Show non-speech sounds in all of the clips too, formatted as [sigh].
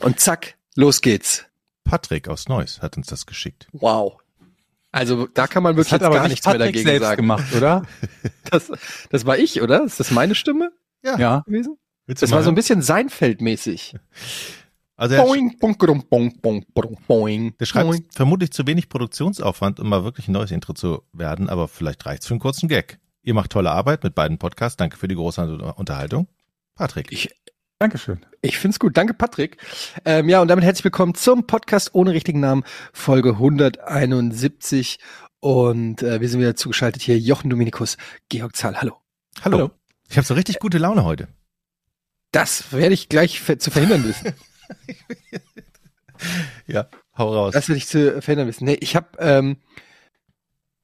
Und zack, los geht's. Patrick aus Neuss hat uns das geschickt. Wow. Also da kann man wirklich Das hat jetzt aber gar nicht nichts mehr Patrick dagegen selbst sagen. gemacht, oder? [laughs] Das, das war ich, oder? Ist das meine Stimme ja. gewesen? Willst Das war so ein bisschen Seinfeld-mäßig. Also er, sch- Boing, boing, boing, boing, boing, boing, boing. der schreibt Boing. vermutlich zu wenig Produktionsaufwand, um mal wirklich ein neues Intro zu werden, aber vielleicht reicht's für einen kurzen Gag. Ihr macht tolle Arbeit mit beiden Podcasts. Danke für die große Unterhaltung. Patrick. Ich, Dankeschön. ich find's gut. Danke, Patrick. Ähm, ja, und damit herzlich willkommen zum Podcast ohne richtigen Namen, Folge 171. Und äh, wir sind wieder zugeschaltet hier. Jochen Dominikus, Georg Zahl. Hallo. Hallo. hallo. Ich habe so richtig gute Laune heute. Das werde ich gleich ver zu verhindern wissen. [laughs] Ja, hau raus. Das werde ich zu verhindern wissen. Nee, ich habe, ähm,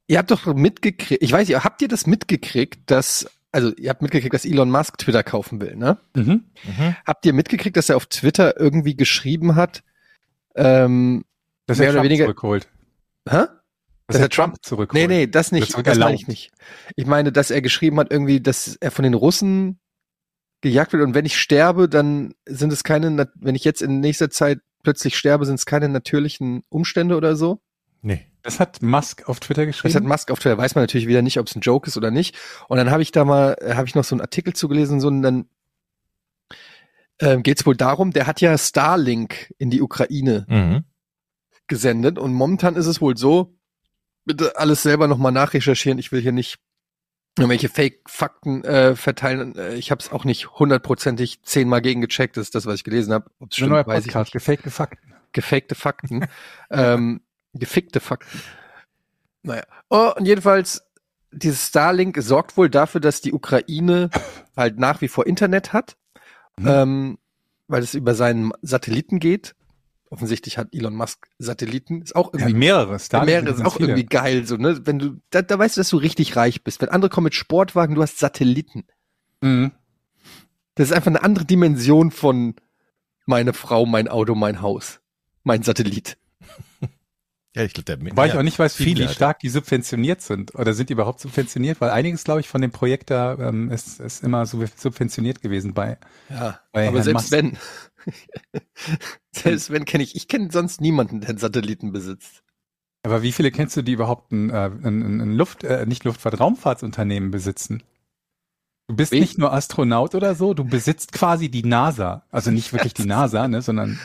ihr habt doch mitgekriegt, ich weiß nicht, habt ihr das mitgekriegt, dass, also ihr habt mitgekriegt, dass Elon Musk Twitter kaufen will, ne? Mhm. mhm. Habt ihr mitgekriegt, dass er auf Twitter irgendwie geschrieben hat, ähm, Dass Mehr er oder Trump weniger- zurückholt. hä? Dass er Trump zurückholt. Nee, nee, das nicht, Das meine ich nicht. Ich meine, dass er geschrieben hat irgendwie, dass er von den Russen gejagt wird und wenn ich sterbe, dann sind es keine, wenn ich jetzt in nächster Zeit plötzlich sterbe, sind es keine natürlichen Umstände oder so. Das hat Musk auf Twitter Das hat geschrieben. Musk auf Twitter, weiß man natürlich wieder nicht, ob es ein Joke ist oder nicht. Und dann habe ich da mal, äh, habe ich noch so einen Artikel zugelesen, so und dann ähm, geht es wohl darum, der hat ja Starlink in die Ukraine Mhm. gesendet und momentan ist es wohl so, bitte alles selber nochmal nachrecherchieren, ich will hier nicht irgendwelche Fake-Fakten äh, verteilen. Äh, Ich habe es auch nicht hundertprozentig zehnmal gegengecheckt, das ist das, was ich gelesen habe. Ob es stimmt, neuer weiß ich Podcast, nicht. gefakte Fakten. Gefakte Fakten. [laughs] ähm, gefickte Fakten. Naja. Oh, und jedenfalls, dieses Starlink sorgt wohl dafür, dass die Ukraine [laughs] halt nach wie vor Internet hat, Mhm. ähm, weil es über seinen Satelliten geht. Offensichtlich hat Elon Musk Satelliten. Ist auch Ja, irgendwie mehrere. Starlink mehrere, ist auch viele. irgendwie geil, so, ne? Wenn du, da, da weißt du, dass du richtig reich bist. Wenn andere kommen mit Sportwagen, du hast Satelliten. Mhm. Das ist einfach eine andere Dimension von meine Frau, mein Auto, mein Haus. Mein Satellit. [laughs] Ja, ich glaube, der Weil ja, ich auch nicht weiß, wie, viele, wie stark die subventioniert sind. Oder sind die überhaupt subventioniert? Weil einiges, glaube ich, von dem Projekt da ähm, ist, ist immer sub- subventioniert gewesen bei. Ja, Bei aber Herrn selbst Musk. wenn, [laughs] selbst wenn kenne ich, ich kenne sonst niemanden, der einen Satelliten besitzt. Aber wie viele kennst du, die überhaupt ein, äh, ein, ein Luft, äh, nicht Luftfahrt, Raumfahrtsunternehmen besitzen? Du bist Wen? nicht nur Astronaut oder so, du besitzt quasi die NASA. Also nicht wirklich die [laughs] NASA, ne, sondern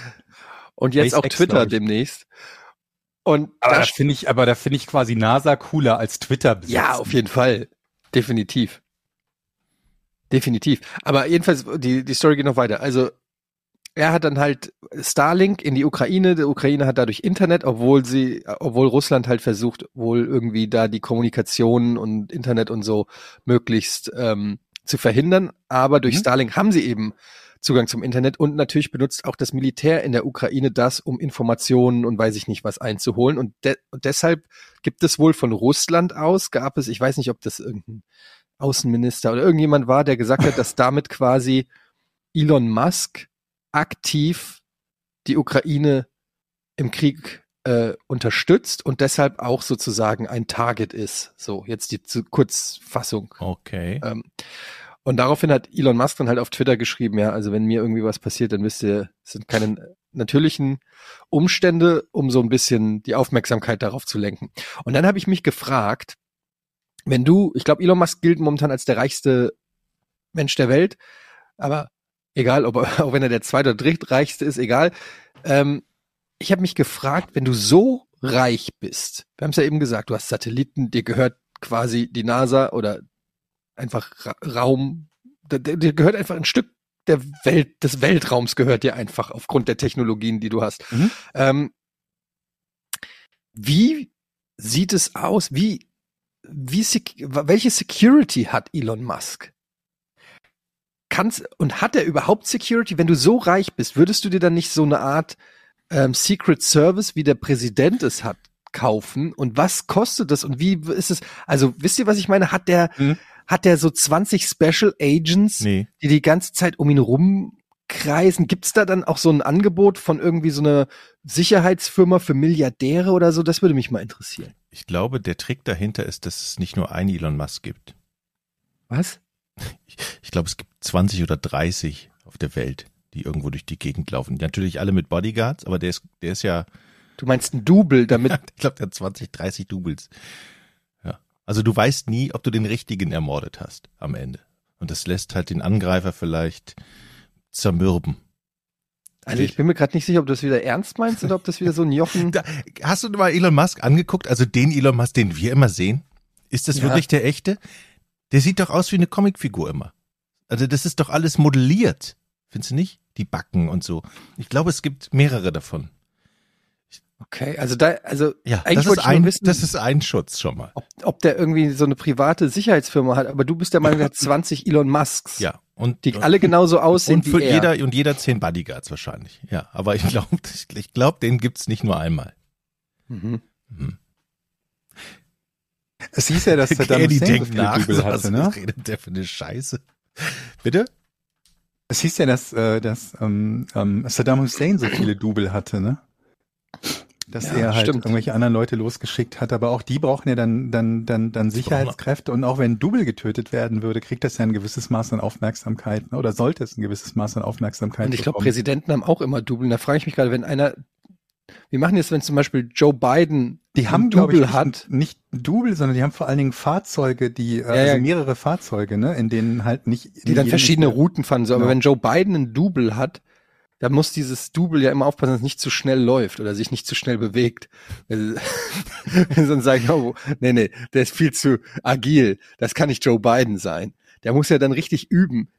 Und jetzt auch SpaceX, Twitter glaub ich. demnächst. Und aber da finde ich, aber da finde ich quasi NASA cooler als Twitter besitzen. Ja, auf jeden Fall. Definitiv. Definitiv. Aber jedenfalls, die, die Story geht noch weiter. Also, er hat dann halt Starlink in die Ukraine. Die Ukraine hat dadurch Internet, obwohl sie, obwohl Russland halt versucht, wohl irgendwie da die Kommunikation und Internet und so möglichst ähm, zu verhindern. Aber durch Mhm. Starlink haben sie eben Zugang zum Internet und natürlich benutzt auch das Militär in der Ukraine das, um Informationen und weiß ich nicht was einzuholen. Und, de und deshalb gibt es wohl von Russland aus, gab es, ich weiß nicht, ob das irgendein Außenminister oder irgendjemand war, der gesagt hat, dass damit quasi Elon Musk aktiv die Ukraine im Krieg äh, unterstützt und deshalb auch sozusagen ein Target ist. So, jetzt die Kurzfassung. Okay. Ähm, und daraufhin hat Elon Musk dann halt auf Twitter geschrieben, ja, also wenn mir irgendwie was passiert, dann wisst ihr, es sind keine natürlichen Umstände, um so ein bisschen die Aufmerksamkeit darauf zu lenken. Und dann habe ich mich gefragt, wenn du, ich glaube, Elon Musk gilt momentan als der reichste Mensch der Welt, aber egal, ob [laughs] auch wenn er der zweite oder drittreichste ist, egal. Ähm, ich habe mich gefragt, wenn du so reich bist, wir haben es ja eben gesagt, du hast Satelliten, dir gehört quasi die NASA oder einfach Ra Raum, dir, gehört einfach ein Stück der Welt, des Weltraums gehört dir einfach aufgrund der Technologien, die du hast. Mhm. Ähm, wie sieht es aus? Wie, wie, welche Security hat Elon Musk? Kannst, und hat er überhaupt Security? Wenn du so reich bist, würdest du dir dann nicht so eine Art ähm, Secret Service, wie der Präsident es hat, kaufen? Und was kostet das? Und wie ist es? Also, wisst ihr, was ich meine? Hat der, Mhm. Hat der so 20 Special Agents, Nee. die die ganze Zeit um ihn rumkreisen? Gibt's da dann auch so ein Angebot von irgendwie so einer Sicherheitsfirma für Milliardäre oder so? Das würde mich mal interessieren. Ich glaube, der Trick dahinter ist, dass es nicht nur einen Elon Musk gibt. Was? Ich, ich glaube, es gibt 20 oder 30. auf der Welt, die irgendwo durch die Gegend laufen. Natürlich alle mit Bodyguards, aber der ist, der ist ja, Du meinst ein Double, damit [laughs] ich glaube, der hat 20, 30 Doubles. Also du weißt nie, ob du den richtigen ermordet hast am Ende. Und das lässt halt den Angreifer vielleicht zermürben. Also ich bin mir gerade nicht sicher, ob du das wieder ernst meinst oder ob das wieder so ein Jochen. [laughs] Da, hast du mal Elon Musk angeguckt? Also den Elon Musk, den wir immer sehen? Ist das Ja. wirklich der echte? Der sieht doch aus wie eine Comicfigur immer. Also das ist doch alles modelliert. Findest du nicht? Die Backen und so. Ich glaube, es gibt mehrere davon. Okay, also da, also Ja, eigentlich das wollte ist, ich ein, wissen, das ist ein Schutz schon mal. ob, ob der irgendwie so eine private Sicherheitsfirma hat, aber du bist der Meinung, der hat [laughs] 20 Elon Musks. Ja. Und, Die alle genauso aussehen und für wie er. jeder und jeder zehn Bodyguards wahrscheinlich. Ja, aber ich glaube, ich glaube, den gibt's nicht nur einmal. Mhm. Mhm. Es hieß ja, dass Saddam Eddie Hussein so denkt viele nach, hatte, was ne? redet der für eine Scheiße? Bitte? Es hieß ja, dass, äh, dass ähm, ähm, Saddam Hussein so viele Double hatte, ne? Dass Ja, er halt stimmt. irgendwelche anderen Leute losgeschickt hat, aber auch die brauchen ja dann dann dann dann Sicherheitskräfte und auch wenn Double getötet werden würde, kriegt das ja ein gewisses Maß an Aufmerksamkeit ne? oder sollte es ein gewisses Maß an Aufmerksamkeit Und ich glaube. Präsidenten haben auch immer Double. Da frage ich mich gerade, wenn einer, wie machen es, wenn zum Beispiel Joe Biden Die haben, glaube ich, Double nicht, hat? nicht Double, sondern die haben vor allen Dingen Fahrzeuge, die, äh, Ja, ja. also mehrere Fahrzeuge, ne, in denen halt nicht. die dann verschiedene Routen fahren. So, aber Genau. wenn Joe Biden ein Double hat, dann muss dieses Double ja immer aufpassen, dass es nicht zu schnell läuft oder sich nicht zu schnell bewegt. [laughs] Sonst sagen, oh, nee, nee, der ist viel zu agil. Das kann nicht Joe Biden sein. Der muss ja dann richtig üben.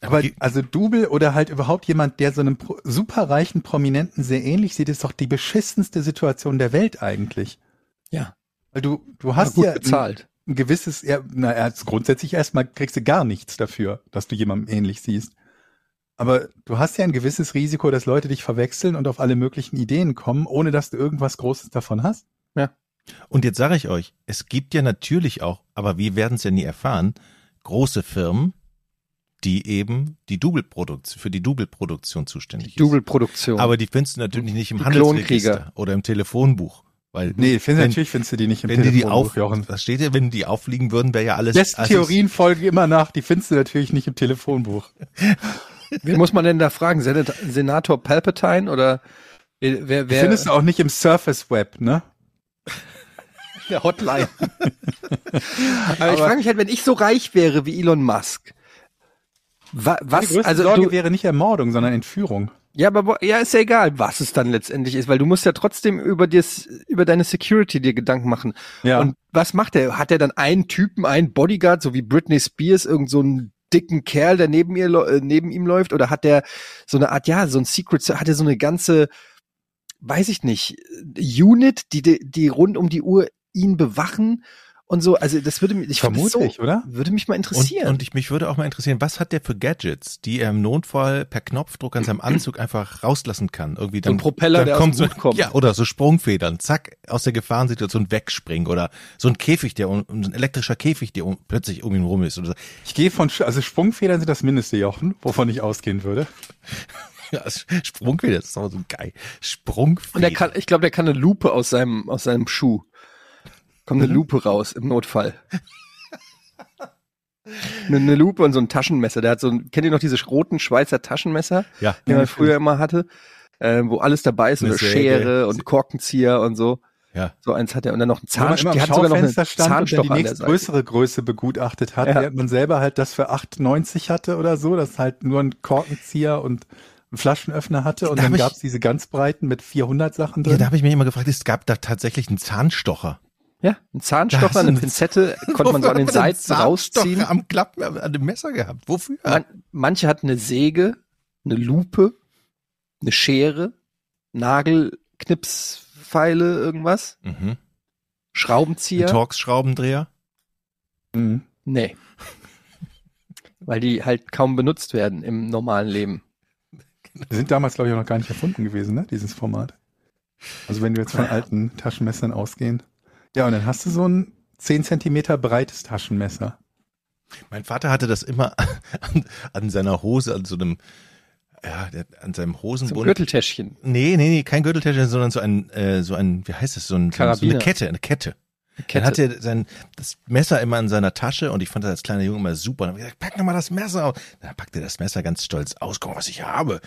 Aber also Double oder halt überhaupt jemand, der so einem superreichen Prominenten sehr ähnlich sieht, ist doch die beschissenste Situation der Welt eigentlich. Ja, Weil du, du hast ja ein, bezahlt. ein gewisses, ja, na, grundsätzlich erstmal kriegst du gar nichts dafür, dass du jemandem ähnlich siehst. Aber du hast ja ein gewisses Risiko, dass Leute dich verwechseln und auf alle möglichen Ideen kommen, ohne dass du irgendwas Großes davon hast. Und jetzt sage ich euch, es gibt ja natürlich auch, aber wir werden es ja nie erfahren, große Firmen, die eben die Double-Produktion, für die Double-Produktion zuständig ist. Double-Produktion. Aber die findest du natürlich nicht im Die Handelsregister oder im Telefonbuch. Weil Nee, findest, wenn, natürlich findest du die nicht im wenn die die Telefonbuch, auf, Jochen. was steht hier, wenn die auffliegen würden, wäre ja alles. Alles- Theorien folgen immer nach, die findest du natürlich nicht im Telefonbuch. [laughs] Wen muss man denn da fragen? Senat Senator Palpatine oder wer, wer, Die findest du auch nicht im Surface Web, ne? [laughs] der Hotline? [laughs] Aber, ich frage mich halt, wenn ich so reich wäre wie Elon Musk, wa, Die was, größte also Sorge du, wäre nicht Ermordung, sondern Entführung. ja, aber ja, ist ja egal, was es dann letztendlich ist, weil du musst ja trotzdem über das, über deine Security dir Gedanken machen. Ja. Und was macht er? Hat er dann einen Typen, einen Bodyguard, so wie Britney Spears, irgend so einen dicken Kerl, der neben ihr, äh, neben ihm läuft? Oder hat er so eine Art, ja, so ein Secret, hat er so eine ganze, weiß ich nicht, Unit, die, die, die rund um die Uhr ihn bewachen und so? Also, das würde mich, ich Vermutlich, so, oder? würde mich mal Und, interessieren. und ich, mich würde auch mal interessieren, was hat der für Gadgets, die er im Notfall per Knopfdruck an seinem Anzug einfach rauslassen kann? Irgendwie dann, ein Propeller, dann der aus kommt dem so, kommt. Ja, oder so Sprungfedern, zack, aus der Gefahrensituation wegspringen oder so ein Käfig, der, um, ein elektrischer Käfig, der um, plötzlich um ihn rum ist oder so. Ich gehe von, also Sprungfedern sind das Mindeste, Jochen, wovon ich ausgehen würde. [laughs] Ja, Sprungfeder, das ist aber so geil. Sprungfeder. Und er kann, ich glaube, der kann eine Lupe aus seinem, aus seinem Schuh. Kommt eine Mhm. Lupe raus im Notfall. eine, eine Lupe und so ein Taschenmesser. Der hat so ein, kennt ihr noch diese roten Schweizer Taschenmesser, ja, die Ja, man früher immer hatte, äh, wo alles dabei ist, so Eine eine. Schere und Korkenzieher und so. ja. So eins hat er und dann noch ein Zahnstocher. am hat sogar noch einen stand und dann Zahnstocher die an der nächst Seite. größere Größe begutachtet hat, Ja. man selber halt das für 8,90 hatte oder so, das halt nur ein Korkenzieher und einen Flaschenöffner hatte und Da dann gab's diese ganz breiten mit 400 Sachen Ja, drin. da habe ich mich immer gefragt, es gab da tatsächlich einen Zahnstocher. Ja, ein Zahnstocher, eine Pinzette, [laughs] konnte man so an den [laughs] Seiten rausziehen. am Klappen, an dem Messer gehabt. Wofür? Man, manche hatten eine Säge, eine Lupe, eine Schere, Nagelknipspfeile, irgendwas, Mhm. Ein Schraubenzieher. Torx-Schraubendreher. Mhm. Nee. [laughs] Weil die halt kaum benutzt werden im normalen Leben. Die sind damals, glaube ich, auch noch gar nicht erfunden gewesen, ne, dieses Format. Also wenn wir jetzt von alten Taschenmessern ausgehen. Ja, und dann hast du so ein 10 Zentimeter breites Taschenmesser. Mein Vater hatte das immer [laughs] an, an seiner Hose, an so einem, ja, der, an seinem Hosenbund. Gürteltäschchen. Nee, nee, nee, kein Gürteltäschchen, sondern so ein, äh, so ein, wie heißt das, so, ein, so, so eine Karabiner. Kette, eine Kette. Er hatte sein das Messer immer in seiner Tasche und ich fand das als kleiner Junge immer super. Und dann hab ich gesagt, pack nochmal das Messer aus. Dann packte er das Messer ganz stolz aus. Guck mal, was ich habe.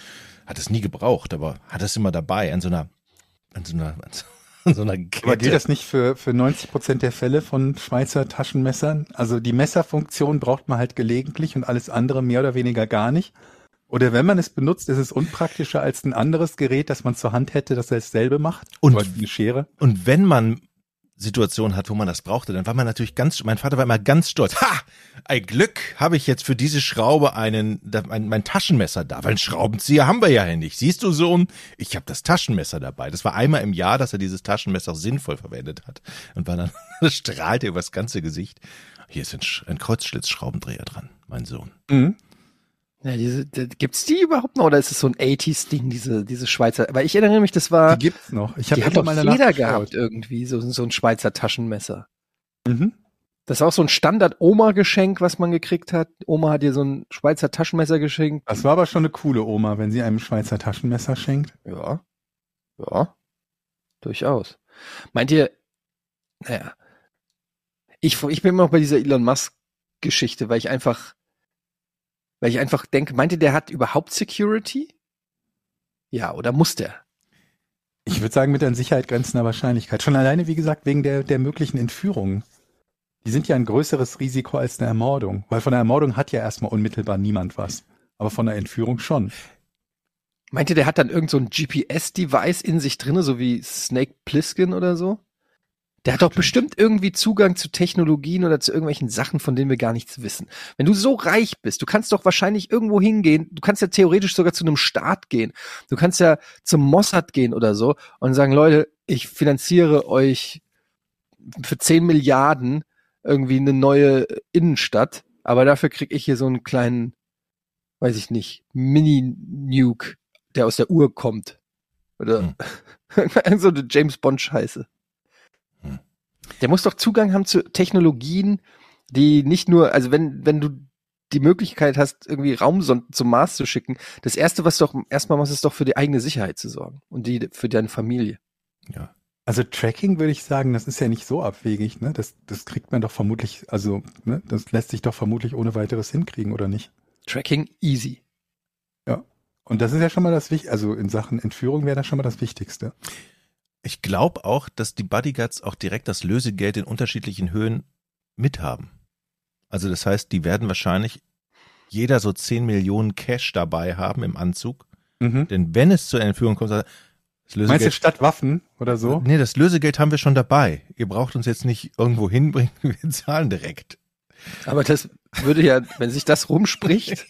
Hat es nie gebraucht, aber hat es immer dabei an so einer, an so einer, an so einer [laughs] Kette. Aber gilt das nicht für, für 90 Prozent der Fälle von Schweizer Taschenmessern? Also die Messerfunktion braucht man halt gelegentlich und alles andere mehr oder weniger gar nicht. Oder wenn man es benutzt, ist es unpraktischer als ein anderes Gerät, das man zur Hand hätte, das dasselbe macht. Und- eine Schere. Und wenn man Situationen hat, wo man das brauchte, dann war man natürlich ganz, mein Vater war immer ganz stolz. Ha! Ein Glück habe ich jetzt für diese Schraube einen, mein, mein Taschenmesser da, weil einen Schraubenzieher haben wir ja nicht. Siehst du, Sohn? Ich habe das Taschenmesser dabei. Das war einmal im Jahr, dass er dieses Taschenmesser sinnvoll verwendet hat. Und war dann, [laughs] strahlte über das ganze Gesicht. Hier ist ein, ein Kreuzschlitzschraubendreher dran, mein Sohn. Mhm. Ja, diese, die, gibt's die überhaupt noch oder ist es so ein 80s-Ding, diese, diese Schweizer? Weil ich erinnere mich, das war, Die gibt's noch. Ich die habe doch mal jeder gehabt irgendwie, so, so ein Schweizer Taschenmesser. Mhm. Das ist auch so ein Standard-Oma-Geschenk, was man gekriegt hat. Oma hat dir so ein Schweizer Taschenmesser geschenkt. Das war aber schon eine coole Oma, wenn sie einem Schweizer Taschenmesser schenkt. Ja. Ja. Durchaus. Meint ihr, naja. Ich, ich bin immer noch bei dieser Elon Musk-Geschichte, weil ich einfach, weil ich einfach denke, meint ihr, der hat überhaupt Security? Ja, oder muss der? Ich würde sagen, mit an Sicherheit grenzender Wahrscheinlichkeit. Schon alleine, wie gesagt, wegen der, der möglichen Entführungen. Die sind ja ein größeres Risiko als eine Ermordung. Weil von der Ermordung hat ja erstmal unmittelbar niemand was. Aber von der Entführung schon. Meint ihr, der hat dann irgend so ein GPS-Device in sich drinne, so wie Snake Plissken oder so? Der hat doch bestimmt irgendwie Zugang zu Technologien oder zu irgendwelchen Sachen, von denen wir gar nichts wissen. Wenn du so reich bist, du kannst doch wahrscheinlich irgendwo hingehen, du kannst ja theoretisch sogar zu einem Staat gehen. Du kannst ja zum Mossad gehen oder so und sagen, Leute, ich finanziere euch für 10 Milliarden irgendwie eine neue Innenstadt, aber dafür krieg ich hier so einen kleinen, weiß ich nicht, Mini-Nuke, der aus der Uhr kommt. Oder [laughs] so eine James Bond-Scheiße. Der muss doch Zugang haben zu Technologien, die nicht nur, also wenn, wenn du die Möglichkeit hast, irgendwie Raumsonden zum Mars zu schicken, das erste, was du doch erstmal machst, ist doch für die eigene Sicherheit zu sorgen und die für deine Familie. Ja. Also Tracking würde ich sagen, das ist ja nicht so abwegig, ne? Das, das kriegt man doch vermutlich, also, ne? Das lässt sich doch vermutlich ohne weiteres hinkriegen, oder nicht? Tracking easy. Und das ist ja schon mal das Wichtigste, also in Sachen Entführung wäre das schon mal das Wichtigste. Ich glaube auch, dass die Bodyguards auch direkt das Lösegeld in unterschiedlichen Höhen mithaben. Also das heißt, die werden wahrscheinlich jeder so 10 Millionen Cash dabei haben im Anzug. Mhm. Denn wenn es zur Entführung kommt, das Meinst du Lösegeld, statt Waffen oder so? nee, das Lösegeld haben wir schon dabei. Ihr braucht uns jetzt nicht irgendwo hinbringen, [laughs] wir zahlen direkt. Aber das würde ja, wenn sich das rumspricht,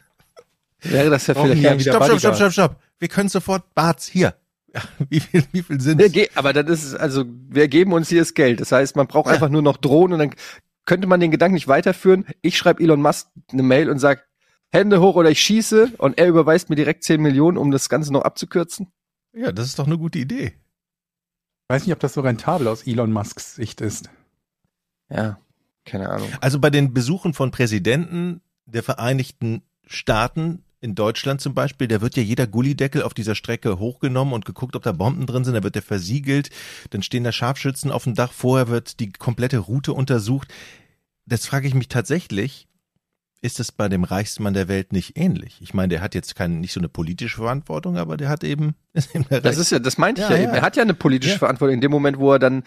[laughs] wäre das ja vielleicht ja wieder Stopp, stopp, stopp, stopp, stopp. Wir können sofort Barts hier. Ja, [laughs] Wie viel, wie viel ge- aber dann ist es, also wir geben uns hier das Geld. Das heißt, man braucht Ja. einfach nur noch Drohnen und dann könnte man den Gedanken nicht weiterführen. Ich schreibe Elon Musk eine Mail und sag Hände hoch oder ich schieße und er überweist mir direkt 10 Millionen, um das Ganze noch abzukürzen. Ja, das ist doch eine gute Idee. Ich weiß nicht, ob das so rentabel aus Elon Musks Sicht ist. Ja, keine Ahnung. Also bei den Besuchen von Präsidenten der Vereinigten Staaten in Deutschland zum Beispiel, da wird ja jeder Gullideckel auf dieser Strecke hochgenommen und geguckt, ob da Bomben drin sind, da wird der versiegelt, dann stehen da Scharfschützen auf dem Dach, vorher wird die komplette Route untersucht. Das frage ich mich tatsächlich, ist es bei dem reichsten Mann der Welt nicht ähnlich? Ich meine, der hat jetzt keine, nicht so eine politische Verantwortung, aber der hat eben, [laughs] ist eben Das Reichste. ist ja, das meinte ich Ja, ja, eben. Er hat ja eine politische Ja. Verantwortung in dem Moment, wo er dann,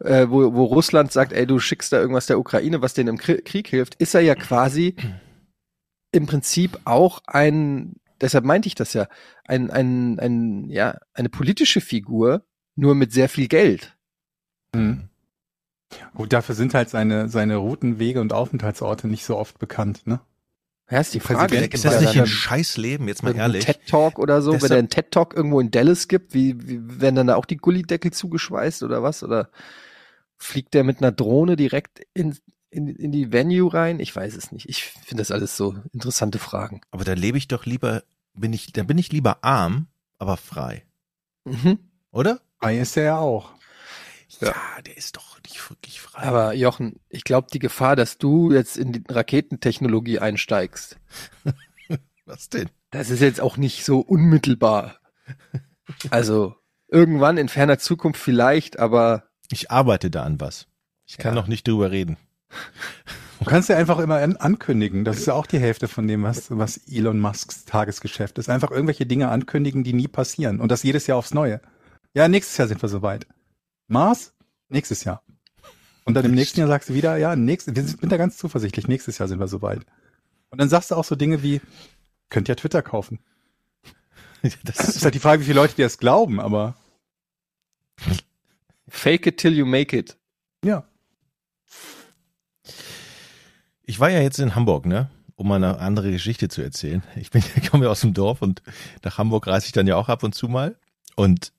äh, wo, wo Russland sagt, ey, du schickst da irgendwas der Ukraine, was denen im Krie- Krieg hilft, ist er ja quasi im Prinzip auch ein, deshalb meinte ich das ja, ein, ein, ein, ja, eine politische Figur, nur mit sehr viel Geld. Mhm. Gut, dafür sind halt seine, seine Routen, Wege und Aufenthaltsorte nicht so oft bekannt, ne? Ja, ist die Frage. Präsident ist das nicht ein Scheißleben, jetzt mal ehrlich? TED Talk oder so, wenn Deshalb- er einen TED Talk irgendwo in Dallas gibt, wie, wie werden dann da auch die Gullideckel zugeschweißt oder was? Oder fliegt der mit einer Drohne direkt in, in, in die Venue rein? Ich weiß es nicht. Ich finde das alles so interessante Fragen. Aber da lebe ich doch lieber, bin ich, da bin ich lieber arm, aber frei. Mhm. Oder? Frei ist er ja auch. Ja, der ist doch nicht wirklich frei. Aber Jochen, ich glaube, die Gefahr, dass du jetzt in die Raketentechnologie einsteigst, [laughs] was denn? das ist jetzt auch nicht so unmittelbar. Also irgendwann in ferner Zukunft vielleicht, aber Ich arbeite da an was. Ich kann Ja. noch nicht drüber reden. Du kannst ja einfach immer an ankündigen. Das ist ja auch die Hälfte von dem, was, was Elon Musks Tagesgeschäft ist. Einfach irgendwelche Dinge ankündigen, die nie passieren. Und das jedes Jahr aufs Neue. Ja, nächstes Jahr sind wir soweit. Mars? Nächstes Jahr. Und dann im nächsten Jahr sagst du wieder, ja, nächstes, wir sind, bin da ganz zuversichtlich, nächstes Jahr sind wir soweit. Und dann sagst du auch so Dinge wie, könnt ja Twitter kaufen. [laughs] Das ist, halt die Frage, wie viele Leute dir das glauben, aber Fake it till you make it. ja. Ich war ja jetzt in Hamburg, ne? Um mal eine andere Geschichte zu erzählen. Ich bin, [laughs] komme ja aus dem Dorf und nach Hamburg reise ich dann ja auch ab und zu mal. Und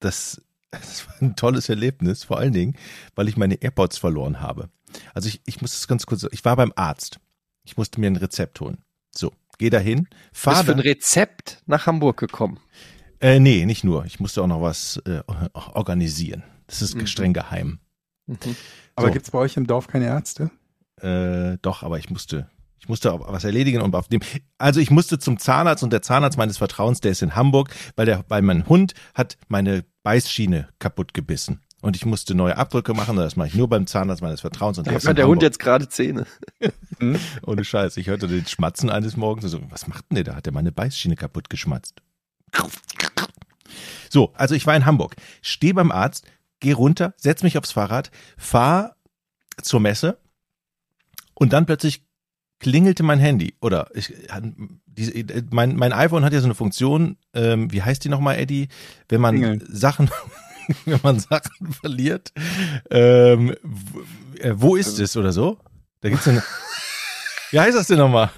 das, [laughs] das war ein tolles Erlebnis, vor allen Dingen, weil ich meine AirPods verloren habe. Also ich, ich muss das ganz kurz, ich war beim Arzt. Ich musste mir ein Rezept holen. So, geh dahin, Bist fahr für ein Rezept nach Hamburg gekommen. äh, nee, nicht nur. Ich musste auch noch was äh, organisieren. Das ist Mhm. streng geheim. Mhm. Aber So. gibt's bei euch im Dorf keine Ärzte? Äh, doch, aber ich musste, ich musste was erledigen und auf dem, also ich musste zum Zahnarzt und der Zahnarzt meines Vertrauens, der ist in Hamburg, weil der, weil mein Hund hat meine Beißschiene kaputt gebissen. Und ich musste neue Abdrücke machen, das mache ich nur beim Zahnarzt meines Vertrauens und der Da hat der Hund jetzt gerade Zähne. [laughs] Ohne Scheiß. Ich hörte den Schmatzen eines Morgens und so, was macht denn der da? Hat der meine Beißschiene kaputt geschmatzt. So, also ich war in Hamburg, stehe beim Arzt, geh runter, setz mich aufs Fahrrad, fahr zur Messe und dann plötzlich klingelte mein Handy oder ich, diese, mein, mein iPhone hat ja so eine Funktion, ähm, wie heißt die nochmal, Eddie? Wenn man Klingeln. Sachen, [laughs] wenn man Sachen verliert, ähm, wo, äh, wo ist es oder so? Da gibt's eine, wie heißt das denn nochmal?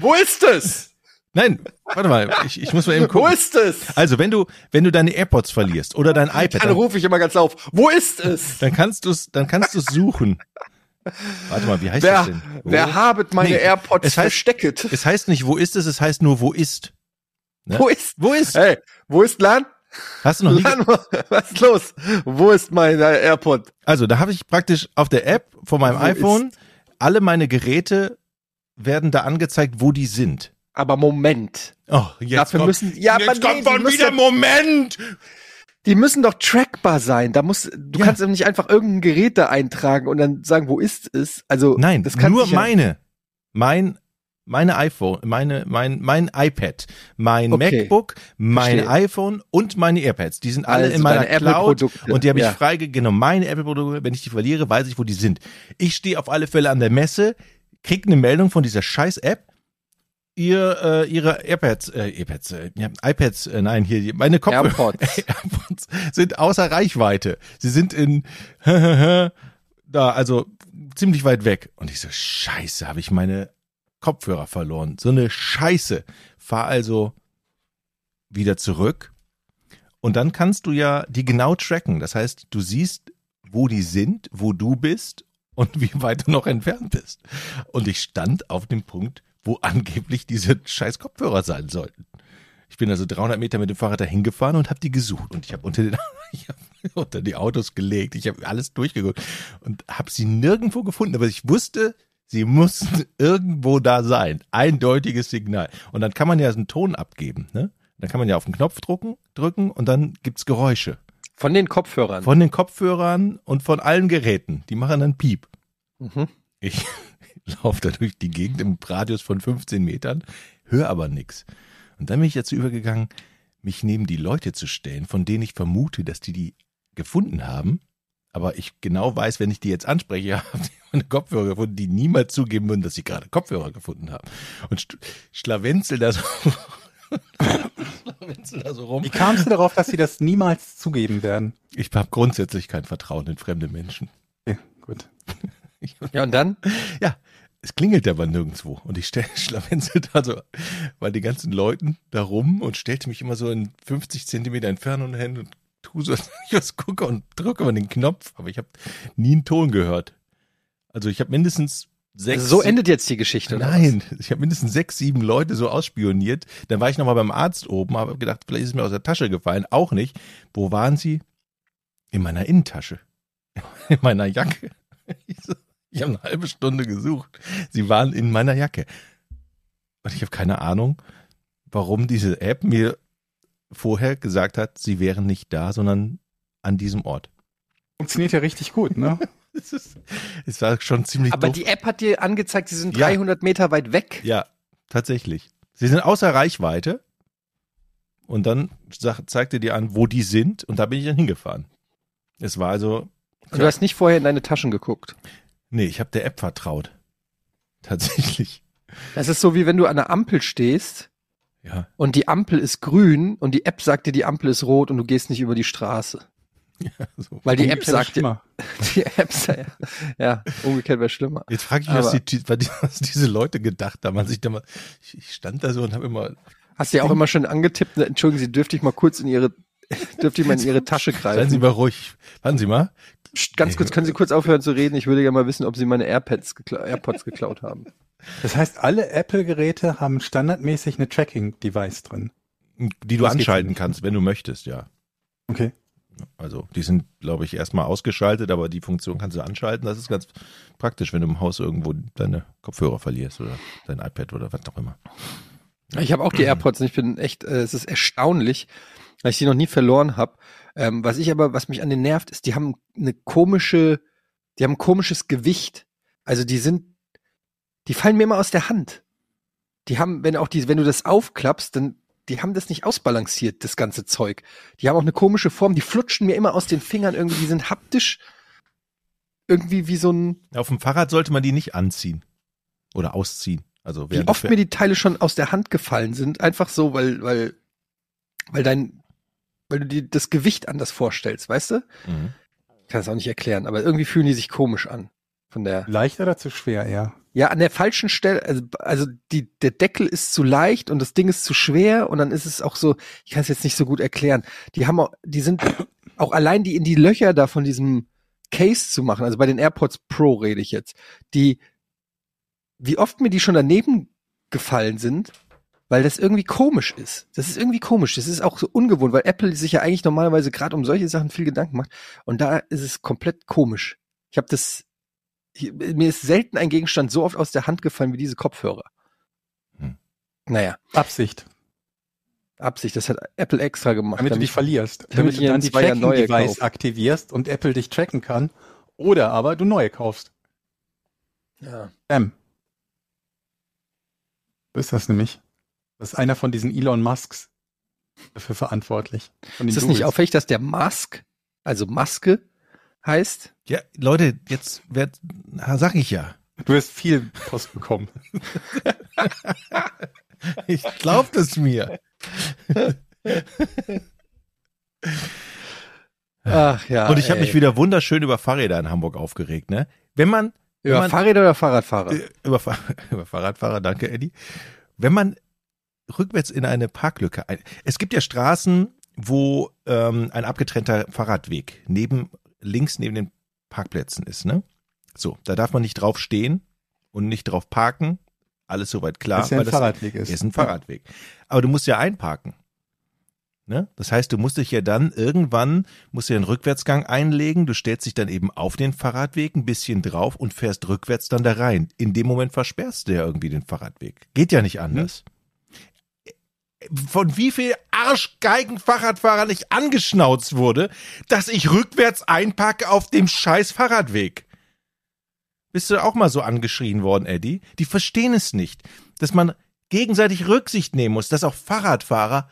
Wo ist es? Nein, warte mal, ich, ich muss mal eben Wo gucken. ist es? Also, wenn du, wenn du deine AirPods verlierst oder dein iPad, Dann dann, rufe ich immer ganz auf. Wo ist es? dann kannst du es, dann kannst du es suchen. Warte mal, wie heißt Wer, das denn? Wo? wer habet meine Nee, AirPods es heißt- verstecket? Es heißt nicht, wo ist es, es heißt nur, wo ist. ne? Wo ist? Wo ist? Hey, wo ist Lan? Hast du noch Lan, [laughs] was ist los? Wo ist mein äh, AirPod? Also, da habe ich praktisch auf der App von meinem Wo iPhone alle meine Geräte werden da angezeigt, wo die sind. Aber Moment. Oh, jetzt Dafür kommt, müssen, ja, jetzt nee, kommt die von wieder Moment. Die müssen doch trackbar sein. Da muss, du Ja. kannst doch nicht einfach irgendein Gerät da eintragen und dann sagen, wo ist es? Also, Nein, das kann nur ja- meine. Mein, meine iPhone, meine, mein, mein iPad, mein Okay. MacBook, mein Verstehe. iPhone und meine AirPads. Die sind alle Also in meiner Cloud und die habe ich Ja. freigegeben. Meine Apple-Produkte, wenn ich die verliere, weiß ich, wo die sind. Ich stehe auf alle Fälle an der Messe, krieg eine Meldung von dieser scheiß App. Ihr, äh, ihre AirPads, äh, AirPads, äh, ja, iPads, äh, nein, hier, meine Kopfhörer, AirPods. [laughs] AirPods sind außer Reichweite. Sie sind in [laughs] da, also ziemlich weit weg. Und ich so, scheiße, habe ich meine Kopfhörer verloren. So eine Scheiße. Fahr also wieder zurück. Und dann kannst du ja die genau tracken. Das heißt, du siehst, wo die sind, wo du bist und [laughs] wie weit du noch entfernt bist. Und ich stand auf dem Punkt, wo angeblich diese scheiß Kopfhörer sein sollten. Ich bin also 300 Meter mit dem Fahrrad dahin gefahren und habe die gesucht. Und ich habe unter, den- [laughs] ich hab unter die Autos gelegt. Ich habe alles durchgeguckt und habe sie nirgendwo gefunden. Aber ich wusste, sie mussten [laughs] irgendwo da sein. Eindeutiges Signal. Und dann kann man ja so einen Ton abgeben. Ne? Dann kann man ja auf den Knopf drücken, drücken und dann gibt's Geräusche. Von den Kopfhörern. Von den Kopfhörern und von allen Geräten. Die machen dann Piep. mhm. Ich [laughs] laufe da durch die Gegend im Radius von 15 Metern, höre aber nix. Und dann bin ich dazu übergegangen, mich neben die Leute zu stellen, von denen ich vermute, dass die die gefunden haben. Aber ich genau weiß, wenn ich die jetzt anspreche, [laughs] haben die meine Kopfhörer gefunden, die niemals zugeben würden, dass sie gerade Kopfhörer gefunden haben. Und schlawenzel da so, schlawenzel da so rum. Wie kamst du darauf, dass sie das niemals zugeben werden? Ich habe grundsätzlich kein Vertrauen in fremde Menschen. Okay, gut. [laughs] Ja, und dann? Ja, es klingelt aber nirgendwo. Und ich stell, [laughs] schlawenzel da so bei den ganzen Leuten da rum und stellte mich immer so in 50 Zentimeter Entfernung hin und tu so, [laughs] ich was gucke und drücke mal den Knopf. Aber ich habe nie einen Ton gehört. Also ich habe mindestens sechs. Also so endet jetzt die Geschichte, oder? Nein, [laughs] ich habe mindestens sechs, sieben Leute so ausspioniert. Dann war ich nochmal beim Arzt oben, habe gedacht, vielleicht ist es mir aus der Tasche gefallen. Auch nicht. Wo waren sie? In meiner Innentasche. In meiner Jacke. Ich, so, ich habe eine halbe Stunde gesucht. Sie waren in meiner Jacke. Und ich habe keine Ahnung, warum diese App mir vorher gesagt hat, sie wären nicht da, sondern an diesem Ort. Funktioniert ja richtig gut, ne? [laughs] Es ist, es war schon ziemlich Aber doof. die App hat dir angezeigt, sie sind Ja. 300 Meter weit weg. Ja, tatsächlich. Sie sind außer Reichweite. Und dann sag, zeigte die an, wo die sind. Und da bin ich dann hingefahren. Es war also, Und du hast nicht vorher in deine Taschen geguckt. Nee, ich habe der App vertraut. Tatsächlich. Das ist so, wie wenn du an der Ampel stehst Ja. und die Ampel ist grün und die App sagt dir, die Ampel ist rot und du gehst nicht über die Straße. So. Weil die App sagt dir, [laughs] die App sagt, ja, umgekehrt wäre schlimmer. Jetzt frage ich mich, was, die, was die- was diese Leute gedacht haben. Ich, da mal, ich, ich stand da so und habe immer, Hast du ja auch immer schon angetippt, ne, entschuldigen Sie, dürfte ich mal kurz in Ihre, [laughs] dürfte ich mal in Ihre Tasche seien greifen? Sie mal ruhig. Warten Sie mal. Ganz kurz, können Sie kurz aufhören zu reden? Ich würde gerne mal wissen, ob Sie meine AirPods, gekla AirPods geklaut haben. Das heißt, alle Apple-Geräte haben standardmäßig eine Tracking-Device drin. Die du geht's anschalten kannst, wenn du möchtest, ja. Okay. Also die sind, glaube ich, erstmal ausgeschaltet, aber die Funktion kannst du anschalten. Das ist ganz praktisch, wenn du im Haus irgendwo deine Kopfhörer verlierst oder dein iPad oder was auch immer. Ich habe auch die AirPods und ich bin echt, äh, es ist erstaunlich, weil ich die noch nie verloren habe. Ähm, was ich aber, was mich an den nervt, ist, die haben eine komische, die haben ein komisches Gewicht. Also die sind, die fallen mir immer aus der Hand. Die haben, wenn auch die, wenn du das aufklappst, dann, die haben das nicht ausbalanciert, das ganze Zeug. Die haben auch eine komische Form, die flutschen mir immer aus den Fingern irgendwie, die sind haptisch irgendwie wie so ein, Auf dem Fahrrad sollte man die nicht anziehen oder ausziehen. Also wie oft mir die Teile schon aus der Hand gefallen sind, einfach so, weil, weil, weil dein, weil du dir das Gewicht anders vorstellst, weißt du? Mhm. Ich kann es auch nicht erklären, aber irgendwie fühlen die sich komisch an. Von der, Leicht oder zu schwer eher? ja, an der falschen Stelle, also, also die, der Deckel ist zu leicht und das Ding ist zu schwer und dann ist es auch so, ich kann es jetzt nicht so gut erklären. Die haben auch, die sind [coughs] auch allein die in die Löcher da von diesem Case zu machen, also bei den AirPods Pro rede ich jetzt, die, wie oft mir die schon daneben gefallen sind, weil das irgendwie komisch ist. Das ist irgendwie komisch. Das ist auch so ungewohnt, weil Apple sich ja eigentlich normalerweise gerade um solche Sachen viel Gedanken macht. Und da ist es komplett komisch. Ich habe das, hier, mir ist selten ein Gegenstand so oft aus der Hand gefallen wie diese Kopfhörer. Hm. Naja, Absicht. Absicht, das hat Apple extra gemacht. Damit du damit- dich verlierst. damit Damit ich du dann die zwei Jahren neue Tracking-Device kauf. aktivierst und Apple dich tracken kann. Oder aber du neue kaufst. ja. Ähm. So ist das nämlich. Das ist einer von diesen Elon Musks dafür verantwortlich. Ist das nicht auffällig, dass der Mask, also Maske heißt? Ja, Leute, jetzt werd, sag ich ja. Du hast viel Post bekommen. [laughs] Ich glaub das mir. Ach ja. Und ich habe mich wieder wunderschön über Fahrräder in Hamburg aufgeregt, ne? Wenn man wenn über man- Fahrräder oder Fahrradfahrer? Äh, über, [laughs] über Fahrradfahrer, danke Eddie. Wenn man rückwärts in eine Parklücke ein. Es gibt ja Straßen, wo ähm, ein abgetrennter Fahrradweg neben links neben den Parkplätzen ist, ne? So, da darf man nicht drauf stehen und nicht drauf parken. Alles soweit klar, dass ja ein weil Fahrradweg ist. das ist ein Fahrradweg. Aber du musst ja einparken. Ne? Das heißt, du musst dich ja dann irgendwann, musst du ja einen Rückwärtsgang einlegen, du stellst dich dann eben auf den Fahrradweg ein bisschen drauf und fährst rückwärts dann da rein. In dem Moment versperrst du ja irgendwie den Fahrradweg. Geht ja nicht anders. Von wie viel Arschgeigen-Fahrradfahrern ich angeschnauzt wurde, dass ich rückwärts einparke auf dem scheiß Fahrradweg. Bist du auch mal so angeschrien worden, Eddie? Die verstehen es nicht, dass man gegenseitig Rücksicht nehmen muss, dass auch Fahrradfahrer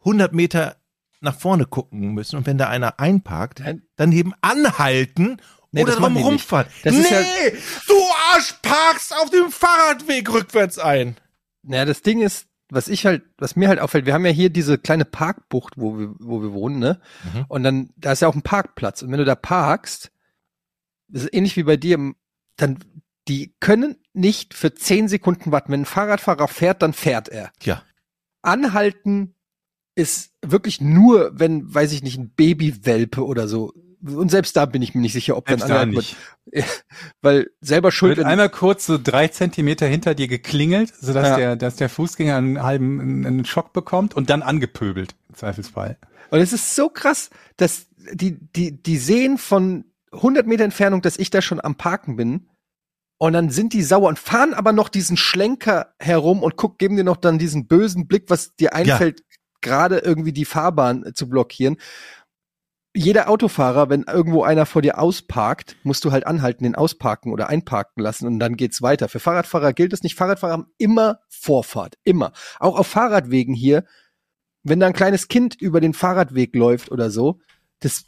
100 Meter nach vorne gucken müssen und wenn da einer einparkt, dann eben anhalten Nee, oder drum rumfahren. Das nee, ja- du Arsch parkst auf dem Fahrradweg rückwärts ein. Naja, das Ding ist, was ich halt, was mir halt auffällt, wir haben ja hier diese kleine Parkbucht, wo wir, wo wir wohnen, ne? Mhm. Und dann, da ist ja auch ein Parkplatz. Und wenn du da parkst, das ist ähnlich wie bei dir, dann, die können nicht für zehn Sekunden warten. Wenn ein Fahrradfahrer fährt, dann fährt er. Ja. Anhalten ist wirklich nur, wenn, weiß ich nicht, ein Babywelpe oder so. Und selbst da bin ich mir nicht sicher, ob dann Selbst da anhalten nicht. [laughs] wird. Weil selber schuld. Wird einmal kurz so drei Zentimeter hinter dir geklingelt, sodass Ja. der, dass der Fußgänger einen halben einen- Schock bekommt und dann angepöbelt, im Zweifelsfall. Und es ist so krass, dass die, die, die sehen von 100 Meter Entfernung, dass ich da schon am Parken bin. Und dann sind die sauer und fahren aber noch diesen Schlenker herum und guck, geben dir noch dann diesen bösen Blick, was dir einfällt, gerade irgendwie die Fahrbahn zu blockieren. Jeder Autofahrer, wenn irgendwo einer vor dir ausparkt, musst du halt anhalten, den ausparken oder einparken lassen und dann geht's weiter. Für Fahrradfahrer gilt es nicht. Fahrradfahrer haben immer Vorfahrt, immer. Auch auf Fahrradwegen hier, wenn da ein kleines Kind über den Fahrradweg läuft oder so, das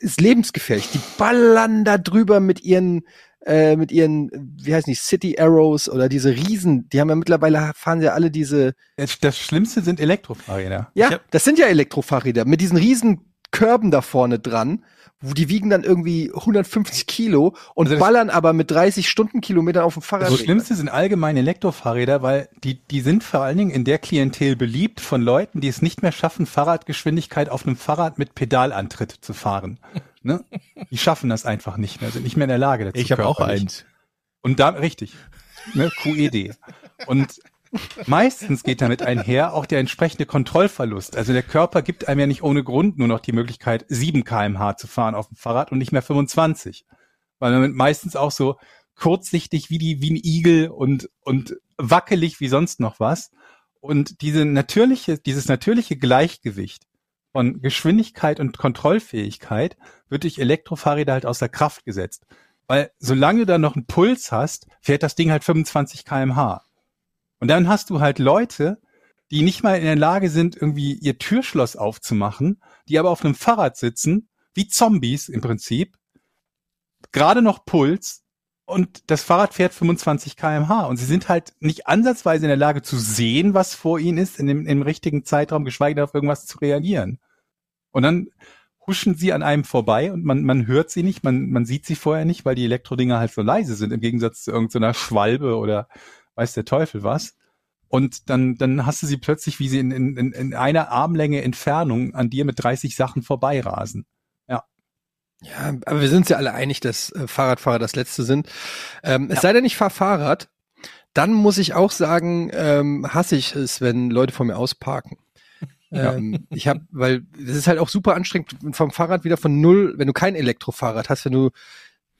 ist lebensgefährlich. Die ballern da drüber mit ihren äh, mit ihren, wie heißen die, City Arrows oder diese Riesen, die haben ja mittlerweile, fahren ja alle diese. Das Schlimmste sind Elektrofahrräder. Ja, das sind ja Elektrofahrräder mit diesen riesen Körben da vorne dran, wo die wiegen dann irgendwie 150 Kilo und also ballern aber mit 30 Stundenkilometern auf dem Fahrrad. Das Schlimmste sind allgemein Elektrofahrräder, weil die, die sind vor allen Dingen in der Klientel beliebt von Leuten, die es nicht mehr schaffen, Fahrradgeschwindigkeit auf einem Fahrrad mit Pedalantritt zu fahren. [laughs] Ne? Die schaffen das einfach nicht mehr, sind nicht mehr in der Lage dazu. Ich habe auch eins. Und da, richtig, ne, QED. Und meistens geht damit einher auch der entsprechende Kontrollverlust. Also der Körper gibt einem ja nicht ohne Grund nur noch die Möglichkeit, 7 kmh zu fahren auf dem Fahrrad und nicht mehr 25. Weil man meistens auch so kurzsichtig wie die, wie ein Igel und, und wackelig wie sonst noch was. Und diese natürliche, dieses natürliche Gleichgewicht von Geschwindigkeit und Kontrollfähigkeit wird durch Elektrofahrräder halt außer Kraft gesetzt. Weil solange du da noch einen Puls hast, fährt das Ding halt 25 kmh. Und dann hast du halt Leute, die nicht mal in der Lage sind, irgendwie ihr Türschloss aufzumachen, die aber auf einem Fahrrad sitzen, wie Zombies im Prinzip, gerade noch Puls und das Fahrrad fährt 25 kmh und sie sind halt nicht ansatzweise in der Lage zu sehen, was vor ihnen ist, in dem, im richtigen Zeitraum, geschweige denn auf irgendwas zu reagieren. Und dann huschen sie an einem vorbei und man, man hört sie nicht, man, man sieht sie vorher nicht, weil die Elektrodinger halt so leise sind, im Gegensatz zu irgendeiner Schwalbe oder weiß der Teufel was. Und dann, dann hast du sie plötzlich, wie sie in, in, in einer Armlänge Entfernung an dir mit 30 Sachen vorbeirasen. Ja. Ja, aber wir sind uns ja alle einig, dass äh, Fahrradfahrer das Letzte sind. Ähm, ja. Es sei denn, ich fahre Fahrrad, dann muss ich auch sagen, ähm, hasse ich es, wenn Leute vor mir ausparken. [laughs] Ja. Ähm, ich habe, weil es ist halt auch super anstrengend vom Fahrrad wieder von null, wenn du kein Elektrofahrrad hast, wenn du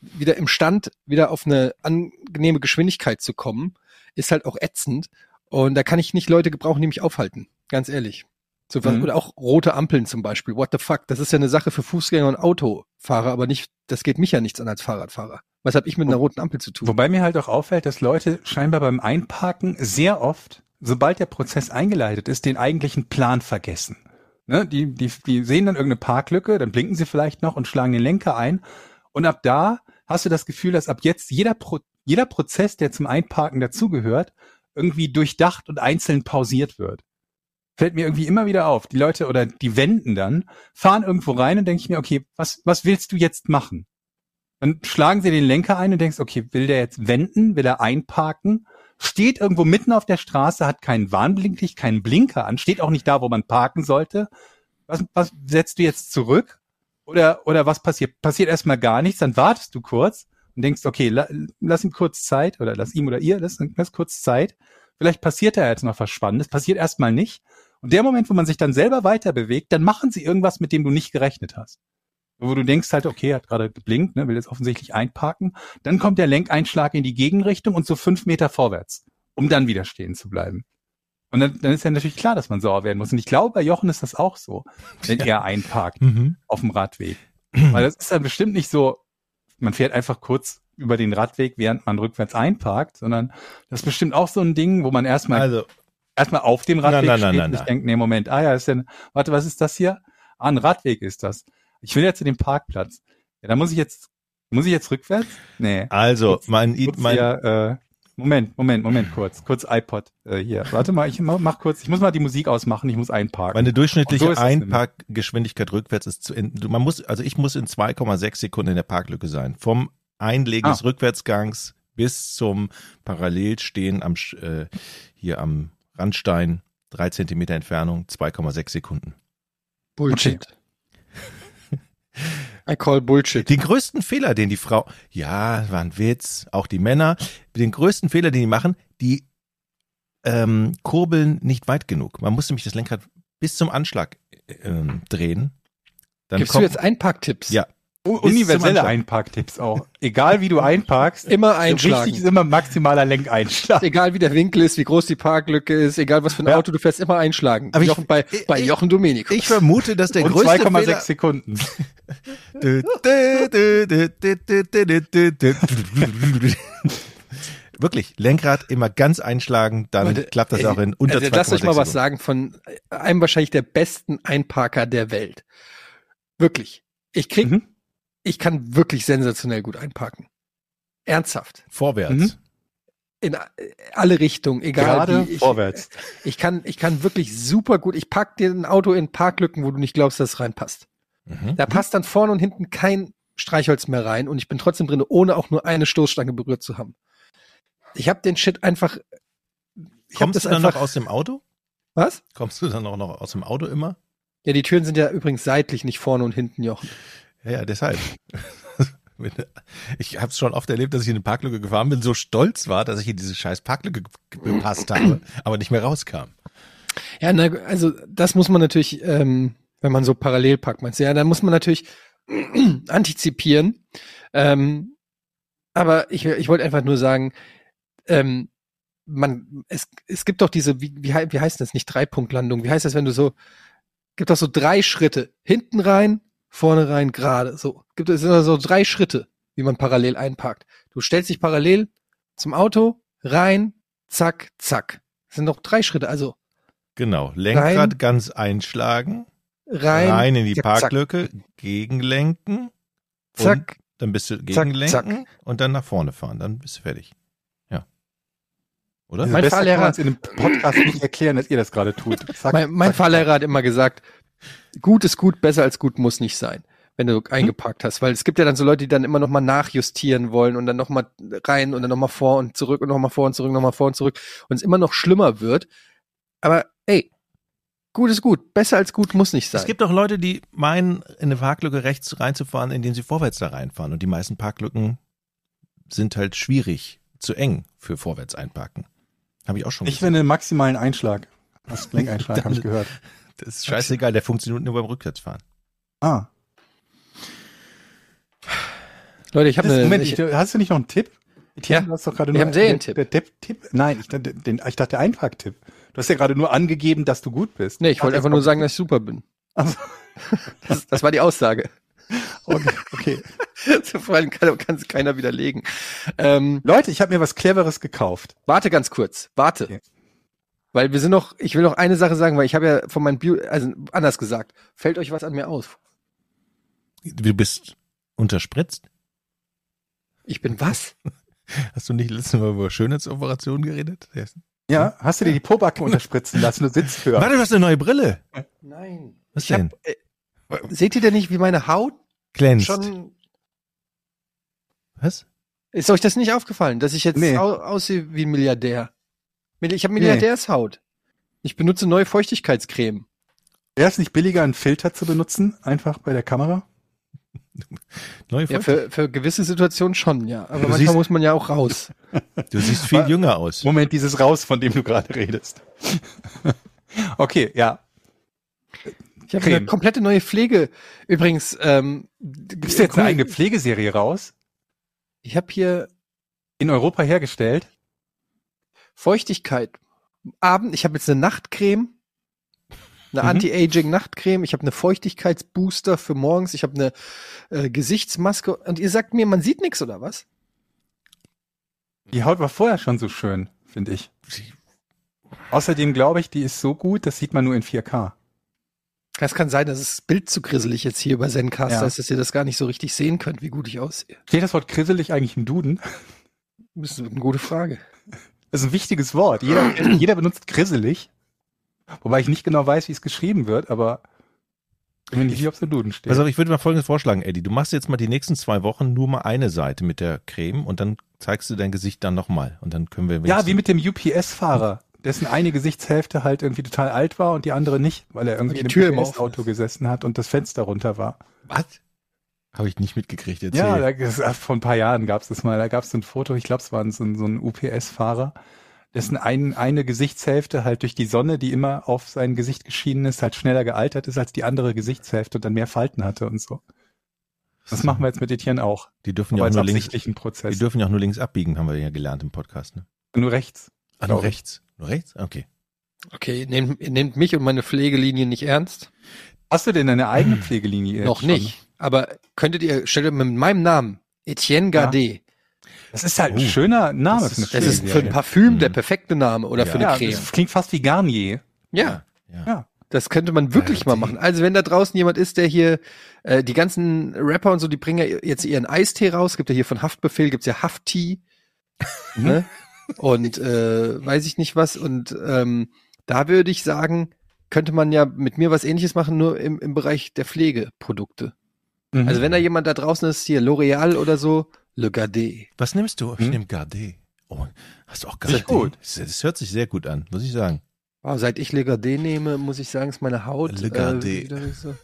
wieder im Stand wieder auf eine angenehme Geschwindigkeit zu kommen, ist halt auch ätzend. Und da kann ich nicht Leute gebrauchen, die mich aufhalten. Ganz ehrlich. So, mhm. Oder auch rote Ampeln zum Beispiel. What the fuck? Das ist ja eine Sache für Fußgänger und Autofahrer, aber nicht, das geht mich ja nichts an als Fahrradfahrer. Was habe ich mit einer roten Ampel zu tun? Wobei mir halt auch auffällt, dass Leute scheinbar beim Einparken sehr oft sobald der Prozess eingeleitet ist, den eigentlichen Plan vergessen. Ne? Die, die, die sehen dann irgendeine Parklücke, dann blinken sie vielleicht noch und schlagen den Lenker ein. Und ab da hast du das Gefühl, dass ab jetzt jeder, Pro, jeder Prozess, der zum Einparken dazugehört, irgendwie durchdacht und einzeln pausiert wird. Fällt mir irgendwie immer wieder auf. Die Leute oder die wenden dann, fahren irgendwo rein und denke ich mir, okay, was, was willst du jetzt machen? Dann schlagen sie den Lenker ein und denkst, okay, will der jetzt wenden? Will er einparken? steht irgendwo mitten auf der Straße, hat kein Warnblinklicht, keinen Blinker an, steht auch nicht da, wo man parken sollte. Was, was setzt du jetzt zurück? Oder, oder was passiert? Passiert erstmal gar nichts, dann wartest du kurz und denkst, okay, la, lass ihm kurz Zeit oder lass ihm oder ihr, lass, lass kurz Zeit. Vielleicht passiert da jetzt noch was Spannendes, passiert erstmal nicht. Und der Moment, wo man sich dann selber weiter bewegt, dann machen sie irgendwas, mit dem du nicht gerechnet hast wo du denkst halt, okay, hat gerade geblinkt, ne, will jetzt offensichtlich einparken. Dann kommt der Lenkeinschlag in die Gegenrichtung und so fünf Meter vorwärts, um dann wieder stehen zu bleiben. Und dann, dann ist ja natürlich klar, dass man sauer werden muss. Und ich glaube, bei Jochen ist das auch so, wenn er einparkt mhm. auf dem Radweg. [clears throat] Weil das ist dann bestimmt nicht so, man fährt einfach kurz über den Radweg, während man rückwärts einparkt, sondern das ist bestimmt auch so ein Ding, wo man erstmal also, erstmal auf dem Radweg nein, nein, steht nein, und ich denke, nee, Moment, ah ja, ist denn, warte, was ist das hier? Ah, ein Radweg ist das. Ich will ja zu dem Parkplatz. Ja, da muss ich jetzt, muss ich jetzt rückwärts? Nee. Also, mein, mein, hier, äh, Moment, Moment, Moment, kurz, kurz iPod äh, hier. Warte mal, ich mach, mach kurz, ich muss mal die Musik ausmachen, ich muss einparken. Meine durchschnittliche so Einparkgeschwindigkeit rückwärts ist zu enden. Man muss, also ich muss in 2,6 Sekunden in der Parklücke sein. Vom Einlegen ah. des Rückwärtsgangs bis zum Parallelstehen am äh, hier am Randstein, drei Zentimeter Entfernung, 2,6 Sekunden. Bullshit. Okay. [laughs] I call Bullshit. Den größten Fehler, den die Frau, ja, war ein Witz, auch die Männer, den größten Fehler, den die machen, die ähm, kurbeln nicht weit genug. Man muss nämlich das Lenkrad bis zum Anschlag ähm, drehen. Dann Gibst kommt, du jetzt Einpacktipps? Ja universelle Einparktipps auch. Egal wie du einparkst, immer einschlagen. Richtig ist immer maximaler Lenkeinschlag. Egal wie der Winkel ist, wie groß die Parklücke ist, egal was für ein ja. Auto du fährst, immer einschlagen. Aber Jochen, ich, bei, ich, bei Jochen Domenico. Ich vermute, dass der Und größte 2,6 Sekunden. Wirklich, Lenkrad immer ganz einschlagen, dann Leute, klappt das ey, auch in unter also, 2,6 Lasst euch mal was sagen von einem wahrscheinlich der besten Einparker der Welt. Wirklich. Ich krieg mhm ich kann wirklich sensationell gut einparken. Ernsthaft. Vorwärts. Mhm. In alle Richtungen, egal Gerade wie. Ich, vorwärts. Ich kann, ich kann wirklich super gut. Ich pack dir ein Auto in Parklücken, wo du nicht glaubst, dass es reinpasst. Mhm. Da passt dann vorne und hinten kein Streichholz mehr rein und ich bin trotzdem drin, ohne auch nur eine Stoßstange berührt zu haben. Ich habe den Shit einfach. Ich Kommst das du dann einfach. noch aus dem Auto? was? Kommst du dann auch noch aus dem Auto immer? Ja, die Türen sind ja übrigens seitlich, nicht vorne und hinten, Jochen. Ja, deshalb. [laughs] Ich habe es schon oft erlebt, dass ich in eine Parklücke gefahren bin, so stolz war, dass ich in diese scheiß Parklücke ge- gepasst habe, aber nicht mehr rauskam. Ja, na, also das muss man natürlich, ähm, wenn man so parallel packt, meinst du, ja, dann muss man natürlich [clears throat] antizipieren. Ähm, aber ich, ich wollte einfach nur sagen, ähm, man, es, es gibt doch diese, wie, wie, wie heißt das nicht, Dreipunktlandung? Wie heißt das, wenn du so, gibt doch so drei Schritte, hinten rein, vorne rein, gerade, so. Gibt es sind so drei Schritte, wie man parallel einparkt. Du stellst dich parallel zum Auto, rein, zack, zack. Das sind doch drei Schritte, also Genau, Lenkrad Rein. ganz einschlagen, rein, rein, in die zack, zack. Parklücke, gegenlenken, zack, dann bist du Zack, gegenlenken und dann nach vorne fahren, dann bist du fertig. Ja. Oder? Mein Fahrlehrer- es in einem Podcast nicht erklären, dass ihr das gerade tut. [laughs] Zack, Mein, mein zack, Fahrlehrer hat immer gesagt, gut ist gut, besser als gut muss nicht sein, wenn du eingeparkt hast. Weil es gibt ja dann so Leute, die dann immer noch mal nachjustieren wollen und dann noch mal rein und dann noch mal vor und zurück und noch mal vor und zurück, noch mal vor und zurück und es immer noch schlimmer wird. Aber ey, gut ist gut, besser als gut muss nicht sein. Es gibt auch Leute, die meinen, in eine Parklücke rechts reinzufahren, indem sie vorwärts da reinfahren. Und die meisten Parklücken sind halt schwierig, zu eng für vorwärts einparken. Habe ich auch schon Ich gesehen. finde einen maximalen Einschlag. Was Lenkeinschlag [laughs] habe ich gehört. Das ist scheißegal, der funktioniert nur beim Rückwärtsfahren. Ah. Leute, ich habe eine, Moment, ich, ich, hast du nicht noch einen Tipp? Etienne, Ja. hast doch gerade Wir nur haben einen Serientipp. Der, der Tipp, Tipp? Nein, ich dachte, den, ich dachte der Einparktipp. Du hast ja gerade nur angegeben, dass du gut bist. nee, ich wollte Ach, einfach nur sagen, dass ich super bin. Also, [laughs] Das, das war die Aussage. okay, okay. [laughs] Vor allem kann kann es keiner widerlegen. Ähm, Leute, ich habe mir was Cleveres gekauft. Warte ganz kurz, warte. Okay. Weil wir sind noch, ich will noch eine Sache sagen, weil ich habe ja von meinem Bio, also anders gesagt, fällt euch was an mir auf? Du bist unterspritzt? Ich bin was? [laughs] Hast du nicht letztes Mal über Schönheitsoperationen geredet? Ja. Ja, hast du dir die Pobacke [laughs] unterspritzen lassen? Du sitzt für. Warte, du hast eine neue Brille. Nein. Was ich denn? Hab, äh, seht ihr denn nicht, wie meine Haut Glänzt. schon, Was? ist euch das nicht aufgefallen, dass ich jetzt Nee. au, aussehe wie ein Milliardär? Ich habe Milliardärshaut. Ich benutze neue Feuchtigkeitscreme. Wäre es nicht billiger, einen Filter zu benutzen? Einfach bei der Kamera? [laughs] Neue Ja, für, für gewisse Situationen schon, ja. Aber Du manchmal siehst- muss man ja auch raus. [laughs] Du siehst viel jünger aus. Moment, dieses Raus, von dem du gerade redest. [laughs] okay, ja. Ich habe eine komplette neue Pflege. Übrigens, ähm, Gibst du jetzt eine eigene Pflegeserie raus? Ich habe hier In Europa hergestellt? Feuchtigkeit. Abend, ich habe jetzt eine Nachtcreme, eine Mhm. Anti-Aging Nachtcreme, ich habe eine Feuchtigkeitsbooster für morgens, ich habe eine äh, Gesichtsmaske und ihr sagt mir, man sieht nichts oder was? Die Haut war vorher schon so schön, finde ich. Außerdem glaube ich, die ist so gut, das sieht man nur in 4K. Das kann sein, dass das Bild zu grisselig jetzt hier über Zencaster Ja. ist, dass ihr das gar nicht so richtig sehen könnt, wie gut ich aussehe. Steht das Wort grisselig eigentlich im Duden? Das ist eine gute Frage. Das ist ein wichtiges Wort. Jeder, [clears throat] jeder benutzt grisselig. Wobei ich nicht genau weiß, wie es geschrieben wird, aber bin mir nicht sicher, ob es im Duden steht. Auf, ich würde mal Folgendes vorschlagen, Eddie. Du machst jetzt mal die nächsten zwei Wochen nur mal eine Seite mit der Creme und dann zeigst du dein Gesicht dann nochmal. Und dann können wir ja, wie mit dem UPS-Fahrer, dessen eine Gesichtshälfte halt irgendwie total alt war und die andere nicht, weil er irgendwie offen UPS-Auto gesessen hat und das Fenster runter war. Was? Habe ich nicht mitgekriegt jetzt. Ja, da, ach, vor ein paar Jahren gab es das mal. Da gab es so ein Foto, ich glaube, es war so ein, so ein UPS-Fahrer, dessen ein, eine Gesichtshälfte halt durch die Sonne, die immer auf sein Gesicht geschienen ist, halt schneller gealtert ist als die andere Gesichtshälfte und dann mehr Falten hatte und so. Das machen wir jetzt mit Etienne auch. Die dürfen ja auch nur links, Prozess. die dürfen ja auch nur links abbiegen, haben wir ja gelernt im Podcast, ne? Nur rechts. Ah, nur rechts. Nur rechts? Okay. Okay, nehmt, nehmt mich und meine Pflegelinie nicht ernst? Hast du denn deine eigene Pflegelinie? jetzt Noch schon? nicht. Aber könntet ihr, stellt ihr mit meinem Namen, Etienne Gardet, Das ist halt ein Oh, schöner Name das für eine ist- das ist für ein. Parfüm der Mhm. perfekte Name oder für Ja. eine Ja, Creme. das klingt fast wie Garnier. Ja, Ja. Ja. das könnte man wirklich mal machen. Also wenn da draußen jemand ist, der hier, äh, die ganzen Rapper und so, die bringen ja jetzt ihren Eistee raus. Gibt ja hier von Haftbefehl, gibt's ja Hafttee. ne? Und äh, weiß ich nicht was. Und ähm, da würde ich sagen, könnte man ja mit mir was ähnliches machen, nur im, im Bereich der Pflegeprodukte. Mhm. Also wenn da jemand da draußen ist, hier L'Oreal oder so, Le Gardet. Was nimmst du? Ich Hm? nehme Gardet. Oh, hast du auch Gardet? gut. Das, das hört sich sehr gut an, muss ich sagen. Wow, seit ich Le Gardet nehme, muss ich sagen, ist meine Haut Le Gardet. wieder so,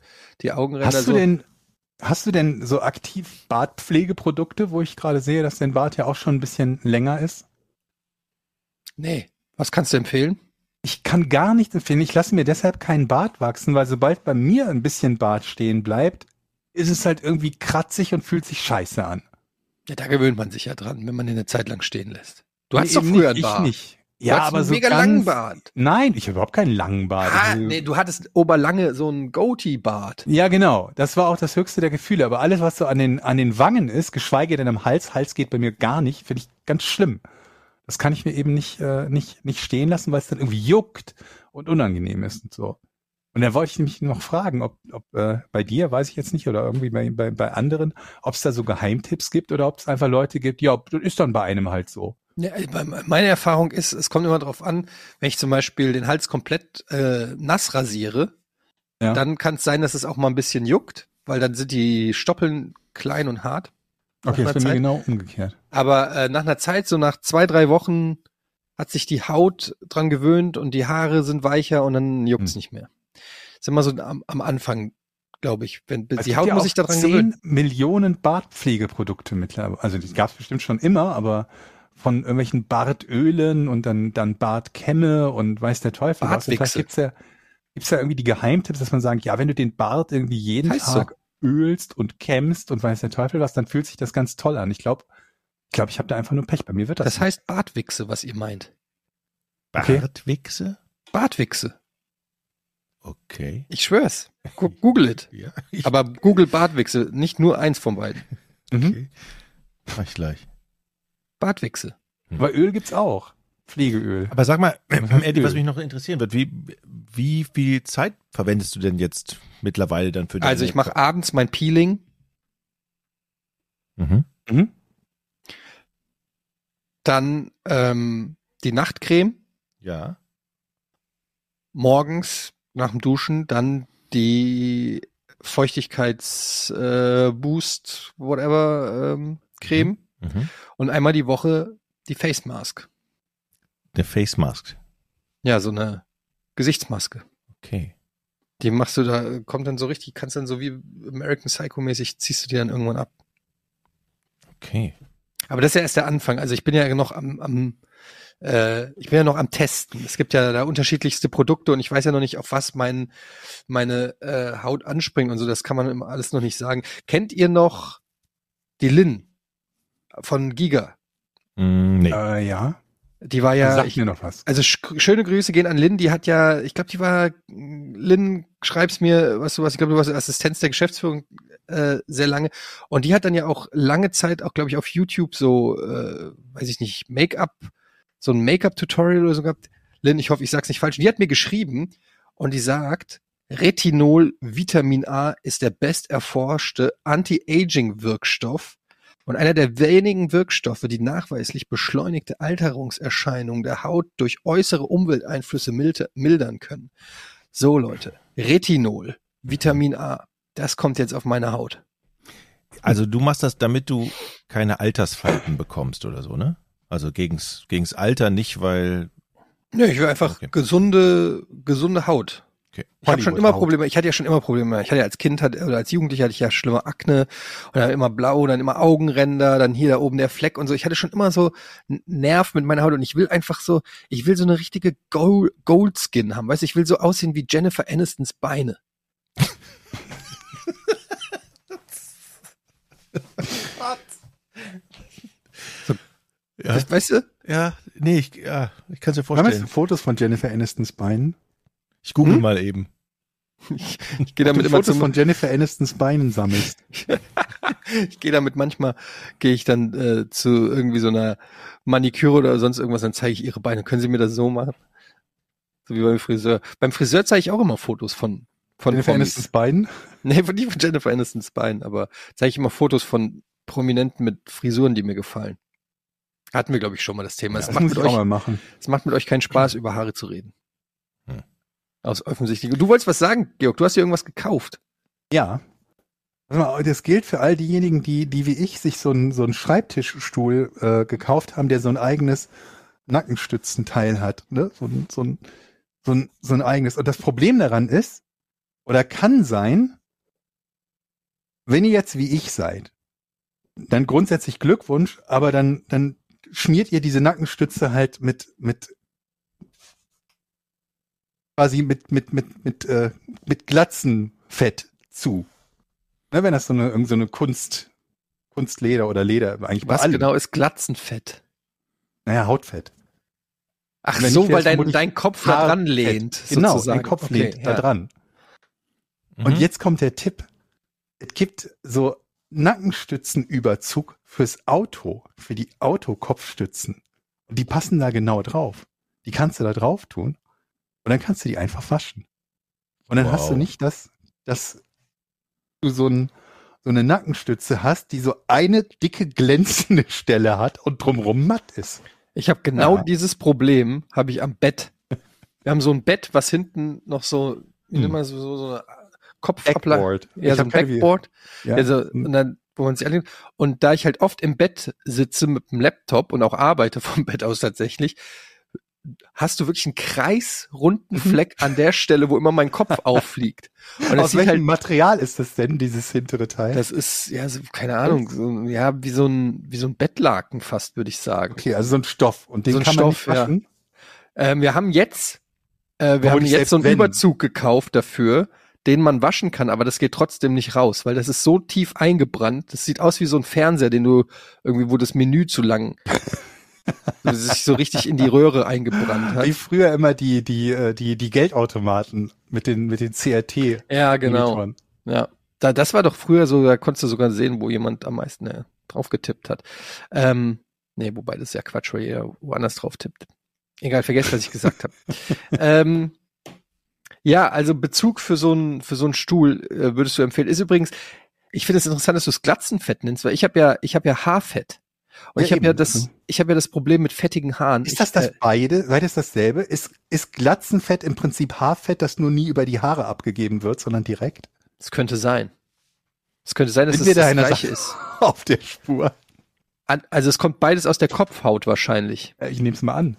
die Augenränder Hast du so. denn, hast du denn so aktiv Bartpflegeprodukte, wo ich gerade sehe, dass dein Bart ja auch schon ein bisschen länger ist? nee, was kannst du empfehlen? Ich kann gar nichts empfehlen. Ich lasse mir deshalb keinen Bart wachsen, weil sobald bei mir ein bisschen Bart stehen bleibt, ist es halt irgendwie kratzig und fühlt sich scheiße an. Ja, da gewöhnt man sich ja dran, wenn man den eine Zeit lang stehen lässt. Du Nee, doch eben früher nicht, einen Bart. Ich nicht. Du Ja, aber einen so mega ganz, langen Bart. Nein, ich habe überhaupt keinen langen Bart. Ah, Also- nee, du hattest oberlange so einen Goatee-Bart. Ja, genau. Das war auch das höchste der Gefühle. Aber alles, was so an den, an den Wangen ist, geschweige denn am Hals, Hals geht bei mir gar nicht, finde ich ganz schlimm. Das kann ich mir eben nicht, äh, nicht, nicht stehen lassen, weil es dann irgendwie juckt und unangenehm ist und so. Und da wollte ich nämlich noch fragen, ob, ob äh, bei dir, weiß ich jetzt nicht, oder irgendwie bei, bei, bei anderen, ob es da so Geheimtipps gibt oder ob es einfach Leute gibt, ja, das ist dann bei einem halt so. Ja, meine Erfahrung ist, es kommt immer drauf an, wenn ich zum Beispiel den Hals komplett äh, nass rasiere, Ja. dann kann es sein, dass es auch mal ein bisschen juckt, weil dann sind die Stoppeln klein und hart. Okay, das bei mir genau umgekehrt. Aber äh, nach einer Zeit, so nach zwei, drei Wochen, hat sich die Haut dran gewöhnt und die Haare sind weicher und dann juckt's Hm. nicht mehr. ist immer so am, am Anfang, glaube ich. Wenn, Es die Haut muss sich daran 10 gewöhnen. Millionen Bartpflegeprodukte mittlerweile. Also die gab es bestimmt schon immer, aber von irgendwelchen Bartölen und dann, dann Bartkämme und weiß der Teufel was. Vielleicht gibt's ja, gibt's ja irgendwie die Geheimtipps, dass man sagt, ja, wenn du den Bart irgendwie jeden Heißt Tag ölst und kämmst und weiß der Teufel was, dann fühlt sich das ganz toll an. Ich glaube, ich glaube, ich habe da einfach nur Pech. Bei mir wird das. Das heißt Bartwichse, was ihr meint. Okay. Bartwichse? Bartwichse. Okay. Ich schwör's. [laughs] Google it. Ja, ich, Aber Google Bartwichse, nicht nur eins von beiden. mhm. okay. Mach ich gleich. Bartwichse. Aber Öl gibt's auch. Pflegeöl. Aber sag mal, Was heißt Eddie, was mich noch interessieren wird, wie, wie viel Zeit verwendest du denn jetzt mittlerweile dann für Also ich mache abends mein Peeling, Mhm. Mhm. dann ähm, die Nachtcreme, Ja. morgens nach dem Duschen, dann die Feuchtigkeits äh, whatever, ähm, Creme Mhm. und einmal die Woche die Face Mask. Der Face Mask. Ja, so eine Gesichtsmaske. Okay. Die machst du da, kommt dann so richtig, kannst dann so wie American Psycho mäßig, ziehst du die dann irgendwann ab. Okay. Aber das ist ja erst der Anfang. Also ich bin ja noch am, am äh, ich bin ja noch am Testen. Es gibt ja da unterschiedlichste Produkte und ich weiß ja noch nicht, auf was mein, meine äh, Haut anspringt und so. Das kann man immer alles noch nicht sagen. Kennt ihr noch die Lin von Giga? Mm, nee. Äh, ja. Die war ja, Sag ich, mir noch was. also sch schöne Grüße gehen an Lynn, die hat ja, ich glaube, die war, Lynn, schreib's mir, was du was, ich glaube, du warst Assistenz der Geschäftsführung äh, sehr lange. Und die hat dann ja auch lange Zeit, auch glaube ich, auf YouTube so, äh, weiß ich nicht, Make-up, so ein Make-up-Tutorial oder so gehabt. Lynn, ich hoffe, ich sag's nicht falsch. Die hat mir geschrieben und die sagt, Retinol Vitamin A ist der best erforschte Anti-Aging-Wirkstoff und einer der wenigen Wirkstoffe, die nachweislich beschleunigte Alterungserscheinungen der Haut durch äußere Umwelteinflüsse milde- mildern können. So Leute, Retinol, Vitamin A, das kommt jetzt auf meine Haut. Also du machst das, damit du keine Altersfalten bekommst oder so, ne? Also gegens, gegens Alter nicht, weil. Nö, ich will einfach Okay. gesunde, gesunde Haut. Okay. Ich habe schon immer Haut. Probleme, ich hatte ja schon immer Probleme. Ich hatte als Kind hatte, oder als Jugendlicher hatte ich ja schlimme Akne und dann immer blau, dann immer Augenränder, dann hier da oben der Fleck und so. Ich hatte schon immer so Nerv mit meiner Haut und ich will einfach so, ich will so eine richtige Gold, Goldskin haben. Weißt du, ich will so aussehen wie Jennifer Anistons Beine. [laughs] ja. weißt, weißt du? Ja, nee, ich, ja, ich kann es mir vorstellen. Haben wir Fotos von Jennifer Anistons Beinen? Ich google Hm? mal eben. [laughs] Ich, ich gehe damit du immer Fotos zum, von Jennifer Anistons Beinen sammelst. [laughs] ich gehe damit manchmal, gehe ich dann äh, zu irgendwie so einer Maniküre oder sonst irgendwas, dann zeige ich ihre Beine. Können Sie mir das so machen? So wie beim Friseur. Beim Friseur zeige ich auch immer Fotos von von Jennifer Promis. Anistons Beinen? [laughs] Nee, von nicht von Jennifer Anistons Beinen, aber zeige ich immer Fotos von Prominenten mit Frisuren, die mir gefallen. Hatten wir, glaube ich, schon mal das Thema. Es Das macht muss mit ich auch euch mal machen. Es macht mit euch keinen Spaß, über Haare zu reden. Aus offensichtlich. Du wolltest was sagen, Georg. Du hast dir irgendwas gekauft. Ja. Mal, Das gilt für all diejenigen, die, die wie ich sich so einen so einen Schreibtischstuhl äh, gekauft haben, der so ein eigenes Nackenstützenteil hat. Ne? So, so, ein, so, ein, so ein eigenes. Und das Problem daran ist, oder kann sein, wenn ihr jetzt wie ich seid, dann grundsätzlich Glückwunsch, aber dann, dann schmiert ihr diese Nackenstütze halt mit, mit quasi mit, mit, mit, mit, äh, mit Glatzenfett zu. Ne, wenn das so eine, irgend so eine Kunst, Kunstleder oder Leder, eigentlich Was genau ist Glatzenfett? Naja, Hautfett. Ach Wenn so, weil dein, dein Kopf da dran lehnt. Genau, sozusagen. dein Kopf Okay, lehnt da ja. dran. Mhm. Und jetzt kommt der Tipp. Es gibt so Nackenstützenüberzug fürs Auto, für die Autokopfstützen. Die passen da genau drauf. Die kannst du da drauf tun. Und dann kannst du die einfach waschen. Und dann hast du Wow. nicht das, dass du so, ein, so eine Nackenstütze hast, die so eine dicke glänzende Stelle hat und drumrum matt ist. Ich habe genau Ja. dieses Problem, habe ich am Bett. Wir haben so ein Bett, was hinten noch so, wie Hm. man so, so, so eine Kopfablage. Ja, Ich so ein. Backboard. Ja. Also, Hm. und dann, wo man sich anlegt. Und da ich halt oft im Bett sitze mit dem Laptop und auch arbeite vom Bett aus tatsächlich, hast du wirklich einen kreisrunden Mhm. Fleck an der Stelle, wo immer mein Kopf [laughs] auffliegt. Und Aus welchem halt, Material ist das denn, dieses hintere Teil? das ist, ja, so, keine Ahnung, so, ja, wie so ein, wie so ein Bettlaken fast, würde ich sagen. okay, also so ein Stoff. Und den So kann Stoff, man nicht waschen. Ähm, wir haben jetzt, äh, wir Obwohl haben jetzt so einen wenn. Überzug gekauft dafür, den man waschen kann, aber das geht trotzdem nicht raus, weil das ist so tief eingebrannt. Das sieht aus wie so ein Fernseher, den du irgendwie, wo das Menü zu lang [laughs] sich so richtig in die Röhre eingebrannt Wie hat. früher immer die, die, äh, die, die Geldautomaten mit den, mit den CRT. Ja, genau. Monitoren. Ja, da, das war doch früher so, da konntest du sogar sehen, wo jemand am meisten äh, drauf getippt hat. Ähm, nee, wobei das ist ja Quatsch, weil jeder woanders drauf tippt. Egal, vergesst, was ich gesagt habe. [laughs] ähm, ja, also Bezug für so einen für so einen Stuhl äh, würdest du empfehlen. Ist übrigens, ich finde es interessant, dass du es Glatzenfett nennst, weil ich habe ja ich habe ja Haarfett und Ja, ich habe ja das ich habe ja das Problem mit fettigen Haaren. Ist ich, das das Äh, beide? Seid es dasselbe? Ist, ist Glatzenfett im Prinzip Haarfett, das nur nie über die Haare abgegeben wird, sondern direkt? es könnte sein. Es könnte sein, dass Sind es da das gleiche Sache? ist. [laughs] Auf der Spur. An, also es kommt beides aus der Kopfhaut wahrscheinlich. Ja, Ich nehme es mal an.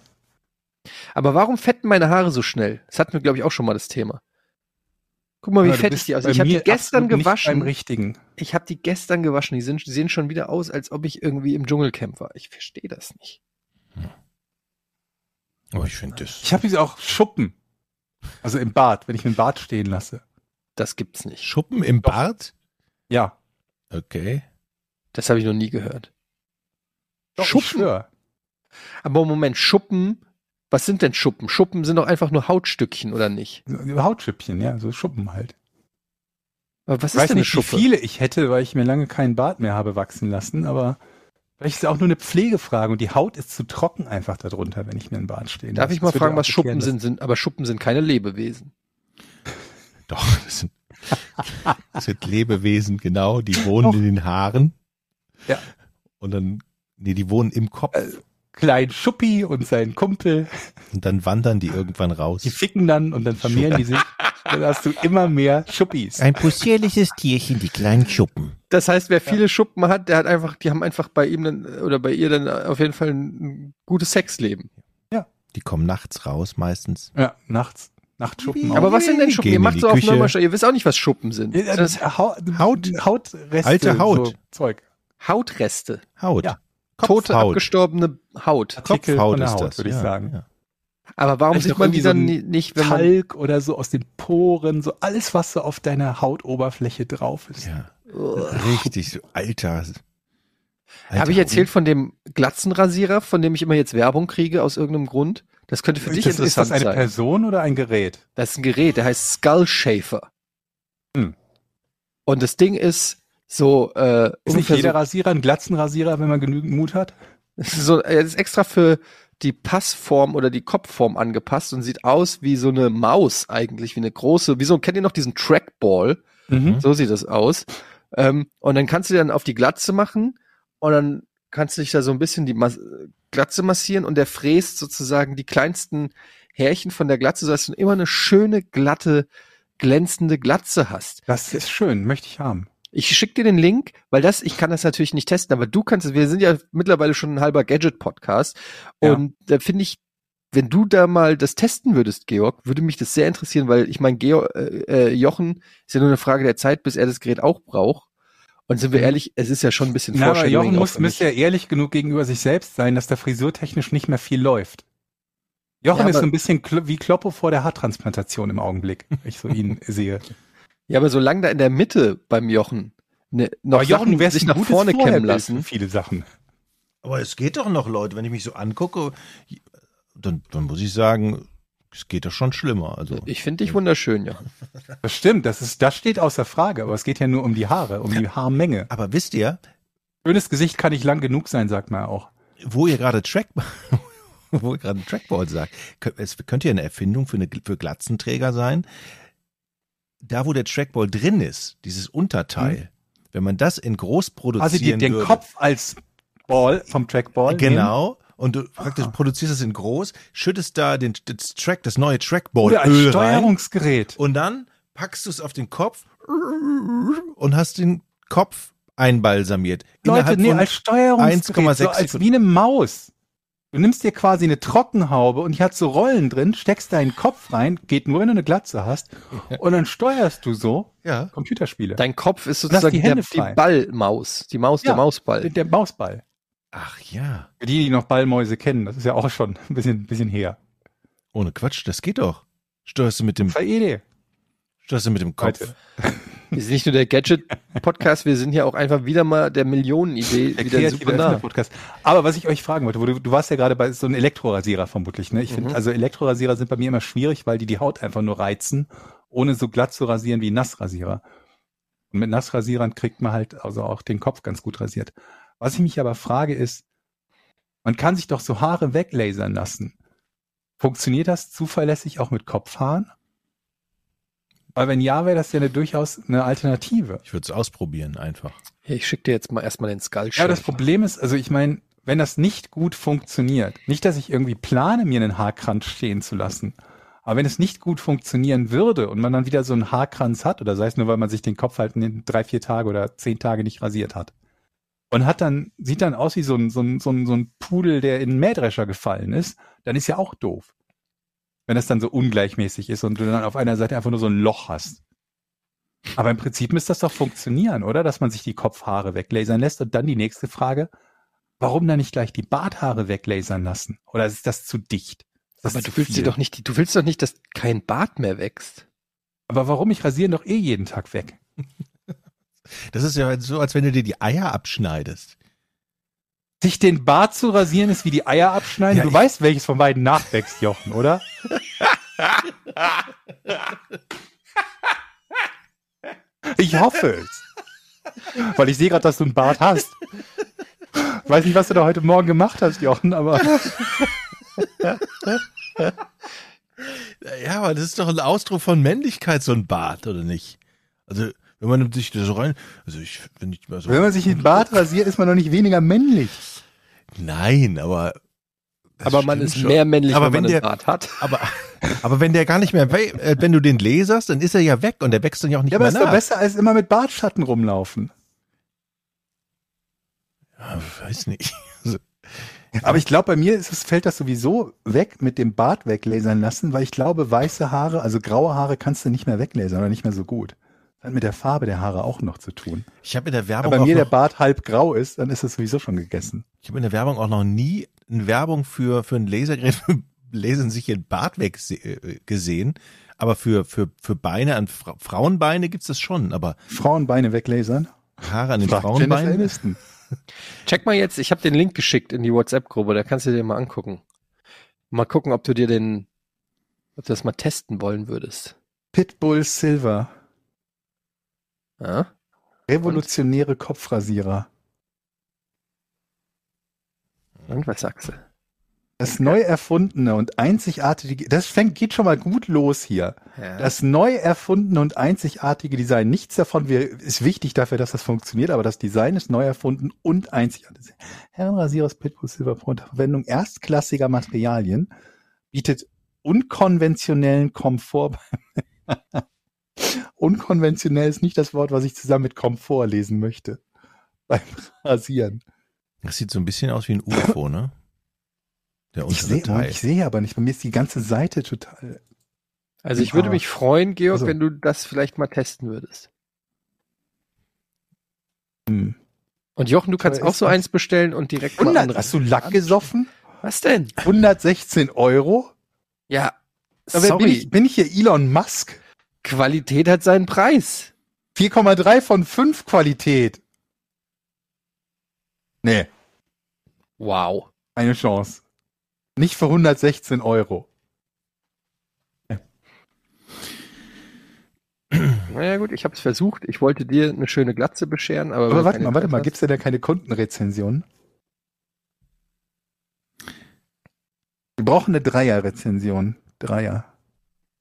Aber warum fetten meine Haare so schnell? Das hatten wir, glaube ich, auch schon mal das Thema. Guck mal, wie du fettig die aussehen. Ich habe die gestern nicht Beim gewaschen. richtigen. Ich habe die gestern gewaschen. Die, sind, die sehen schon wieder aus, als ob ich irgendwie im Dschungelcamp war. Ich verstehe das nicht. Oh, ich finde das. Ich habe diese auch Schuppen. Also im Bad, wenn ich einen Bad stehen lasse. Das gibt's nicht. Schuppen im Bart? Ja. Okay. Das habe ich noch nie gehört. Doch, Schuppen? Aber Moment, Schuppen. Was sind denn Schuppen? Schuppen sind doch einfach nur Hautstückchen, oder nicht? Hautschüppchen, ja, so Schuppen halt. Aber was Ich ist weiß denn eine nicht, wie Schuppe? viele ich hätte, weil ich mir lange keinen Bart mehr habe wachsen lassen, aber vielleicht ist es auch nur eine Pflegefrage und die Haut ist zu trocken einfach darunter, wenn ich mir einen Bart stehen Darf lasse. ich mal Das fragen, was Schuppen sind, sind? Aber Schuppen sind keine Lebewesen. [laughs] Doch, das sind, das sind Lebewesen, genau. Die wohnen Doch. in den Haaren. Ja. Und dann, nee, die wohnen im Kopf. Dass Klein Schuppi und sein Kumpel, Und dann wandern die irgendwann raus. die ficken dann und dann vermehren die sich. Dann hast du immer mehr Schuppis. Ein possierliches Tierchen, die kleinen Schuppen. Das heißt, wer viele Schuppen hat, der hat einfach, die haben einfach bei ihm dann, oder bei ihr dann auf jeden Fall ein, gutes Sexleben. Die kommen nachts raus meistens. Ja, nachts. Nachtschuppen. Aber auch. was sind denn Schuppen? Gehen Ihr macht so auf Küche. Neumarsch, ihr wisst auch nicht, was Schuppen sind. Ja, Das Haut. Hautreste. Alte Haut. So Zeug. Hautreste. Haut. Ja. Tote, Kopfhaut. abgestorbene Haut. Artikel Kopfhaut von der ist Haut, das, würde ich ja, sagen. ja. Aber warum sieht man die dann ni- nicht, wenn man, Talg oder so aus den Poren, so alles, was so auf deiner Hautoberfläche drauf ist. Ja. Richtig, so alter. Alter, Habe ich erzählt von dem Glatzenrasierer, von dem ich immer jetzt Werbung kriege aus irgendeinem Grund? Das könnte für dich das, ist interessant das eine sein. Person oder ein Gerät? Das ist ein Gerät, der heißt Skull Shaver. Hm. Und das Ding ist so äh, Ist nicht jeder so, Rasierer ein Glatzenrasierer, wenn man genügend Mut hat? ist so, er ist extra für die Passform oder die Kopfform angepasst und sieht aus wie so eine Maus eigentlich, wie eine große, wie so, kennt ihr noch diesen Trackball? Mhm. So sieht das aus. Ähm, und dann kannst du dann auf die Glatze machen und dann kannst du dich da so ein bisschen die Mas Glatze massieren und der fräst sozusagen die kleinsten Härchen von der Glatze, sodass du immer eine schöne, glatte, glänzende Glatze hast. Das ist schön, möchte ich haben. Ich schick dir den Link, weil das, ich kann das natürlich nicht testen, aber du kannst es, wir sind ja mittlerweile schon ein halber Gadget-Podcast Ja. und da finde ich, wenn du da mal das testen würdest, Georg, würde mich das sehr interessieren, weil ich meine, äh, äh, Jochen ist ja nur eine Frage der Zeit, bis er das Gerät auch braucht. Und sind wir ehrlich, es ist ja schon ein bisschen Na, aber Jochen muss, müsste ja ehrlich genug gegenüber sich selbst sein, dass da frisurtechnisch nicht mehr viel läuft. Jochen Ja, ist so ein bisschen wie Kloppo vor der Haartransplantation im Augenblick, wenn ich so ihn [laughs] sehe. Ja, aber solange da in der Mitte beim Jochen ne, noch Aber Jochen Sachen sich nach vorne kämmen lassen. viele Sachen. Aber es geht doch noch, Leute, wenn ich mich so angucke, dann, dann muss ich sagen, es geht doch schon schlimmer. Also Ich finde dich wunderschön, Jochen. [laughs] Das stimmt, das ist, das steht außer Frage, aber es geht ja nur um die Haare, um die Haarmenge. Aber wisst ihr, Schönes Gesicht kann nicht lang genug sein, sagt man auch. wo ihr gerade Track, [laughs] wo ihr gerade Trackball sagt, es könnte ja eine Erfindung für, eine, für Glatzenträger sein. Da, wo der Trackball drin ist, dieses Unterteil, wenn man das in groß produzieren Also die, den würde, Kopf als Ball vom Trackball. genau, und du praktisch produzierst es in groß, schüttest da den das Track, das neue Oder als rein Steuerungsgerät. und dann packst du es auf den Kopf und hast den Kopf einbalsamiert. Leute, Innerhalb nee, als Steuerungsgerät, 1,6 so als wie eine Maus. Du nimmst dir quasi eine Trockenhaube und die hat so Rollen drin, steckst deinen Kopf rein, geht nur, wenn du eine Glatze hast, und dann steuerst du so ja. Computerspiele. Dein Kopf ist sozusagen die der, Hände die. Ballmaus, die Maus, Ja. der Mausball. Der Mausball. Ach ja. Für die, die noch Ballmäuse kennen, das ist ja auch schon ein bisschen, ein bisschen her. Ohne Quatsch, das geht doch. Steuerst du mit dem, Idee. steuerst du mit dem Kopf. [laughs] Wir sind nicht nur der Gadget-Podcast, wir sind ja auch einfach wieder mal der Millionenidee Der wieder super nah. Podcast. Aber was ich euch fragen wollte, wo du, du warst ja gerade bei so einem Elektrorasierer vermutlich, ne? Ich finde, Mhm. also Elektrorasierer sind bei mir immer schwierig, weil die die Haut einfach nur reizen, ohne so glatt zu rasieren wie Nassrasierer. Und mit Nassrasierern kriegt man halt also auch den Kopf ganz gut rasiert. Was ich mich aber frage ist, man kann sich doch so Haare weglasern lassen. Funktioniert das zuverlässig auch mit Kopfhaaren? Weil wenn ja, wäre das ja eine durchaus eine Alternative. Ich würde es ausprobieren einfach. Ja, ich schicke dir jetzt mal erstmal den Skull Ja, das Problem ist, also ich meine, wenn das nicht gut funktioniert, nicht, dass ich irgendwie plane, mir einen Haarkranz stehen zu lassen, aber wenn es nicht gut funktionieren würde und man dann wieder so einen Haarkranz hat, oder sei es nur, weil man sich den Kopf halt in drei, vier Tage oder zehn Tage nicht rasiert hat, und hat dann, sieht dann aus wie so ein, so ein, so ein, so ein Pudel, der in einen Mähdrescher gefallen ist, dann ist ja auch doof. Wenn das dann so ungleichmäßig ist und du dann auf einer Seite einfach nur so ein Loch hast. Aber im Prinzip müsste das doch funktionieren, oder? Dass man sich die Kopfhaare weglasern lässt. Und dann die nächste Frage, warum dann nicht gleich die Barthaare weglasern lassen? Oder ist das zu dicht? Das Aber du willst dir doch nicht, du willst doch nicht, dass kein Bart mehr wächst. Aber warum? Ich rasiere doch eh jeden Tag weg. Das ist ja so, als wenn du dir die Eier abschneidest. Sich den Bart zu rasieren ist wie die Eier abschneiden. Ja, du weißt, welches von beiden nachwächst, Jochen, oder? Ich hoffe es. Weil ich sehe gerade, dass du einen Bart hast. Ich weiß nicht, was du da heute Morgen gemacht hast, Jochen, aber Ja, aber das ist doch ein Ausdruck von Männlichkeit, so ein Bart, oder nicht? Also, wenn man sich das so rein, also ich, wenn ich mal so. wenn man sich den Bart rasiert, ist man doch nicht weniger männlich. Nein, aber. aber man ist schon. mehr männlich, Aber wenn man wenn der- Bart hat. Aber, aber wenn der gar nicht mehr, äh, wenn du den laserst, dann ist er ja weg und der wächst dann ja auch nicht Ja, aber mehr ist doch nach. besser als immer mit Bartschatten rumlaufen. Ja, weiß nicht. Also, Aber ich glaube, bei mir ist es, fällt das sowieso weg mit dem Bart weglasern lassen, weil ich glaube, weiße Haare, also graue Haare kannst du nicht mehr weglasern oder nicht mehr so gut. Das hat mit der Farbe der Haare auch noch zu tun. ich habe in der Wenn Werbung bei auch mir der Bart halb grau ist, dann ist es sowieso schon gegessen. ich habe in der Werbung auch noch nie eine Werbung für, für ein Lasergerät für Lesen sich den Bart weg äh, gesehen. Aber für, für, für Beine an Fra Frauenbeine gibt's das schon, aber Frauenbeine weglasern? Haare an den Jennifer Frauenbeinen. [laughs] Check mal jetzt, ich habe den Link geschickt in die WhatsApp-Gruppe, da kannst du dir mal angucken. Mal gucken, ob du dir den, ob du das mal testen wollen würdest. Pitbull Silver. Ja? Revolutionäre Kopfrasierer. Und was sagst du? Das neu erfundene und einzigartige, das fängt, geht schon mal gut los hier. Ja. Das neu erfundene und einzigartige Design, nichts davon wir- ist wichtig dafür, dass das funktioniert, aber das Design ist neu erfunden und einzigartig. Herrenrasierer aus Pitbull Silver Pro unter Verwendung erstklassiger Materialien bietet unkonventionellen Komfort. [laughs] Unkonventionell ist nicht das Wort, was ich zusammen mit Komfort lesen möchte. [laughs] Beim Rasieren. Das sieht so ein bisschen aus wie ein UFO, ne? Der Ich sehe sehe aber nicht. Bei mir ist die ganze Seite total. Also ich würde mich freuen, Georg, Also. wenn du das vielleicht mal testen würdest. Hm. Und Jochen, du kannst Aber auch so eins bestellen und direkt mal 100, andere. hast du Lack gesoffen? Was denn? 116 Euro? Ja, Aber sorry, Bin, ich, bin ich hier Elon Musk? Qualität hat seinen Preis. 4,3 von 5 Qualität. Nee, Wow. eine Chance. Nicht für 116 Euro. Naja gut, ich habe es versucht. Ich wollte dir eine schöne Glatze bescheren, aber, Aber warte mal, warte mal, hast- gibt's denn da keine Kundenrezension? Wir brauchen eine Dreier-Rezension. Dreier.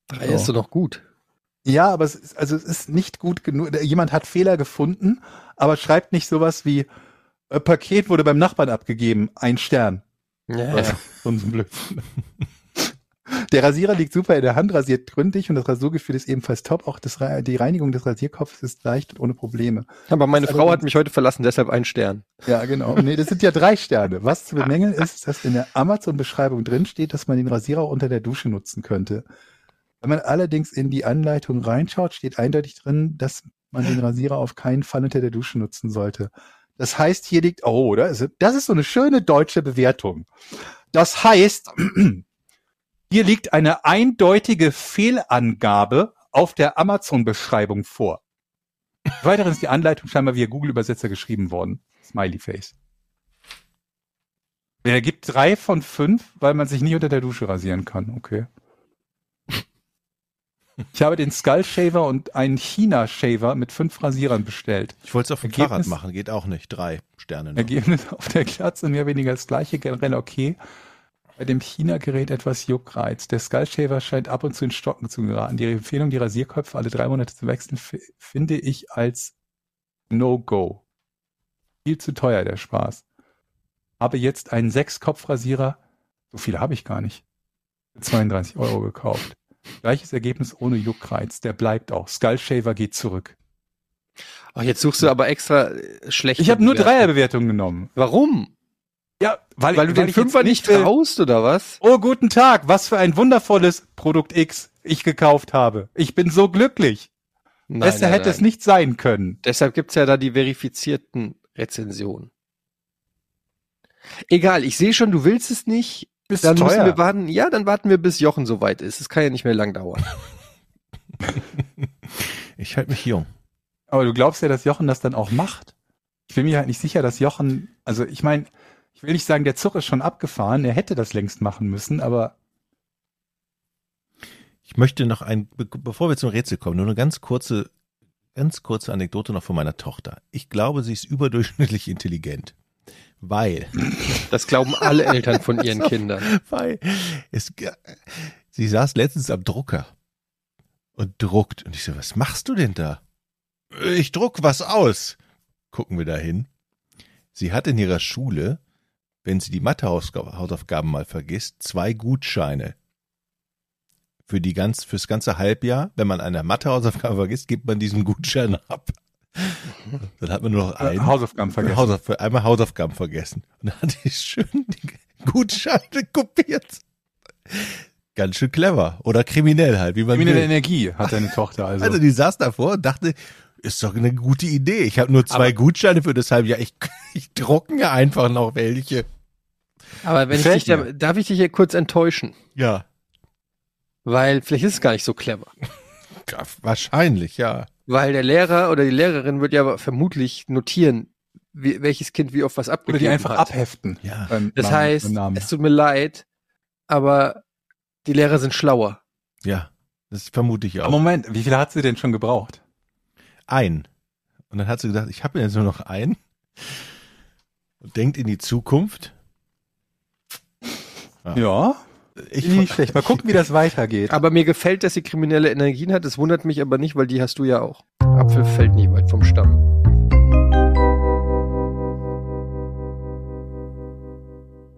Drei ist doch noch gut. Ja, aber es ist, also es ist nicht gut genug. Jemand hat Fehler gefunden, aber schreibt nicht sowas wie äh, Paket wurde beim Nachbarn abgegeben, ein Stern. Ja, Ja, so ein Blödsinn. [laughs] Der Rasierer liegt super in der Hand, rasiert gründlich und das Rasurgefühl ist ebenfalls top. Auch das, die Reinigung des Rasierkopfes ist leicht und ohne Probleme. Aber meine Das Frau hat mich heute verlassen, deshalb ein Stern. Ja, genau. Nee, das sind ja drei Sterne. Was zu bemängeln ist, dass in der Amazon-Beschreibung drin steht, dass man den Rasierer auch unter der Dusche nutzen könnte. Wenn man allerdings in die Anleitung reinschaut, steht eindeutig drin, dass man den Rasierer auf keinen Fall unter der Dusche nutzen sollte. Das heißt, hier liegt, oh, ist, das ist so eine schöne deutsche Bewertung. Das heißt, [clears throat] hier liegt eine eindeutige Fehlangabe auf der Amazon-Beschreibung vor. Weiterhin ist die Anleitung scheinbar via Google-Übersetzer geschrieben worden. Smiley Face. Er gibt drei von fünf, weil man sich nie unter der Dusche rasieren kann. Okay. Ich habe den Skull Shaver und einen China Shaver mit fünf Rasierern bestellt. Ich wollte es auf dem Ergebnis- Fahrrad machen, geht auch nicht. Drei Sterne. Noch. Ergebnis auf der Glatze mehr oder weniger das gleiche, generell okay. Bei dem China-Gerät etwas Juckreiz. Der Skull Shaver scheint ab und zu in Stocken zu geraten. Die Empfehlung, die Rasierköpfe alle drei Monate zu wechseln, fi- finde ich als No-Go. Viel zu teuer, der Spaß. Habe jetzt einen Sechs-Kopf-Rasierer, so viele habe ich gar nicht, für 32 Euro gekauft. Gleiches Ergebnis ohne Juckreiz. Der bleibt auch. Skull Shaver geht zurück. Ach, jetzt suchst du aber extra äh, schlecht. Ich habe nur Dreierbewertungen genommen. Warum? Ja, weil, Weil du den ich Fünfer nicht traust, oder was? Oh, guten Tag, was für ein wundervolles Produkt X ich gekauft habe. Ich bin so glücklich. Nein, Besser nein, hätte es nein. nicht sein können. Deshalb gibt's ja da die verifizierten Rezensionen. Egal, ich sehe schon, du willst es nicht. Ist Dann müssen teuer. wir warten. Ja, dann warten wir, bis Jochen soweit ist. Es kann ja nicht mehr lang dauern. [laughs] Ich halte mich jung. Aber du glaubst ja, dass Jochen das dann auch macht. Ich bin mir halt nicht sicher, dass Jochen, also ich meine, ich will nicht sagen, der Zug ist schon abgefahren, er hätte das längst machen müssen, aber Ich möchte noch ein, be bevor wir zum Rätsel kommen, nur eine ganz kurze, ganz kurze Anekdote noch von meiner Tochter. Ich glaube, sie ist überdurchschnittlich intelligent. Weil, Das glauben alle Eltern von [laughs] ihren Kindern. weil es, sie saß letztens am Drucker und druckt. Und ich so, was machst du denn da? Ich druck was aus. Gucken wir da hin. Sie hat in ihrer Schule, wenn sie die Mathehausaufgaben mal vergisst, zwei Gutscheine. Für die ganz, fürs ganze Halbjahr, wenn man eine Mathehausaufgabe vergisst, gibt man diesen Gutschein ab. Dann hat man nur noch äh, einen. Hausaufgaben vergessen. Hausauf einmal Hausaufgaben vergessen. Und dann hat die schön die Gutscheine kopiert. Ganz schön clever. Oder kriminell halt, wie man Kriminelle will. Energie hat deine Tochter [laughs] also. Also die saß davor und dachte, ist doch eine gute Idee. Ich habe nur zwei Aber- Gutscheine für das Halbjahr. Ich, [laughs] ich drucken ja einfach noch welche. Aber wenn ich dich da, darf ich dich hier kurz enttäuschen? Ja, Weil vielleicht ist es gar nicht so clever. [laughs] wahrscheinlich, ja. Weil der Lehrer oder die Lehrerin wird ja vermutlich notieren, wie, welches Kind wie oft was abgegeben Oder die einfach hat. abheften. Ja. beim Das Namen- heißt, es tut mir leid, aber die Lehrer sind schlauer. Ja, das vermute ich Aber auch. Moment, wie viele hat sie denn schon gebraucht? Ein. Und dann hat sie gesagt, ich habe jetzt nur noch einen. Und denkt in die Zukunft. Ja. Ja, Ich, nicht schlecht. Mal gucken, wie das weitergeht. Aber mir gefällt, dass sie kriminelle Energien hat. Das wundert mich aber nicht, weil die hast du ja auch. Apfel fällt nicht weit vom Stamm.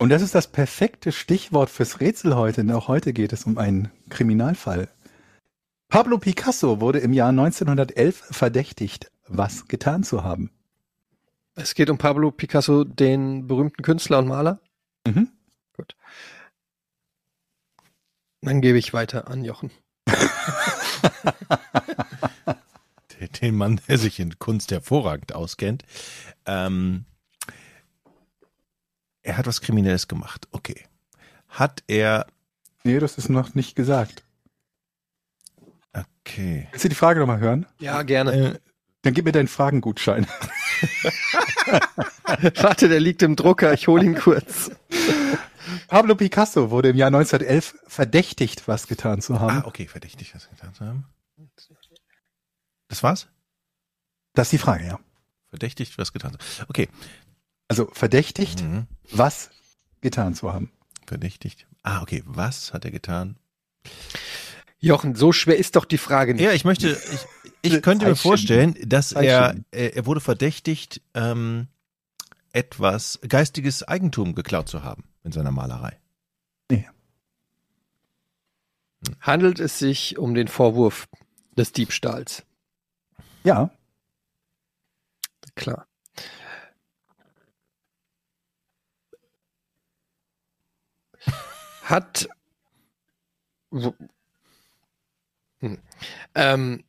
Und das ist das perfekte Stichwort fürs Rätsel heute, denn auch heute geht es um einen Kriminalfall. Pablo Picasso wurde im Jahr 1911 verdächtigt, was getan zu haben. Es geht um Pablo Picasso, den berühmten Künstler und Maler. Mhm. Dann gebe ich weiter an Jochen. den Mann, der sich in Kunst hervorragend auskennt. Ähm, er hat was Kriminelles gemacht. Okay. Hat er. Nee, das ist noch nicht gesagt. Okay. Willst du die Frage nochmal hören? Ja, gerne. Äh, Dann gib mir deinen Fragengutschein. [laughs] Warte, der liegt im Drucker. Ich hole ihn kurz. Pablo Picasso wurde im Jahr 1911 verdächtigt, was getan zu haben. ah, okay, verdächtig, was getan zu haben. Das war's? Das ist die Frage, ja. Verdächtigt, was getan zu haben. Okay. Also verdächtigt, Mhm. was getan zu haben. Verdächtigt. Ah, okay. Was hat er getan? Jochen, so schwer ist doch die Frage nicht. Ja, ich möchte, ich, ich könnte mir vorstellen, dass er, er er wurde verdächtigt, ähm, etwas geistiges Eigentum geklaut zu haben in seiner Malerei. Handelt es sich um den Vorwurf des Diebstahls? Ja, Klar. Hat hm. ähm,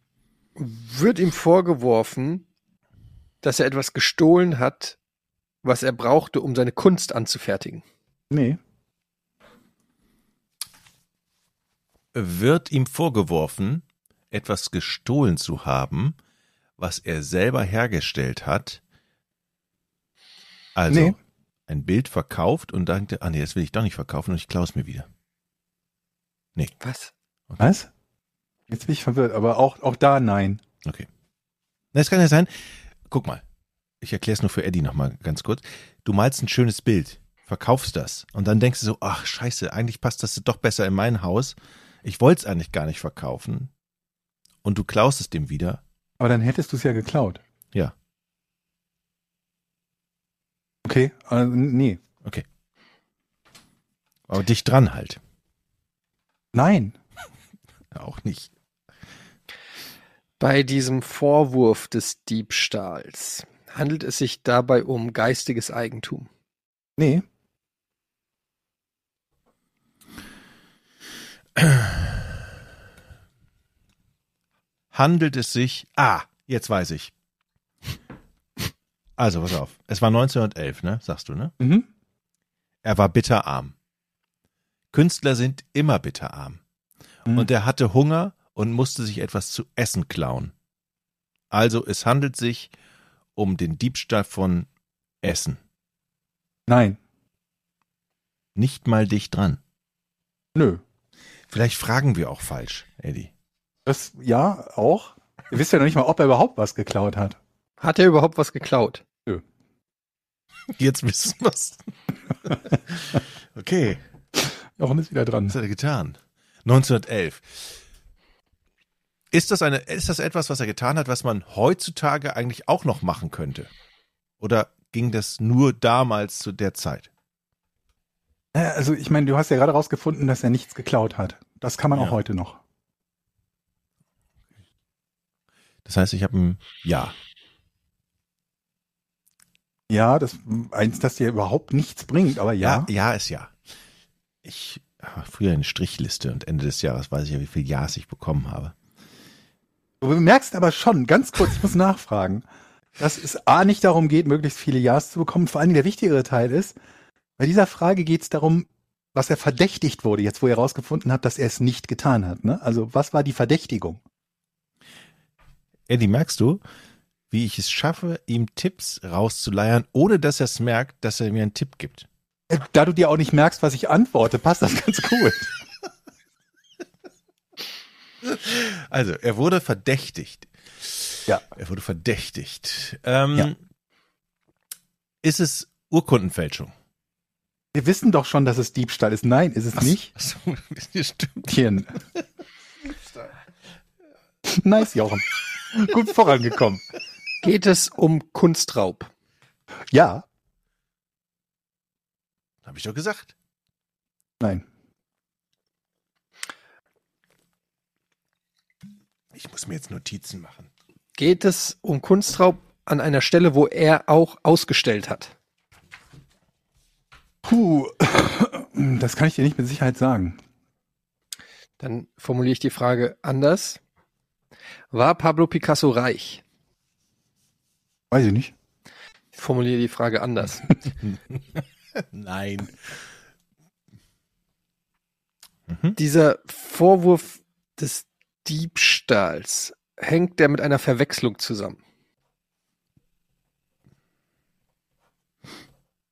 wird ihm vorgeworfen, dass er etwas gestohlen hat, was er brauchte, um seine Kunst anzufertigen. Nee, Wird ihm vorgeworfen, etwas gestohlen zu haben, was er selber hergestellt hat. Also Nee. ein Bild verkauft und dachte, ah nee, das will ich doch nicht verkaufen und ich klaue es mir wieder. Was? was? Jetzt bin ich verwirrt, aber auch, auch da nein. Okay. Das kann ja sein. Guck mal. Ich erkläre es nur für Eddie nochmal ganz kurz. Du malst ein schönes Bild, verkaufst das und dann denkst du so, ach scheiße, eigentlich passt das doch besser in mein Haus. Ich wollte es eigentlich gar nicht verkaufen. Und du klaust es dem wieder. Aber dann hättest du es ja geklaut. Ja. Okay, äh, nee. Aber dich dran halt. Nein. [laughs] Auch nicht. Bei diesem Vorwurf des Diebstahls handelt es sich dabei um geistiges Eigentum. Nee. Handelt es sich. Ah, jetzt weiß ich. Also, pass auf. Es war 1911, ne? Sagst du, ne? Mhm. Er war bitterarm. Künstler sind immer bitterarm. Mhm. Und er hatte Hunger und musste sich etwas zu essen klauen. Also es handelt sich um den Diebstahl von Essen. Nein. Nicht mal dicht dran. Nö. Vielleicht fragen wir auch falsch, Eddie. Das, ja, auch. Ihr wisst ja noch nicht mal, ob er überhaupt was geklaut hat. Hat er überhaupt was geklaut? Jetzt wissen wir's. [laughs] okay, Jochen ist wieder dran. was hat er getan? 1911. Ist das eine, ist das etwas, was er getan hat, was man heutzutage eigentlich auch noch machen könnte? Oder ging das nur damals zu der Zeit? Naja, Also ich meine, du hast ja gerade rausgefunden, dass er nichts geklaut hat. Das kann man Ja. auch heute noch. Das heißt, ich habe ein Ja. Ja, das eins, das dir überhaupt nichts bringt, aber ja. Ja, ja ist ja. Ich habe früher eine Strichliste und Ende des Jahres weiß ich ja, wie viel Ja's ich bekommen habe. Du merkst aber schon, ganz kurz, ich muss nachfragen, dass es A nicht darum geht, möglichst viele Ja's zu bekommen. Vor allem der wichtigere Teil ist, bei dieser Frage geht es darum, was er verdächtigt wurde, jetzt wo er herausgefunden hat, dass er es nicht getan hat. Ne? Also was war die Verdächtigung? Eddie, merkst du, wie ich es schaffe, ihm Tipps rauszuleiern, ohne dass er es merkt, dass er mir einen Tipp gibt. Äh, Da du dir auch nicht merkst, was ich antworte, passt das ganz gut. [laughs] Also, er wurde verdächtigt. Ja. Er wurde verdächtigt. Ähm, Ja. Ist es Urkundenfälschung? Wir wissen doch schon, dass es Diebstahl ist. Nein, ist es nicht. Ach so, [laughs] das stimmt. Tien. nice, Jochen. Gut vorangekommen. Geht es um Kunstraub? Ja, Habe ich doch gesagt. nein. Ich muss mir jetzt Notizen machen. Geht es um Kunstraub an einer Stelle, wo er auch ausgestellt hat? Puh, [coughs] das kann ich dir nicht mit Sicherheit sagen. Dann formuliere ich die Frage anders. War Pablo Picasso reich? Weiß ich nicht. Ich formuliere die Frage anders. [laughs] Nein. Dieser Vorwurf des Diebstahls, hängt der mit einer Verwechslung zusammen?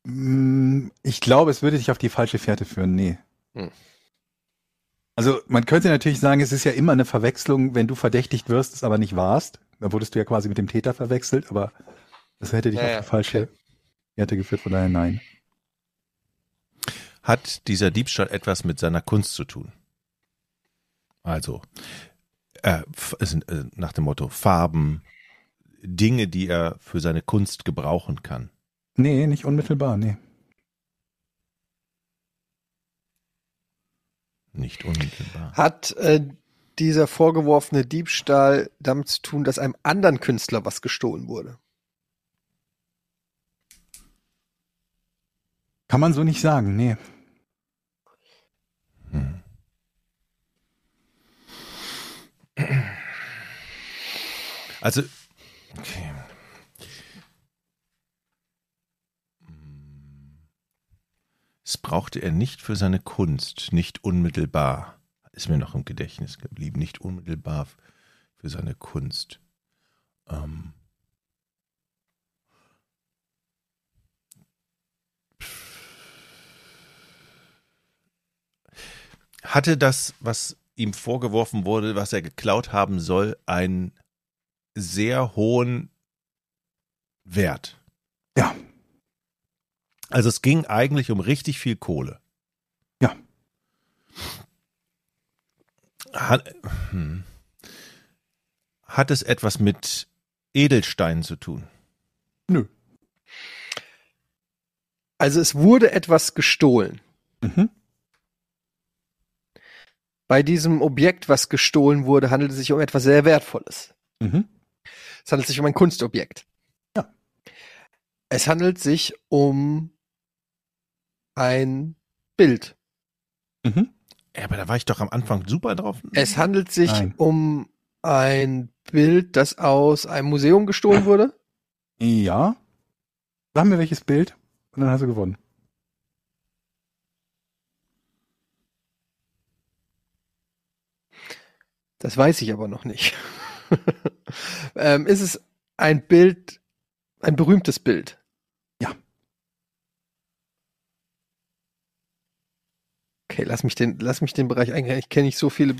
Ich glaube, es würde dich auf die falsche Fährte führen. Nee. Hm. Also man könnte natürlich sagen, es ist ja immer eine Verwechslung, wenn du verdächtigt wirst, es aber nicht warst. Da wurdest du ja quasi mit dem Täter verwechselt, aber das hätte dich Ja, auf ja, die falsche okay. Fährte geführt, von daher nein. Hat dieser Diebstahl etwas mit seiner Kunst zu tun? Also, äh, äh, nach dem Motto Farben, Dinge, die er für seine Kunst gebrauchen kann. Nee, nicht unmittelbar, nee. Nicht unmittelbar. Hat äh, dieser vorgeworfene Diebstahl damit zu tun, dass einem anderen Künstler was gestohlen wurde? Kann man so nicht sagen, nee. Hm. Also, okay. Es brauchte er nicht für seine Kunst, nicht unmittelbar. Ist mir noch im Gedächtnis geblieben, nicht unmittelbar für seine Kunst. Ähm. Hatte das, was ihm vorgeworfen wurde, was er geklaut haben soll, einen sehr hohen Wert? Ja. Also es ging eigentlich um richtig viel Kohle. Ja. Hat, hm. Hat es etwas mit Edelsteinen zu tun? Nö. Also es wurde etwas gestohlen. Mhm. Bei diesem Objekt, was gestohlen wurde, handelt es sich um etwas sehr Wertvolles. Mhm. Es handelt sich um ein Kunstobjekt. Ja. Es handelt sich um ein Bild. Mhm. Ja, aber da war ich doch am Anfang super drauf. Es handelt sich Nein. um ein Bild, das aus einem Museum gestohlen wurde. Ja. Sag mir welches Bild und dann hast du gewonnen. Das weiß ich aber noch nicht. [laughs] ähm, ist es ein Bild, ein berühmtes Bild? Ja. Okay, lass mich den, lass mich den Bereich eingehen. Ich kenne nicht so viele,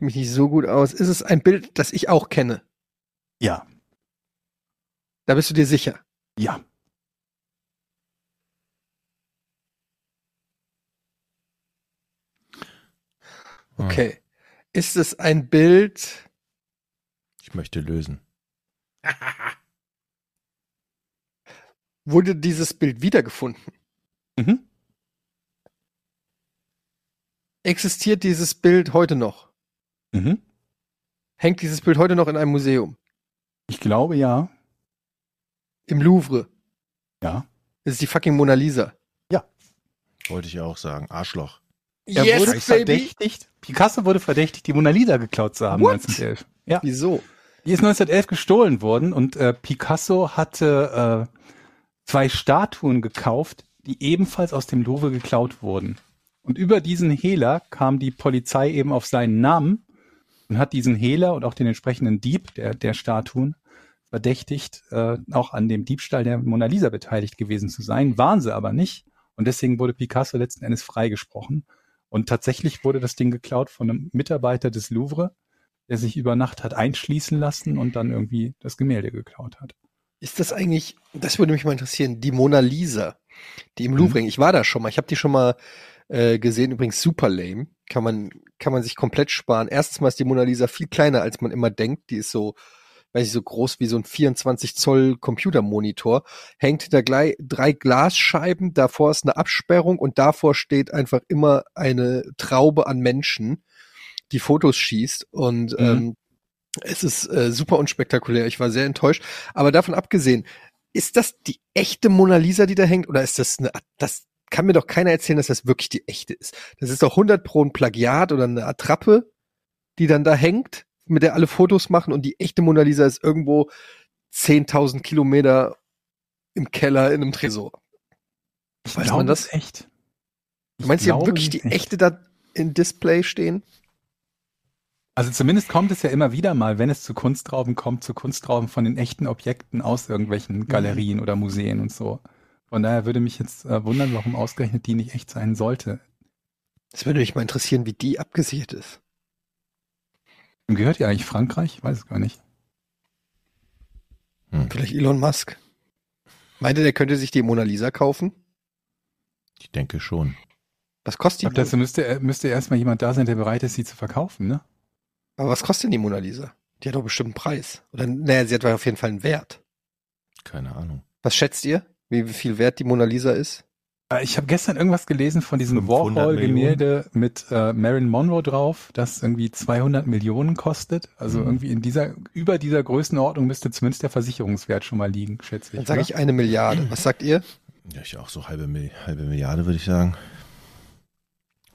mich nicht so gut aus. Ist es ein Bild, das ich auch kenne? Ja. Da bist du dir sicher. Ja. Okay. Ist es ein Bild, Ich möchte lösen. [laughs] wurde dieses Bild wiedergefunden? Mhm. Existiert dieses Bild heute noch? Mhm. Hängt dieses Bild heute noch in einem Museum? Ich glaube ja. Im Louvre? Ja. Das ist die fucking Mona Lisa. Wollte ich auch sagen. Arschloch. Er wurde verdächtigt. Picasso wurde verdächtigt, die Mona Lisa geklaut zu haben What? 1911. Ja. Wieso? Die ist 1911 gestohlen worden und äh, Picasso hatte äh, zwei Statuen gekauft, die ebenfalls aus dem Louvre geklaut wurden. Und über diesen Hehler kam die Polizei eben auf seinen Namen und hat diesen Hehler und auch den entsprechenden Dieb der, der Statuen verdächtigt, äh, auch an dem Diebstahl der Mona Lisa beteiligt gewesen zu sein. Waren sie aber nicht. Und deswegen wurde Picasso letzten Endes freigesprochen. Und tatsächlich wurde das Ding geklaut von einem Mitarbeiter des Louvre, der sich über Nacht hat einschließen lassen und dann irgendwie das Gemälde geklaut hat. Ist das eigentlich, das würde mich mal interessieren, die Mona Lisa, die im Louvre, Mhm. ich war da schon mal, ich habe die schon mal äh, gesehen, übrigens super lame, kann man, kann man sich komplett sparen. Erstens mal ist die Mona Lisa viel kleiner, als man immer denkt, die ist so, weiß ich, so groß wie so ein 24 Zoll Computermonitor, hängt hinter gleich drei Glasscheiben, davor ist eine Absperrung und davor steht einfach immer eine Traube an Menschen, die Fotos schießt und Mhm. ähm, es ist äh, super unspektakulär. Ich war sehr enttäuscht. Aber davon abgesehen, ist das die echte Mona Lisa, die da hängt, oder ist das eine, das kann mir doch keiner erzählen, dass das wirklich die echte ist. Das ist doch 100 pro ein Plagiat oder eine Attrappe, die dann da hängt, mit der alle Fotos machen und die echte Mona Lisa ist irgendwo 10.000 Kilometer im Keller in einem Tresor. Ich Weiß man das? echt. Du meinst, die haben wirklich die echt. echte da in Display stehen? Also zumindest kommt es ja immer wieder mal, wenn es zu Kunstrauben kommt, zu Kunstrauben von den echten Objekten aus Mhm. irgendwelchen Galerien oder Museen und so. Von daher würde mich jetzt äh, wundern, warum ausgerechnet die nicht echt sein sollte. Das würde mich mal interessieren, wie die abgesichert ist. Wem Gehört die eigentlich Frankreich? Ich weiß es gar nicht. Vielleicht Elon Musk. Meinte, der könnte sich die Mona Lisa kaufen? Ich denke schon. Was kostet Ich die? glaube, dazu müsste, müsste erstmal jemand da sein, der bereit ist, sie zu verkaufen, ne? Aber was kostet denn die Mona Lisa? Die hat doch bestimmt einen Preis. Oder, naja, sie hat auf jeden Fall einen Wert. Keine Ahnung. Was schätzt ihr? Wie, viel wert die Mona Lisa ist? Äh, Ich habe gestern irgendwas gelesen von diesem 500 Warhol-Gemälde mit äh, Marilyn Monroe drauf, das irgendwie 200 Millionen kostet. Also Mhm. irgendwie in dieser, über dieser Größenordnung müsste zumindest der Versicherungswert schon mal liegen, schätze ich. Dann sage ich eine Milliarde. Was sagt ihr? Ja, ich auch so halbe, halbe Milliarde, würde ich sagen.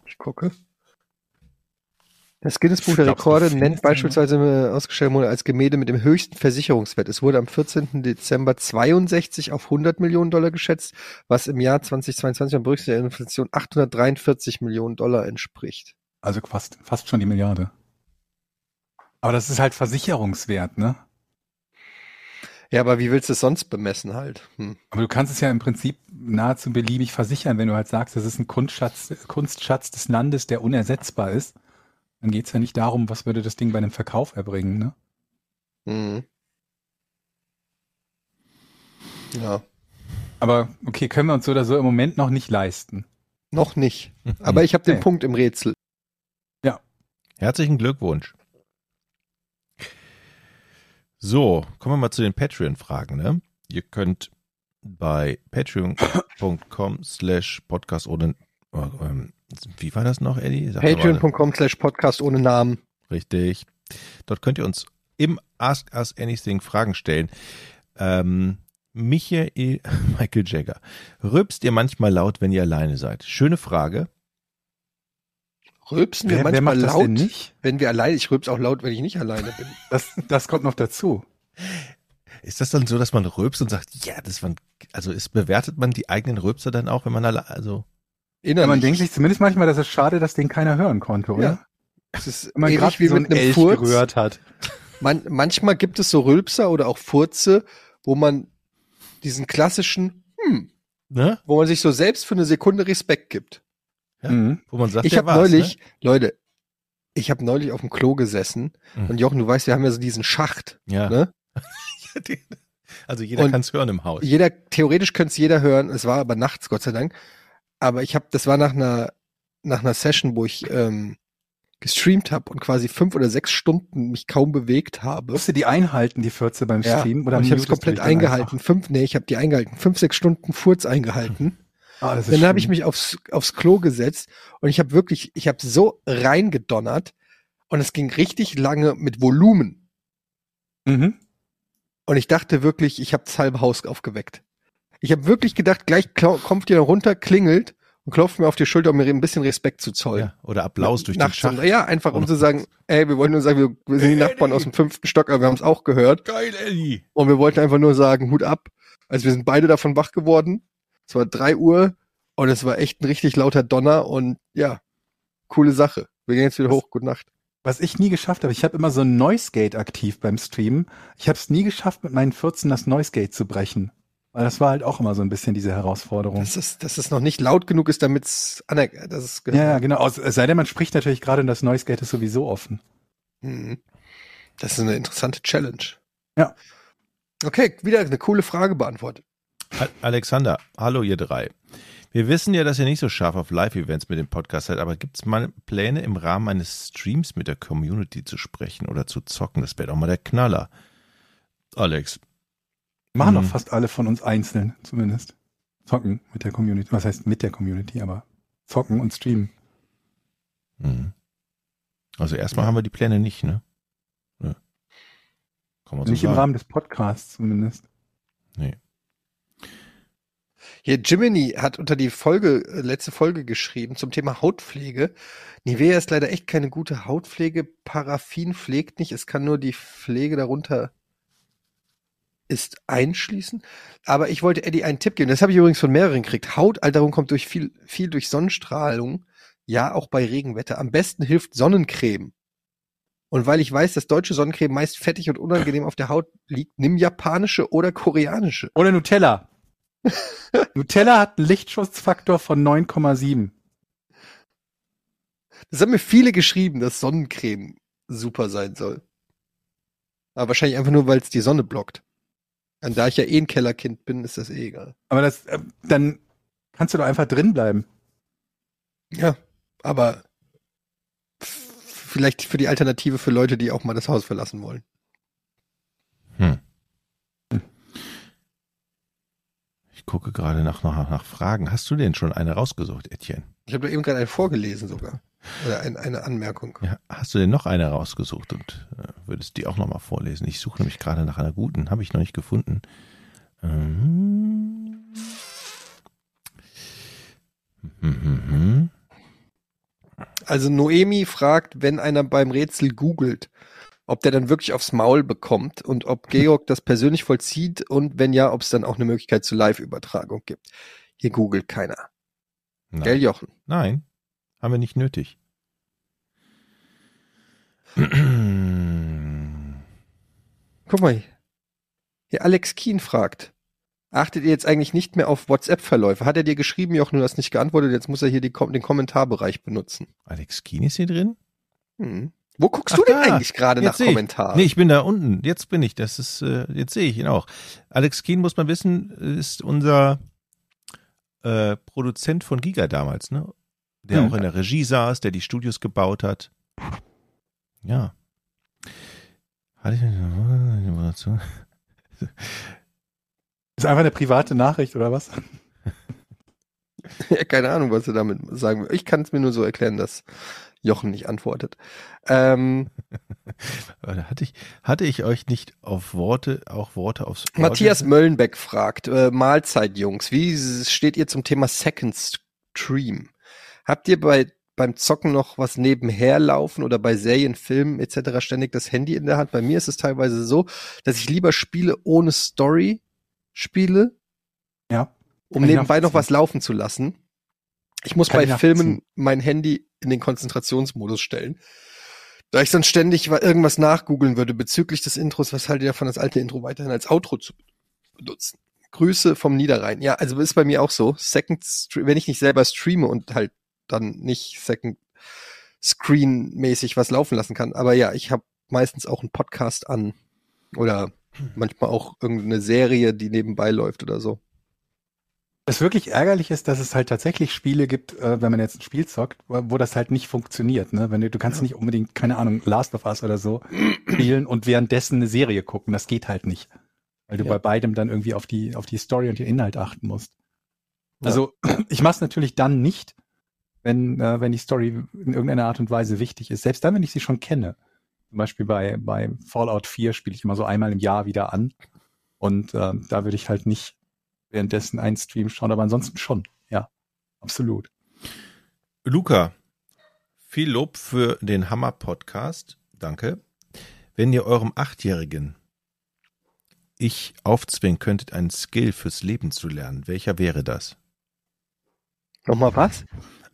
Ich gucke. Das Guinness Buch der Rekorde nennt beispielsweise eine ausgestellte Mona als Gemälde mit dem höchsten Versicherungswert. Es wurde am 14. Dezember 62 auf 100 Millionen Dollar geschätzt, was im Jahr 2022 am Berücksichtigung der Inflation 843 Millionen Dollar entspricht. Also fast, fast schon die Milliarde. Aber das ist halt Versicherungswert, ne? Ja, aber wie willst du es sonst bemessen halt? Hm. Aber du kannst es ja im Prinzip nahezu beliebig versichern, wenn du halt sagst, das ist ein Kunstschatz, Kunstschatz des Landes, der unersetzbar ist. Dann geht's ja nicht darum, was würde das Ding bei einem Verkauf erbringen, ne? Mhm. Ja, Aber okay, können wir uns so oder so im Moment noch nicht leisten. noch nicht. Aber ich habe den. Punkt im Rätsel. Herzlichen Glückwunsch. So, kommen wir mal zu den Patreon-Fragen. Ne? Ihr könnt bei patreon.com slash podcast ohne wie war das noch, Eddie? Patreon.com slash Podcast ohne Namen. Richtig. Dort könnt ihr uns im Ask Us Anything Fragen stellen. Ähm, Michael, [laughs] Michael Jagger. Rülpst ihr manchmal laut, wenn ihr alleine seid? Schöne Frage. Rülpsen wir Wer, wer manchmal das laut, denn nicht? wenn wir alleine, ich rülps auch laut, wenn ich nicht alleine bin. [laughs] Das, das kommt noch dazu. Ist das dann so, dass man rülpst und sagt, ja, das war, also ist, bewertet man die eigenen Rülpser dann auch, wenn man alle, also, Ja, Innerlich. man denkt sich zumindest manchmal, dass es schade, dass den keiner hören konnte, oder? Ja. es ist man ähnlich gerade wie so mit einem Elch Furz. gerührt hat. Man, manchmal gibt es so Rülpser oder auch Furze, wo man diesen klassischen, hm, ne? wo man sich so selbst für eine Sekunde Respekt gibt. Ja. Mhm. Wo man sagt, ich habe neulich, Leute, ich habe neulich auf dem Klo gesessen Mhm. und Jochen, du weißt, wir haben ja so diesen Schacht. Ne? Ja. Ne? [laughs] also jeder kann es hören im Haus. Jeder, theoretisch könnte es jeder hören. Es war aber nachts, Gott sei Dank. Aber ich habe, das war nach einer, nach einer Session, wo ich ähm, gestreamt habe und quasi fünf oder sechs Stunden mich kaum bewegt habe. Musst du die einhalten, die Fürze beim Ja, Stream? Oder ich habe es komplett eingehalten. Fünf, nee, ich habe die eingehalten. Fünf, sechs Stunden Furz eingehalten. [laughs] Ah, das ist Dann habe ich mich aufs, aufs Klo gesetzt und ich habe wirklich, ich habe so reingedonnert und es ging richtig lange mit Volumen. Mhm. Und ich dachte wirklich, ich habe das halbe Haus aufgeweckt. Ich habe wirklich gedacht, gleich kommt ihr runter, klingelt und klopft mir auf die Schulter, um mir ein bisschen Respekt zu zollen. Ja. Oder Applaus durch den Nachts Schacht. um- Ja, einfach um zu sagen, ey, wir wollten nur sagen, wir, wir sind die Nachbarn aus dem fünften Stock, aber wir haben es auch gehört. Geil, Eddie. Und wir wollten einfach nur sagen, Hut ab. Also wir sind beide davon wach geworden. Es war drei Uhr und es war echt ein richtig lauter Donner und ja, coole Sache. Wir gehen jetzt wieder Was- hoch. Gute Nacht. Was ich nie geschafft habe, ich habe immer so ein Noise Gate aktiv beim Streamen. Ich habe es nie geschafft, mit meinen 14 das Noise Gate zu brechen. Weil das war halt auch immer so ein bisschen diese Herausforderung. Dass es, dass es noch nicht laut genug ist, damit es anerkannt ja, ja, genau. Aus- Es sei denn, man spricht natürlich gerade und das Noise Gate ist sowieso offen. Mhm. Das ist eine interessante Challenge. Ja. Okay, wieder eine coole Frage beantwortet. Alexander, hallo ihr drei. Wir wissen ja, dass ihr nicht so scharf auf Live-Events mit dem Podcast seid, aber gibt es mal Pläne im Rahmen eines Streams mit der Community zu sprechen oder zu zocken? Das wäre doch mal der Knaller. Alex, Machen Mhm. doch fast alle von uns einzeln, zumindest. Zocken mit der Community. Was heißt mit der Community, aber zocken und streamen. hm. also erstmal haben wir die Pläne nicht, ne? Ja. Kann man so Nicht im sagen. Rahmen des Podcasts zumindest. Nee. Hier, Jiminy hat unter die Folge, äh, letzte Folge geschrieben zum Thema Hautpflege. Nivea ist leider echt keine gute Hautpflege. Paraffin pflegt nicht. Es kann nur die Pflege darunter ist einschließen. Aber ich wollte Eddie einen Tipp geben. Das habe ich übrigens von mehreren gekriegt. Hautalterung kommt durch viel, viel durch Sonnenstrahlung. Ja, auch bei Regenwetter. Am besten hilft Sonnencreme. Und weil ich weiß, dass deutsche Sonnencreme meist fettig und unangenehm auf der Haut liegt, nimm japanische oder koreanische. Oder Nutella. [laughs] Nutella hat einen Lichtschutzfaktor von 9,7. Das haben mir viele geschrieben, dass Sonnencreme super sein soll. Aber wahrscheinlich einfach nur, weil es die Sonne blockt. Und da ich ja eh ein Kellerkind bin, ist das eh egal. Aber das, äh, dann kannst du doch einfach drin bleiben. Ja, aber vielleicht für die Alternative für Leute, die auch mal das Haus verlassen wollen. Hm. Ich gucke gerade nach, nach, nach Fragen. Hast du denn schon eine rausgesucht, Etienne? Ich habe da eben gerade eine vorgelesen sogar. Oder ein, eine Anmerkung. Ja, hast du denn noch eine rausgesucht und äh, würdest die auch nochmal vorlesen? Ich suche nämlich gerade nach einer guten, habe ich noch nicht gefunden. Ähm. Hm, hm, hm. Also Noemi fragt, wenn einer beim Rätsel googelt, ob der dann wirklich aufs Maul bekommt und ob [laughs] Georg das persönlich vollzieht und wenn ja, ob es dann auch eine Möglichkeit zur Live-Übertragung gibt. Hier googelt keiner. Gell, Nein. Jochen? Nein, haben wir nicht nötig. [clears throat] Guck mal. Hier Alex Kien fragt. Achtet ihr jetzt eigentlich nicht mehr auf WhatsApp-Verläufe? Hat er dir geschrieben, Jochen, du hast nicht geantwortet, jetzt muss er hier die, den Kommentarbereich benutzen. Alex Kien ist hier drin? Hm. Wo guckst Ach du denn da, eigentlich gerade nach. Kommentaren? Nee, ich bin da unten. Jetzt bin ich. Das ist, äh, jetzt sehe ich ihn auch. Alex Kien, muss man wissen, ist unser äh, Produzent von Giga damals, ne? Der Hm. auch in der Regie saß, der die Studios gebaut hat. Ja. Hatte ich Moderation? [laughs] Ist einfach eine private Nachricht oder was? [laughs] Ja, keine Ahnung, was er damit sagen will. Ich kann es mir nur so erklären, dass Jochen nicht antwortet. Ähm, [laughs] Hatte ich, hatte ich euch nicht auf Worte, auch Worte aufs Ohr Matthias? Möllenbeck fragt, äh, Mahlzeit, Jungs, wie steht ihr zum Thema Second Stream? Habt ihr bei beim Zocken noch was nebenher laufen oder bei Serien, Filmen etc. ständig das Handy in der Hand? Bei mir ist es teilweise so, dass ich lieber Spiele ohne Story spiele, Ja. um nebenbei noch was laufen zu lassen. Ich muss Kann bei. Filmen mein Handy in den Konzentrationsmodus stellen. Da ich sonst ständig wa- irgendwas nachgoogeln würde bezüglich des Intros, was haltet ihr davon, das alte Intro weiterhin als Outro zu benutzen? Grüße vom Niederrhein. Ja, also ist bei mir auch so. Second, wenn ich nicht selber streame und halt dann nicht Second Screen mäßig was laufen lassen kann. Aber ja, ich habe meistens auch einen Podcast an oder manchmal auch irgendeine Serie, die nebenbei läuft oder so. Das wirklich ärgerlich ist, dass es halt tatsächlich Spiele gibt, äh, wenn man jetzt ein Spiel zockt, wo, das halt nicht funktioniert. Ne? Wenn du, du kannst nicht unbedingt, keine Ahnung, Last of Us oder so [clears throat] spielen und währenddessen eine Serie gucken. Das geht halt nicht. Weil du Ja. bei beidem dann irgendwie auf die, auf die Story und den Inhalt achten musst. Ja. Also [clears throat] ich mache es natürlich dann nicht, wenn, äh, wenn die Story in irgendeiner Art und Weise wichtig ist. Selbst dann, wenn ich sie schon kenne. Zum Beispiel bei, bei Fallout 4 spiele ich immer so einmal im Jahr wieder an. Und äh, da würde ich halt nicht währenddessen einen Stream schauen, aber ansonsten schon. Ja, absolut. Luca, viel Lob für den Hammer-Podcast. Danke. Wenn ihr eurem Achtjährigen ich aufzwingen könntet, einen Skill fürs Leben zu lernen, welcher wäre das? Nochmal was?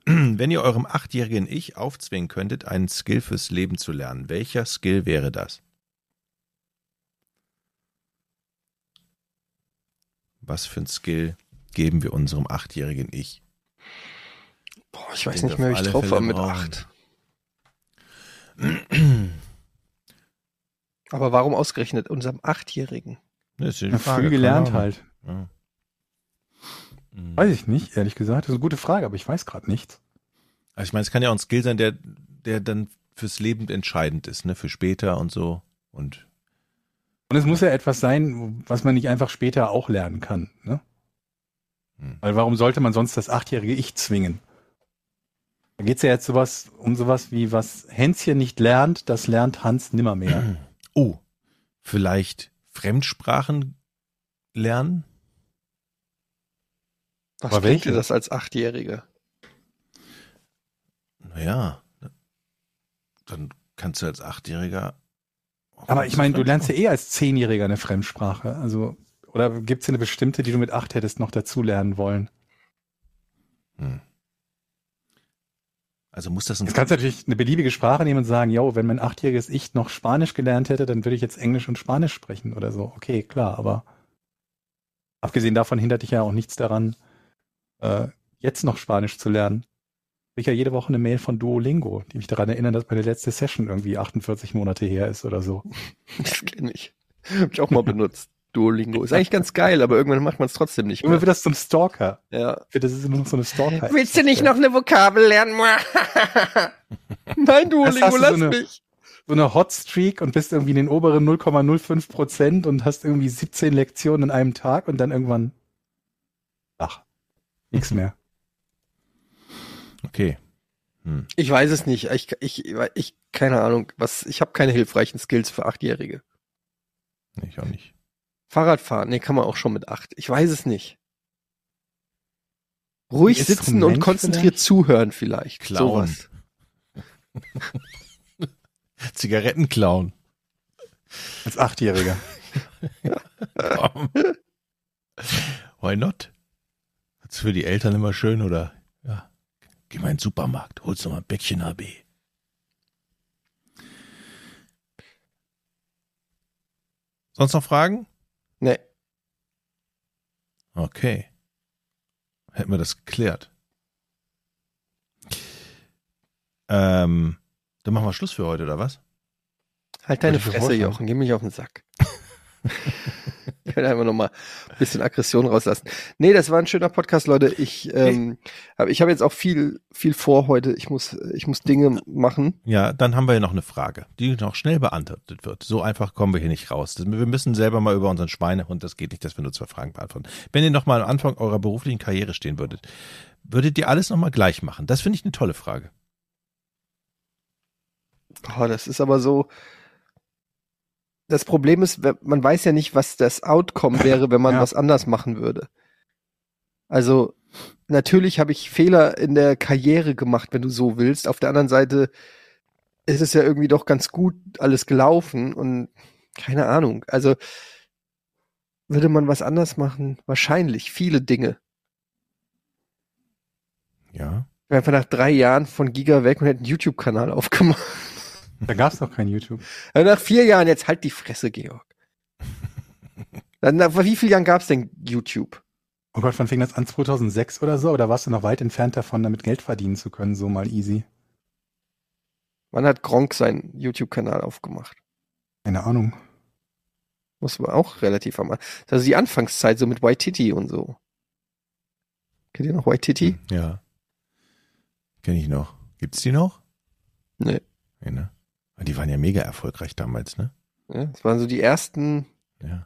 [clears throat] Wenn ihr eurem achtjährigen Ich aufzwingen könntet, einen Skill fürs Leben zu lernen, welcher Skill wäre das? Was für ein Skill geben wir unserem achtjährigen Ich? Boah, ich weiß nicht mehr, wie ich alle drauf war mit brauchen. acht. Aber warum ausgerechnet unserem Achtjährigen? Das ist die Frage, früh gelernt halt. Ja. Hm. Weiß ich nicht, ehrlich gesagt. Das ist eine gute Frage, aber ich weiß gerade nichts. Also ich meine, es kann ja auch ein Skill sein, der, der dann fürs Leben entscheidend ist, ne? Für später und so. Und Und es muss ja etwas sein, was man nicht einfach später auch lernen kann. Ne? Hm. Weil warum sollte man sonst das achtjährige Ich zwingen? Da geht's ja jetzt sowas, um sowas wie, was Hänschen nicht lernt, das lernt Hans nimmermehr. oh, vielleicht Fremdsprachen lernen? Was Aber bringt welche? dir das als Achtjährige? Naja, dann kannst du als Achtjähriger. Aber ich meine, du lernst ja eh als Zehnjähriger eine Fremdsprache. Also, oder gibt's hier eine bestimmte, die du mit acht hättest noch dazu lernen wollen? Hm. Also muss das ein Jetzt kannst du natürlich eine beliebige Sprache nehmen und sagen, yo, wenn mein achtjähriges Ich noch Spanisch gelernt hätte, dann würde ich jetzt Englisch und Spanisch sprechen oder so. Okay, klar, aber abgesehen davon hindert dich ja auch nichts daran, äh, jetzt noch Spanisch zu lernen. Ich ja jede Woche eine Mail von Duolingo, die mich daran erinnern, dass meine letzte Session irgendwie 48 Monate her ist oder so. [laughs] Das kenne ich. Hab ich auch mal benutzt. Duolingo. Ist eigentlich ganz geil, aber irgendwann macht man es trotzdem nicht Immer mehr. wird das zum Stalker. Ja. Das ist nur noch so eine Stalker. Willst du nicht noch eine Vokabel lernen? [laughs] Nein, [laughs] Duolingo, du so lass eine- mich. so eine Hotstreak und bist irgendwie in den oberen 0,05 Prozent und hast irgendwie 17 Lektionen in einem Tag und dann irgendwann, ach, nix mehr. Okay. Hm. Ich weiß es nicht. Ich, ich, ich keine Ahnung. Was, ich habe keine hilfreichen Skills für Achtjährige. Nee, ich auch nicht. Fahrradfahren, nee, kann man auch schon mit acht. Ich weiß es nicht. Ruhig Ein sitzen und konzentriert vielleicht? zuhören vielleicht. Klauen. Sowas. [laughs] Zigaretten klauen. Als Achtjähriger. [laughs] Why not? Ist für die Eltern immer schön, oder? Ja. Geh mal in den Supermarkt, holst du mal ein Päckchen AB. Sonst noch Fragen? Nee. Okay. Hätten wir das geklärt. Ähm, dann machen wir Schluss für heute, oder was? Halt deine Fresse. Jochen. Geh mich auf den Sack. [laughs] [laughs] ich will einfach nochmal ein bisschen Aggression rauslassen. Nee, das war ein schöner Podcast, Leute. Ich, ähm, hab, ich habe jetzt auch viel, viel vor heute. Ich muss, ich muss Dinge machen. Ja, dann haben wir ja noch eine Frage, die noch schnell beantwortet wird. So einfach kommen wir hier nicht raus. Wir müssen selber mal über unseren Schweinehund, das geht nicht, dass wir nur zwei Fragen beantworten. Wenn ihr noch mal am Anfang eurer beruflichen Karriere stehen würdet, würdet ihr alles noch mal gleich machen? Das finde ich eine tolle Frage. Oh, das ist aber so. Das Problem ist, man weiß ja nicht, was das Outcome [laughs] wäre, wenn man Ja. was anders machen würde. Also, natürlich habe ich Fehler in der Karriere gemacht, wenn du so willst. Auf der anderen Seite ist es ja irgendwie doch ganz gut alles gelaufen und keine Ahnung. Also, würde man was anders machen? Wahrscheinlich. Viele Dinge. Ja. Ich einfach nach drei Jahren von Giga weg und hätte einen YouTube-Kanal aufgemacht. Da gab's noch kein YouTube. Nach vier Jahren, jetzt halt die Fresse, Georg. [laughs] Dann, nach wie vielen Jahren gab's denn YouTube? Oh Gott, wann fing das an? 2006 oder so? Oder warst du noch weit entfernt davon, damit Geld verdienen zu können, so mal easy? Wann hat Gronk seinen YouTube-Kanal aufgemacht? Keine Ahnung. Muss man auch relativ am Anfang. Also die Anfangszeit so mit Waititi und so. Kennt ihr noch Waititi? Ja. Kenne ich noch. Gibt's die noch? Nee. Ja, ne? Die waren ja mega erfolgreich damals, ne? Ja, das waren so die ersten Ja.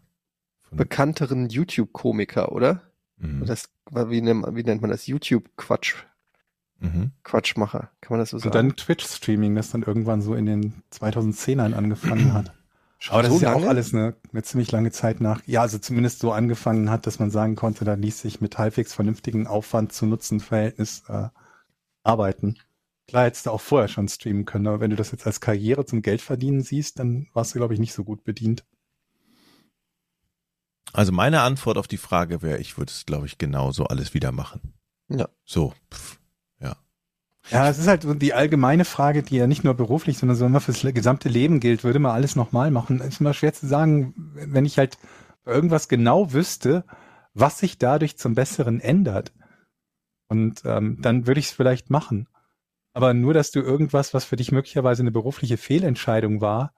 Von, bekannteren YouTube-Komiker, oder? mhm. Das war, wie, nennt man- wie nennt man das? YouTube-Quatsch, Mhm. Quatschmacher. Kann man das so Und sagen? dann Twitch-Streaming, das dann irgendwann so in den 2010ern angefangen hat. [clears throat] Aber das So ist ja auch lange? alles eine, eine ziemlich lange Zeit nach, ja, also zumindest so angefangen hat, dass man sagen konnte, da ließ sich mit halbwegs vernünftigen Aufwand zu Nutzen-Verhältnis äh, arbeiten. Klar hättest du auch vorher schon streamen können, aber wenn du das jetzt als Karriere zum Geldverdienen siehst, dann warst du, glaube ich, nicht so gut bedient. Also meine Antwort auf die Frage wäre, ich würde es, glaube ich, genauso alles wieder machen. Ja. So, pff, ja. Ja, es ist halt so die allgemeine Frage, die ja nicht nur beruflich, sondern sondern fürs gesamte Leben gilt. Würde man alles nochmal machen? Es ist immer schwer zu sagen, wenn ich halt irgendwas genau wüsste, was sich dadurch zum Besseren ändert. Und ähm, dann würde ich es vielleicht machen. Aber nur, dass du irgendwas, was für dich möglicherweise eine berufliche Fehlentscheidung war,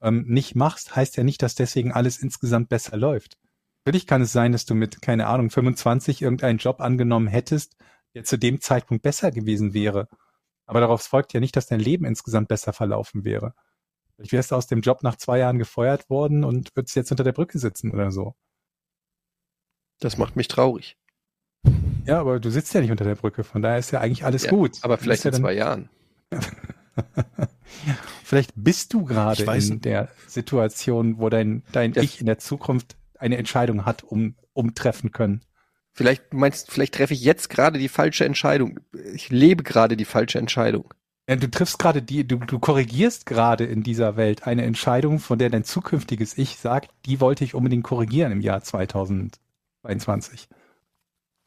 ähm, nicht machst, heißt ja nicht, dass deswegen alles insgesamt besser läuft. Natürlich kann es sein, dass du mit, keine Ahnung, 25 irgendeinen Job angenommen hättest, der zu dem Zeitpunkt besser gewesen wäre. Aber daraus folgt ja nicht, dass dein Leben insgesamt besser verlaufen wäre. Vielleicht wärst du aus dem Job nach zwei Jahren gefeuert worden und würdest jetzt unter der Brücke sitzen oder so. Das macht mich traurig. Ja, aber du sitzt ja nicht unter der Brücke, von daher ist ja eigentlich alles Ja, gut. Aber vielleicht in ja zwei Jahren. [laughs] Vielleicht bist du gerade in nicht. der Situation, wo dein, dein Ja. Ich in der Zukunft eine Entscheidung hat, um, umtreffen können. Vielleicht du meinst, vielleicht treffe ich jetzt gerade die falsche Entscheidung. Ich lebe gerade die falsche Entscheidung. Ja, du triffst gerade die, du, du korrigierst gerade in dieser Welt eine Entscheidung, von der dein zukünftiges Ich sagt, die wollte ich unbedingt korrigieren im Jahr 2022.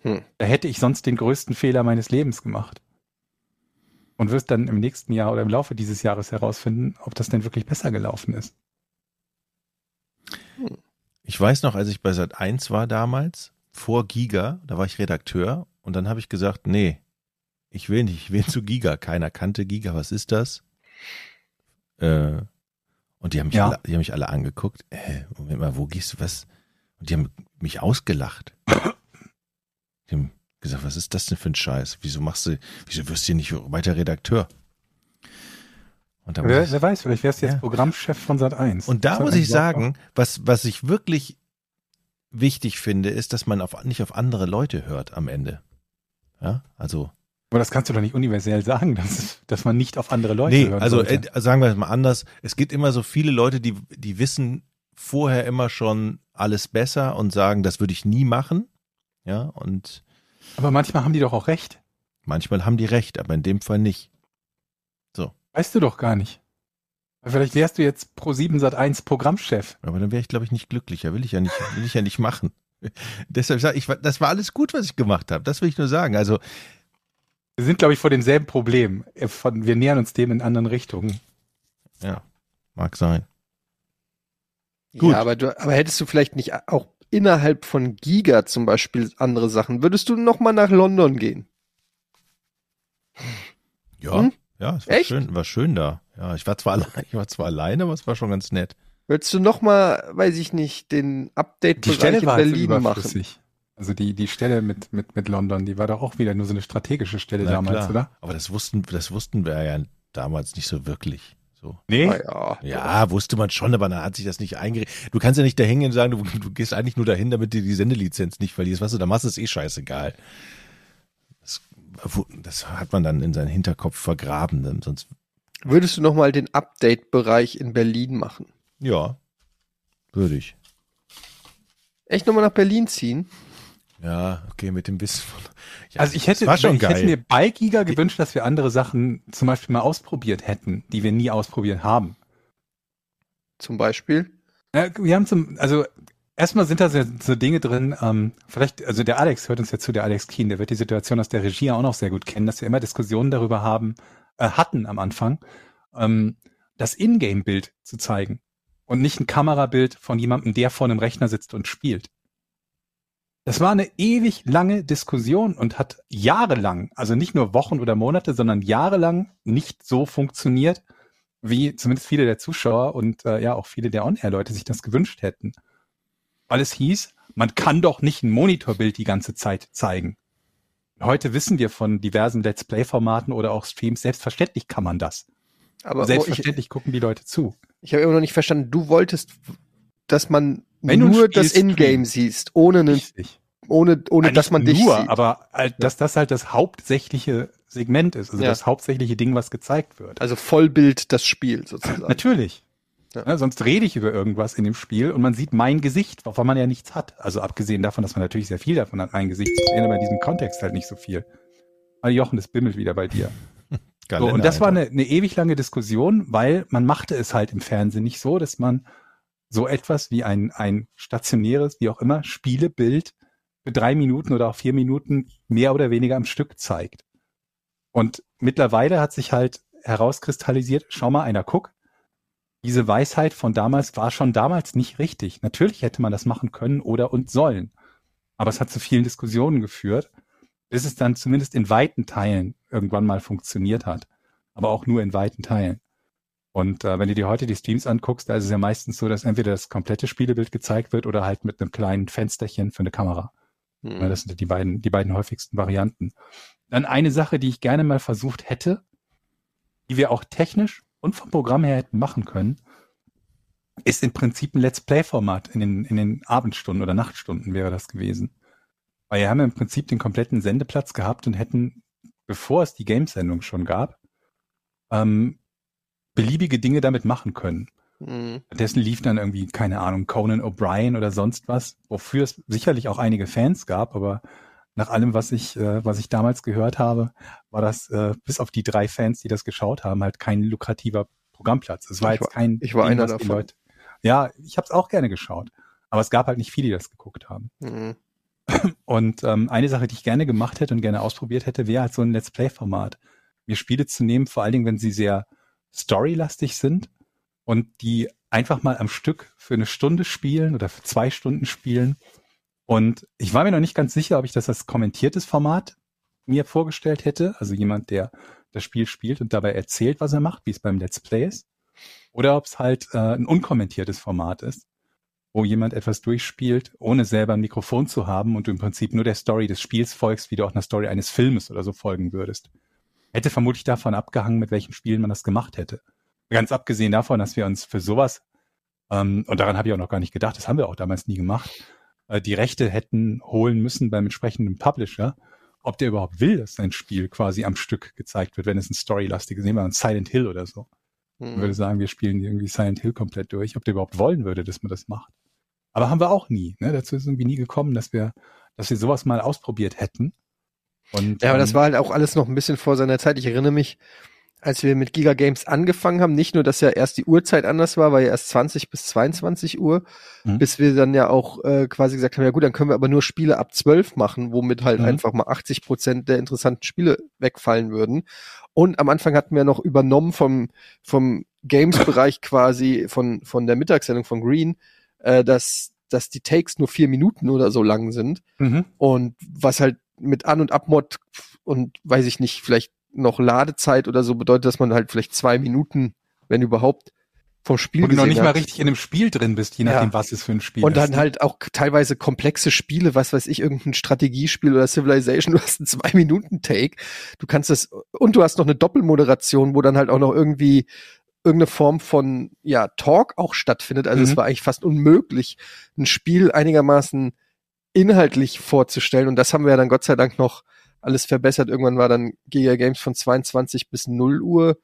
Hm. Da hätte ich sonst den größten Fehler meines Lebens gemacht. Und wirst dann im nächsten Jahr oder im Laufe dieses Jahres herausfinden, ob das denn wirklich besser gelaufen ist. Ich weiß noch, als ich bei Sat 1 war damals, vor Giga, da war ich Redakteur und dann habe ich gesagt, nee, ich will nicht, ich will [laughs] zu Giga. Keiner kannte Giga, was ist das? Äh, und die haben mich, Ja. alle, die haben mich alle angeguckt. Äh, Moment mal, wo gehst du, was? Und die haben mich ausgelacht. Haben gesagt, was ist das denn für ein Scheiß? Wieso machst du, wieso wirst du nicht weiter Redakteur? Und da Wer, ich- wer weiß, vielleicht wärst du jetzt Ja. Programmchef von Sat 1. und da muss ich sagen, was, was ich wirklich wichtig finde, ist, dass man auf, nicht auf andere Leute hört am Ende. Ja, also. Aber das kannst du doch nicht universell sagen, dass, dass man nicht auf andere Leute nee, hören also äh, sagen wir es mal anders. Es gibt immer so viele Leute, die, die wissen vorher immer schon alles besser und sagen, das würde ich nie machen. Ja, und Aber manchmal haben die doch auch recht. manchmal haben die recht, aber in dem Fall nicht. Weißt du doch gar nicht. Vielleicht wärst du jetzt pro 7 Sat 1 Programmchef. Aber dann wäre ich, glaube ich, nicht glücklicher. Will ich ja nicht, will ich ja nicht machen. [laughs] Deshalb sage ich, das war alles gut, was ich gemacht habe. Das will ich nur sagen. Also, Wir sind, glaube ich, vor demselben Problem. Äh, Von, wir nähern uns dem in anderen Richtungen. ja, mag sein. Gut. Ja, aber du, aber hättest du vielleicht nicht auch innerhalb von Giga zum Beispiel andere Sachen? Würdest du noch mal nach London gehen? Ja, Hm? ja, es war Echt? schön, war schön da. Ja, ich war zwar [laughs] alleine, ich war zwar alleine, aber es war schon ganz nett. Würdest du noch mal, weiß ich nicht, den Die Update-Bereich Stelle in war Berlin machen? Also die, die Stelle mit, mit, mit London, die war doch auch wieder nur so eine strategische Stelle Na damals, klar. oder? Aber das wussten, das wussten wir ja damals nicht so wirklich. So. Nee. Ah, ja. Ja, wusste man schon, aber dann hat sich das nicht eingerichtet. Du kannst ja nicht da hingehen und sagen, du, du gehst eigentlich nur dahin, damit du die Sendelizenz nicht verlierst. Weißt du, da machst du es eh scheißegal. Das, das hat man dann in seinen Hinterkopf vergraben, denn sonst, Würdest du noch mal den Update-Bereich in Berlin machen? ja, würde ich. Echt noch mal nach Berlin ziehen? Ja, okay, mit dem Wissen von. Ja, Also ich hätte, ich geil. hätte mir bei Giga gewünscht, dass wir andere Sachen zum Beispiel mal ausprobiert hätten, die wir nie ausprobiert haben. Zum Beispiel? Ja, wir haben zum, also erstmal sind da so, so Dinge drin, ähm, vielleicht, also der Alex hört uns ja zu, der Alex Keen, der wird die Situation aus der Regie auch noch sehr gut kennen, dass wir immer Diskussionen darüber haben, äh, hatten am Anfang, ähm, das Ingame-Bild zu zeigen und nicht ein Kamerabild von jemandem, der vor einem Rechner sitzt und spielt. Das war eine ewig lange Diskussion und hat jahrelang, also nicht nur Wochen oder Monate, sondern jahrelang nicht so funktioniert, wie zumindest viele der Zuschauer und äh, ja auch viele der On-Air-Leute sich das gewünscht hätten. Weil es hieß, man kann doch nicht ein Monitorbild die ganze Zeit zeigen. Heute wissen wir von diversen Let's Play-Formaten oder auch Streams, selbstverständlich kann man das. Aber oh, ich, selbstverständlich gucken die Leute zu. ich habe immer noch nicht verstanden, du wolltest, dass man Wenn du ein nur das Ingame siehst, ohne, einen, Richtig. ohne, ohne dass man dich nur, sieht. aber halt, dass das halt das hauptsächliche Segment ist, also Ja. das hauptsächliche Ding, was gezeigt wird. also Vollbild das Spiel sozusagen. Natürlich. Ja. Ja, sonst rede ich über irgendwas in dem Spiel und man sieht mein Gesicht, wovon man ja nichts hat. Also abgesehen davon, dass man natürlich sehr viel davon hat, mein Gesicht zu sehen, aber in diesem Kontext halt nicht so viel. Ah, Jochen, das bimmelt wieder bei dir. [laughs] So, und das war eine, eine ewig lange Diskussion, weil man machte es halt im Fernsehen nicht so, dass man so etwas wie ein, ein stationäres, wie auch immer, Spielebild für drei Minuten oder auch vier Minuten mehr oder weniger am Stück zeigt. Und mittlerweile hat sich halt herauskristallisiert, schau mal einer, guck, diese Weisheit von damals war schon damals nicht richtig. Natürlich hätte man das machen können oder und sollen. Aber es hat zu vielen Diskussionen geführt, bis es dann zumindest in weiten Teilen irgendwann mal funktioniert hat. Aber auch nur in weiten Teilen. Und äh, wenn du dir heute die Streams anguckst, da ist es ja meistens so, dass entweder das komplette Spielebild gezeigt wird oder halt mit einem kleinen Fensterchen für eine Kamera. Mhm. Ja, das sind die beiden, die beiden häufigsten Varianten. Dann eine Sache, die ich gerne mal versucht hätte, die wir auch technisch und vom Programm her hätten machen können, ist im Prinzip ein Let's Play-Format in den, in den Abendstunden oder Nachtstunden wäre das gewesen. Weil wir haben im Prinzip den kompletten Sendeplatz gehabt und hätten, bevor es die Gamesendung schon gab, ähm, beliebige Dinge damit machen können. Mhm. Dessen lief dann irgendwie, keine Ahnung, Conan O'Brien oder sonst was, wofür es sicherlich auch einige Fans gab, aber nach allem, was ich, äh, was ich damals gehört habe, war das äh, bis auf die drei Fans, die das geschaut haben, halt kein lukrativer Programmplatz. Es war Ich jetzt war- kein ich war Ding, einer davon. Leute. Ja, ich habe es auch gerne geschaut, aber es gab halt nicht viele, die das geguckt haben. Mhm. [clears throat] Und ähm, eine Sache, die ich gerne gemacht hätte und gerne ausprobiert hätte, wäre halt so ein Let's Play-Format. Mir Spiele zu nehmen, vor allen Dingen, wenn sie sehr storylastig sind und die einfach mal am Stück für eine Stunde spielen oder für zwei Stunden spielen. Und ich war mir noch nicht ganz sicher, ob ich das als kommentiertes Format mir vorgestellt hätte, also jemand, der das Spiel spielt und dabei erzählt, was er macht, wie es beim Let's Play ist, oder ob es halt äh, ein unkommentiertes Format ist, wo jemand etwas durchspielt, ohne selber ein Mikrofon zu haben und du im Prinzip nur der Story des Spiels folgst, wie du auch einer Story eines Filmes oder so folgen würdest. Hätte vermutlich davon abgehangen, mit welchen Spielen man das gemacht hätte. Ganz abgesehen davon, dass wir uns für sowas, ähm, und daran habe ich auch noch gar nicht gedacht, das haben wir auch damals nie gemacht, äh, die Rechte hätten holen müssen beim entsprechenden Publisher, ob der überhaupt will, dass sein Spiel quasi am Stück gezeigt wird, wenn es ein storylastiges, nehmen wir ein Silent Hill oder so. Man würde Mhm. sagen, wir spielen irgendwie Silent Hill komplett durch, ob der überhaupt wollen würde, dass man das macht. Aber haben wir auch nie. Ne? Dazu ist irgendwie nie gekommen, dass wir, dass wir sowas mal ausprobiert hätten. Und, Ja, aber das ähm, war halt auch alles noch ein bisschen vor seiner Zeit. Ich erinnere mich, als wir mit Giga Games angefangen haben, nicht nur, dass ja erst die Uhrzeit anders war, war ja erst 20 bis 22 Uhr, Mhm. bis wir dann ja auch äh, quasi gesagt haben, ja gut, dann können wir aber nur Spiele ab 12 machen, womit halt Mhm. einfach mal 80 Prozent der interessanten Spiele wegfallen würden. Und am Anfang hatten wir noch übernommen vom, vom Games-Bereich [coughs] quasi von, von der Mittagssendung von Green, äh, dass, dass die Takes nur vier Minuten oder so lang sind. mhm. Und was halt mit An- und Abmod und weiß ich nicht, vielleicht noch Ladezeit oder so bedeutet, dass man halt vielleicht zwei Minuten, wenn überhaupt, vom Spiel Wo du noch nicht mal hat. richtig in einem Spiel drin bist, je Ja. nachdem, was es für ein Spiel Und ist. dann ne? halt auch teilweise komplexe Spiele, was weiß ich, irgendein Strategiespiel oder Civilization, [laughs] du hast einen Zwei-Minuten-Take. Du kannst das, und du hast noch eine Doppelmoderation, wo dann halt auch noch irgendwie irgendeine Form von, ja, Talk auch stattfindet. Also es Mhm. war eigentlich fast unmöglich, ein Spiel einigermaßen inhaltlich vorzustellen. Und das haben wir ja dann Gott sei Dank noch alles verbessert. Irgendwann war dann Giga Games von 22 bis 0 Uhr.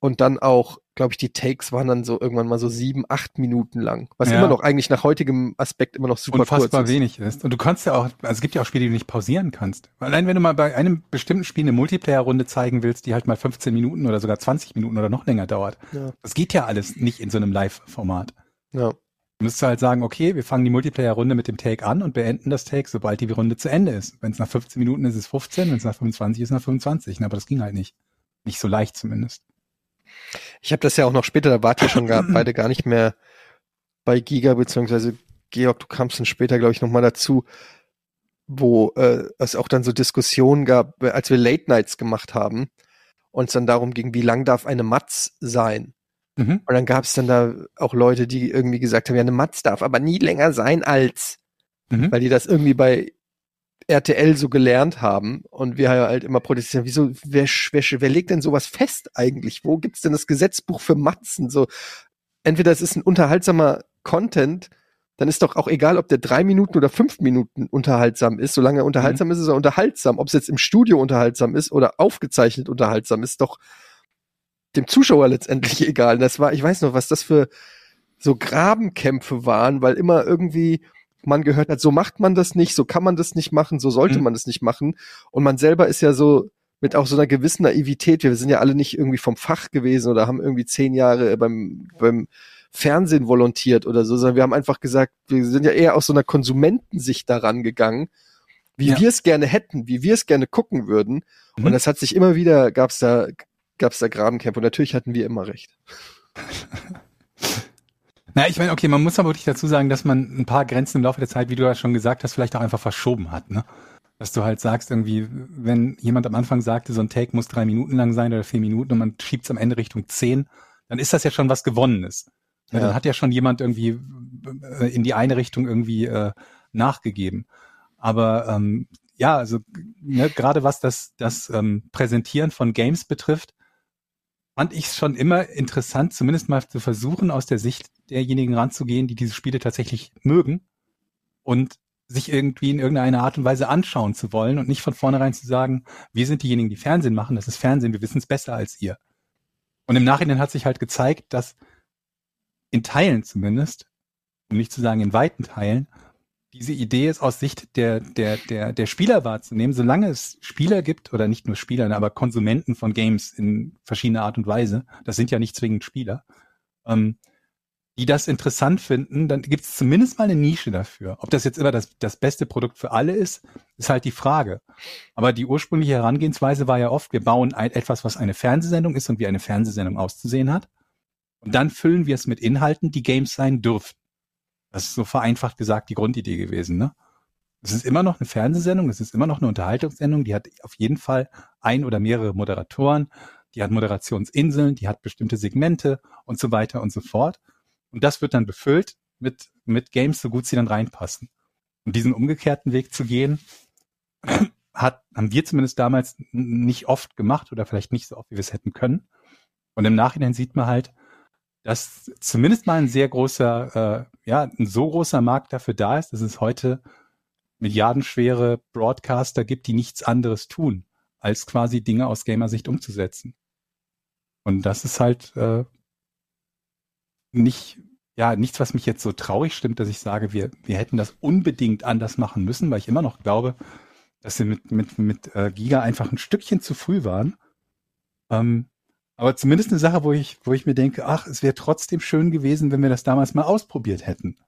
Und dann auch, glaube ich, die Takes waren dann so irgendwann mal so sieben, acht Minuten lang. Was Ja. immer noch eigentlich nach heutigem Aspekt immer noch super unfassbar kurz ist. wenig ist. Und du kannst ja auch, also es gibt ja auch Spiele, die du nicht pausieren kannst. Allein wenn du mal bei einem bestimmten Spiel eine Multiplayer-Runde zeigen willst, die halt mal 15 Minuten oder sogar 20 Minuten oder noch länger dauert. Ja. Das geht ja alles nicht in so einem Live-Format. Ja. Du müsstest halt sagen, okay, wir fangen die Multiplayer-Runde mit dem Take an und beenden das Take, sobald die Runde zu Ende ist. Wenn es nach 15 Minuten ist, ist es 15, wenn es nach 25 ist, nach 25. Aber das ging halt nicht. Nicht so leicht zumindest. Ich habe das ja auch noch später, da wart ihr schon gar, [clears throat] beide gar nicht mehr bei Giga, beziehungsweise Georg, du kamst dann später, glaube ich, nochmal dazu, wo äh, es auch dann so Diskussionen gab, äh, als wir Late Nights gemacht haben und es dann darum ging, wie lang darf eine Matz sein? Mhm. Und dann gab es dann da auch Leute, die irgendwie gesagt haben, ja, eine Matz darf aber nie länger sein als, Mhm. weil die das irgendwie bei RTL so gelernt haben und wir halt immer protestieren, wieso, wer, wer, wer legt denn sowas fest eigentlich? Wo gibt's denn das Gesetzbuch für Matzen? So, entweder es ist ein unterhaltsamer Content, dann ist doch auch egal, ob der drei Minuten oder fünf Minuten unterhaltsam ist. Solange er unterhaltsam ist, ist er unterhaltsam. Ob es jetzt im Studio unterhaltsam ist oder aufgezeichnet unterhaltsam ist, doch dem Zuschauer letztendlich [laughs] egal. Das war, ich weiß noch, was das für so Grabenkämpfe waren, weil immer irgendwie man gehört hat, so macht man das nicht, so kann man das nicht machen, so sollte Mhm. man das nicht machen. Und man selber ist ja so mit auch so einer gewissen Naivität, wir sind ja alle nicht irgendwie vom Fach gewesen oder haben irgendwie zehn Jahre beim, beim Fernsehen volontiert oder so, sondern wir haben einfach gesagt, wir sind ja eher aus so einer Konsumentensicht daran gegangen, wie Ja. wir es gerne hätten, wie wir es gerne gucken würden. Mhm. Und das hat sich immer wieder, gab's da, gab's da Grabenkämpfe. Und natürlich hatten wir immer recht. [laughs] Na, ich meine, okay, man muss aber wirklich dazu sagen, dass man ein paar Grenzen im Laufe der Zeit, wie du ja schon gesagt hast, vielleicht auch einfach verschoben hat, ne? Dass du halt sagst, irgendwie, wenn jemand am Anfang sagte, so ein Take muss drei Minuten lang sein oder vier Minuten und man schiebt es am Ende Richtung zehn, dann ist das ja schon was Gewonnenes. Ja. Ja. Dann hat ja schon jemand irgendwie äh, in die eine Richtung irgendwie äh, nachgegeben. Aber ähm, ja, also ne, gerade was das, das ähm, Präsentieren von Games betrifft, fand ich es schon immer interessant, zumindest mal zu versuchen, aus der Sicht derjenigen ranzugehen, die diese Spiele tatsächlich mögen und sich irgendwie in irgendeiner Art und Weise anschauen zu wollen und nicht von vornherein zu sagen, wir sind diejenigen, die Fernsehen machen, das ist Fernsehen, wir wissen es besser als ihr. Und im Nachhinein hat sich halt gezeigt, dass in Teilen zumindest, um nicht zu sagen in weiten Teilen, diese Idee ist aus Sicht der, der, der, der Spieler wahrzunehmen, solange es Spieler gibt, oder nicht nur Spieler, aber Konsumenten von Games in verschiedener Art und Weise, das sind ja nicht zwingend Spieler, ähm, die das interessant finden, dann gibt es zumindest mal eine Nische dafür. Ob das jetzt immer das, das beste Produkt für alle ist, ist halt die Frage. Aber die ursprüngliche Herangehensweise war ja oft, wir bauen ein, etwas, was eine Fernsehsendung ist und wie eine Fernsehsendung auszusehen hat. Und dann füllen wir es mit Inhalten, die Games sein dürfen. Das ist so vereinfacht gesagt die Grundidee gewesen, ne? Es ist immer noch eine Fernsehsendung, es ist immer noch eine Unterhaltungssendung, die hat auf jeden Fall ein oder mehrere Moderatoren, die hat Moderationsinseln, die hat bestimmte Segmente und so weiter und so fort. Und das wird dann befüllt mit, mit Games, so gut sie dann reinpassen. Und diesen umgekehrten Weg zu gehen, [clears throat] hat, haben wir zumindest damals nicht oft gemacht oder vielleicht nicht so oft, wie wir es hätten können. Und im Nachhinein sieht man halt, dass zumindest mal ein sehr großer, äh, ja, ein so großer Markt dafür da ist, dass es heute milliardenschwere Broadcaster gibt, die nichts anderes tun, als quasi Dinge aus Gamersicht umzusetzen. Und das ist halt äh, nicht, ja, nichts, was mich jetzt so traurig stimmt, dass ich sage, wir, wir hätten das unbedingt anders machen müssen, weil ich immer noch glaube, dass wir mit, mit, mit äh, Giga einfach ein Stückchen zu früh waren. Ähm, aber zumindest eine Sache, wo ich, wo ich mir denke, ach, es wäre trotzdem schön gewesen, wenn wir das damals mal ausprobiert hätten.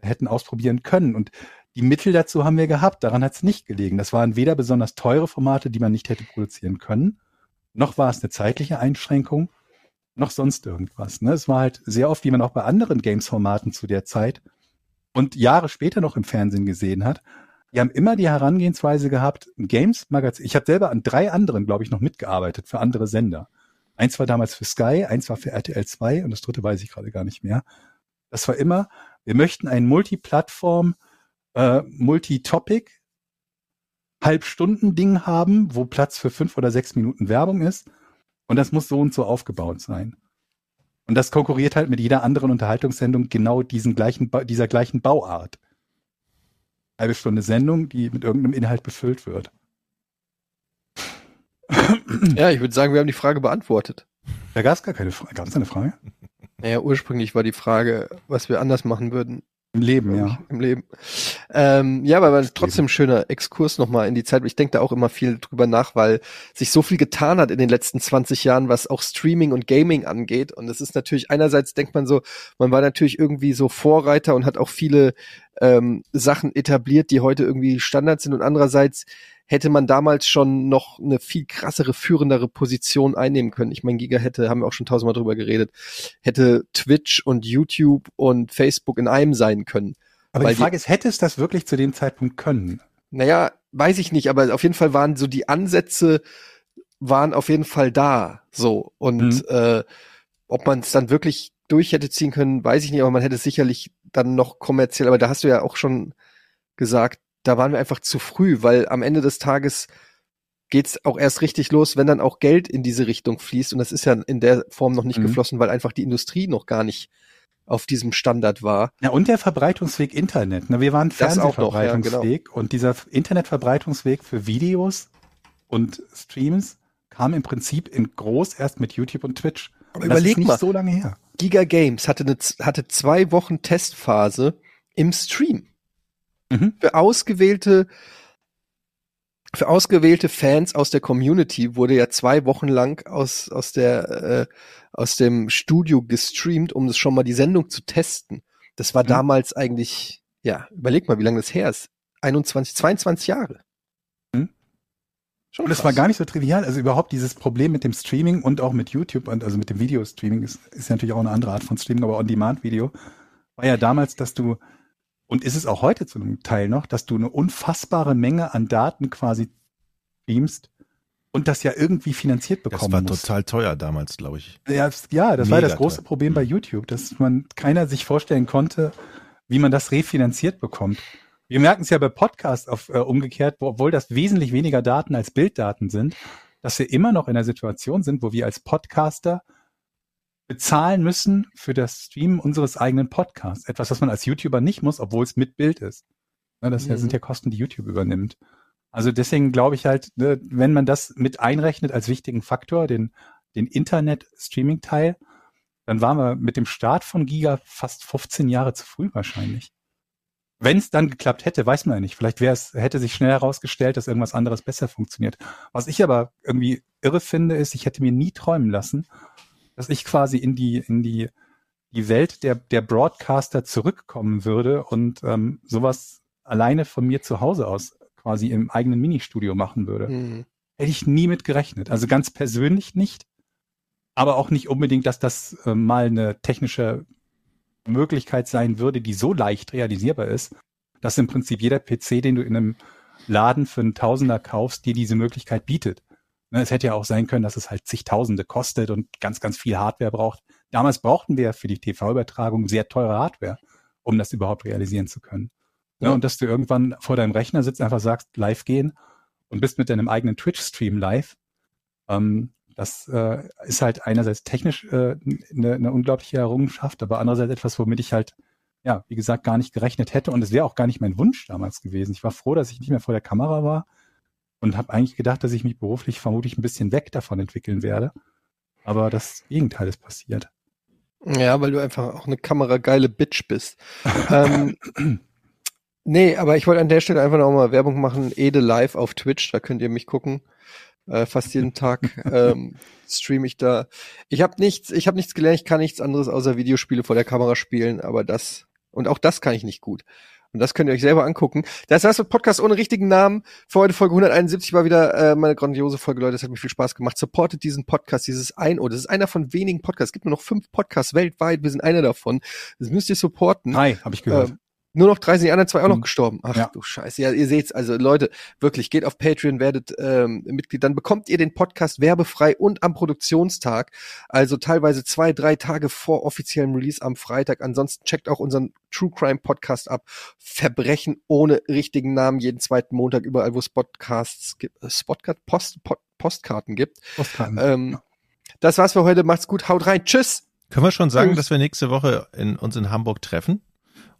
Hätten ausprobieren können. Und die Mittel dazu haben wir gehabt. Daran hat es nicht gelegen. Das waren weder besonders teure Formate, die man nicht hätte produzieren können, noch war es eine zeitliche Einschränkung, noch sonst irgendwas. Ne? Es war halt sehr oft, wie man auch bei anderen Games-Formaten zu der Zeit und Jahre später noch im Fernsehen gesehen hat, die haben immer die Herangehensweise gehabt, Games-Magazin. Ich habe selber an drei anderen, glaube ich, noch mitgearbeitet für andere Sender. Eins war damals für Sky, eins war für RTL 2 und das dritte weiß ich gerade gar nicht mehr. Das war immer, wir möchten ein Multiplattform, äh, Multitopic, Halbstunden-Ding haben, wo Platz für fünf oder sechs Minuten Werbung ist. Und das muss so und so aufgebaut sein. Und das konkurriert halt mit jeder anderen Unterhaltungssendung genau diesen gleichen, dieser gleichen Bauart. Halbe Stunde Sendung, die mit irgendeinem Inhalt befüllt wird. [coughs] Ja, ich würde sagen, wir haben die Frage beantwortet. Da gab es gar keine Frage. Gab es eine Frage? Naja, ursprünglich war die Frage, was wir anders machen würden Im Leben, ja. im Leben. Ähm, ja, aber war trotzdem ein schöner Exkurs nochmal in die Zeit. Ich denke da auch immer viel drüber nach, weil sich so viel getan hat in den letzten 20 Jahren, was auch Streaming und Gaming angeht. Und es ist natürlich, einerseits denkt man so, man war natürlich irgendwie so Vorreiter und hat auch viele ähm, Sachen etabliert, die heute irgendwie Standard sind. Und andererseits hätte man damals schon noch eine viel krassere, führendere Position einnehmen können. Ich meine, Giga hätte, haben wir auch schon tausendmal drüber geredet, hätte Twitch und YouTube und Facebook in einem sein können. Aber die Frage ist, hätte es das wirklich zu dem Zeitpunkt können? Naja, weiß ich nicht, aber auf jeden Fall waren so die Ansätze waren auf jeden Fall da. So. Und Mhm. äh, ob man es dann wirklich durch hätte ziehen können, weiß ich nicht, aber man hätte es sicherlich dann noch kommerziell, aber da hast du ja auch schon gesagt, da waren wir einfach zu früh, weil am Ende des Tages geht's auch erst richtig los, wenn dann auch Geld in diese Richtung fließt. Und das ist ja in der Form noch nicht Mhm. geflossen, weil einfach die Industrie noch gar nicht auf diesem Standard war. Ja, und der Verbreitungsweg Internet. Ne? Wir waren noch, ja, Fernsehverbreitungsweg und dieser Internetverbreitungsweg für Videos und Streams kam im Prinzip in groß erst mit YouTube und Twitch. Aber Und überleg nicht mal. so lange her. Giga Games hatte, eine, hatte zwei Wochen Testphase im Stream. Mhm. Für ausgewählte, für ausgewählte Fans aus der Community wurde ja zwei Wochen lang aus, aus der, äh, aus dem Studio gestreamt, um das schon mal die Sendung zu testen. Das war Mhm. damals eigentlich, ja, überleg mal, wie lange das her ist. 21, 22 Jahre. Schon Und es krass. war gar nicht so trivial. Also überhaupt dieses Problem mit dem Streaming und auch mit YouTube und also mit dem Videostreaming ist, ist natürlich auch eine andere Art von Streaming, aber On-Demand-Video war ja damals, dass du, und ist es auch heute zu einem Teil noch, dass du eine unfassbare Menge an Daten quasi streamst und das ja irgendwie finanziert Das bekommen war musst. total teuer damals, glaube ich. Ja, das- ja, das war Mega das große teuer. Problem bei Mhm. YouTube, dass man keiner sich vorstellen konnte, wie man das refinanziert bekommt. Wir merken es ja bei Podcasts auf, äh, umgekehrt, wo, obwohl das wesentlich weniger Daten als Bilddaten sind, dass wir immer noch in einer Situation sind, wo wir als Podcaster bezahlen müssen für das Streamen unseres eigenen Podcasts. Etwas, was man als YouTuber nicht muss, obwohl es mit Bild ist. Ne, das Mhm. sind ja Kosten, die YouTube übernimmt. Also deswegen glaube ich halt, ne, wenn man das mit einrechnet als wichtigen Faktor, den, den Internet-Streaming-Teil, dann waren wir mit dem Start von Giga fast 15 Jahre zu früh wahrscheinlich. Wenn es dann geklappt hätte, weiß man ja nicht. Vielleicht wäre es, hätte sich schnell herausgestellt, dass irgendwas anderes besser funktioniert. Was ich aber irgendwie irre finde, ist, ich hätte mir nie träumen lassen, dass ich quasi in die, in die, die Welt der, der Broadcaster zurückkommen würde und ähm, sowas alleine von mir zu Hause aus quasi im eigenen Ministudio machen würde. Mhm. Hätte ich nie mit gerechnet. Also ganz persönlich nicht. Aber auch nicht unbedingt, dass das äh, mal eine technische Möglichkeit sein würde, die so leicht realisierbar ist, dass im Prinzip jeder PC, den du in einem Laden für einen Tausender kaufst, dir diese Möglichkeit bietet. Ne, es hätte ja auch sein können, dass es halt zigtausende kostet und ganz, ganz viel Hardware braucht. Damals brauchten wir für die TV-Übertragung sehr teure Hardware, um das überhaupt realisieren zu können. Ne, Ja. und dass du irgendwann vor deinem Rechner sitzt, einfach sagst, live gehen und bist mit deinem eigenen Twitch-Stream live. Ähm, das äh, ist halt einerseits technisch äh, eine, eine unglaubliche Errungenschaft, aber andererseits etwas, womit ich halt, ja, wie gesagt, gar nicht gerechnet hätte. Und es wäre auch gar nicht mein Wunsch damals gewesen. Ich war froh, dass ich nicht mehr vor der Kamera war und habe eigentlich gedacht, dass ich mich beruflich vermutlich ein bisschen weg davon entwickeln werde. Aber das Gegenteil ist passiert. Ja, weil du einfach auch eine kamerageile Bitch bist. ähm, [clears throat] nee, aber ich wollte an der Stelle einfach noch mal Werbung machen. Ede live auf Twitch, da könnt ihr mich gucken. Äh, fast jeden [laughs] Tag ähm, streame ich da. Ich habe nichts, ich habe nichts gelernt, ich kann nichts anderes außer Videospiele vor der Kamera spielen, aber das und auch das kann ich nicht gut. Und das könnt ihr euch selber angucken. Das heißt, Podcast ohne richtigen Namen. Für heute Folge 171 war wieder äh, meine grandiose Folge, Leute. Das hat mir viel Spaß gemacht. Supportet diesen Podcast, dieses ein oh, das ist einer von wenigen Podcasts. Es gibt nur noch fünf Podcasts weltweit. Wir sind einer davon. Das müsst ihr supporten. Drei, habe ich gehört. Ähm, nur noch drei sind die anderen zwei auch noch Mhm. gestorben. Ach Ja. du Scheiße. Ja, ihr seht's. Also Leute, wirklich, geht auf Patreon, werdet ähm, Mitglied. Dann bekommt ihr den Podcast werbefrei und am Produktionstag. Also teilweise zwei, drei Tage vor offiziellem Release am Freitag. Ansonsten checkt auch unseren True Crime Podcast ab. Verbrechen ohne richtigen Namen jeden zweiten Montag überall, wo es Podcasts gibt. Äh, Spotcast, Post, Post, Postkarten gibt. Postkarten. Ähm, das war's für heute. Macht's gut. Haut rein. Tschüss. Können wir schon sagen, Tschüss. dass wir nächste Woche in, uns in Hamburg treffen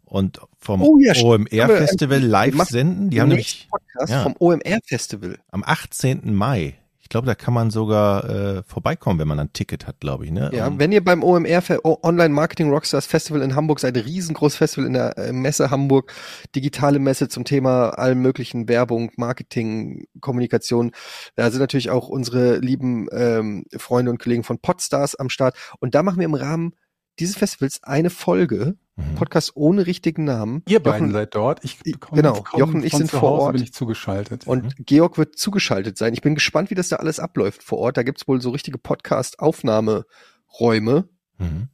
und vom Oh ja. OMR-Festival live senden? Die haben nämlich Podcast ja. vom OMR Festival. am 18. Mai. Ich glaube, da kann man sogar äh, vorbeikommen, wenn man ein Ticket hat, glaube ich. Ne? Ja, Um- wenn ihr beim OMR Online Marketing Rockstars Festival in Hamburg seid, riesengroßes Festival in der äh, Messe Hamburg, digitale Messe zum Thema allen möglichen Werbung, Marketing, Kommunikation. Da sind natürlich auch unsere lieben ähm, Freunde und Kollegen von Podstars am Start. Und da machen wir im Rahmen dieses Festivals eine Folge, Mhm. Podcast ohne richtigen Namen. Ihr beiden Jochen seid dort. Ich bekomme Genau, komm Jochen und ich sind vor Ort. bin ich zugeschaltet. Und Georg wird zugeschaltet sein. Ich bin gespannt, wie das da alles abläuft vor Ort. Da gibt's wohl so richtige Podcast-Aufnahmeräume Mhm.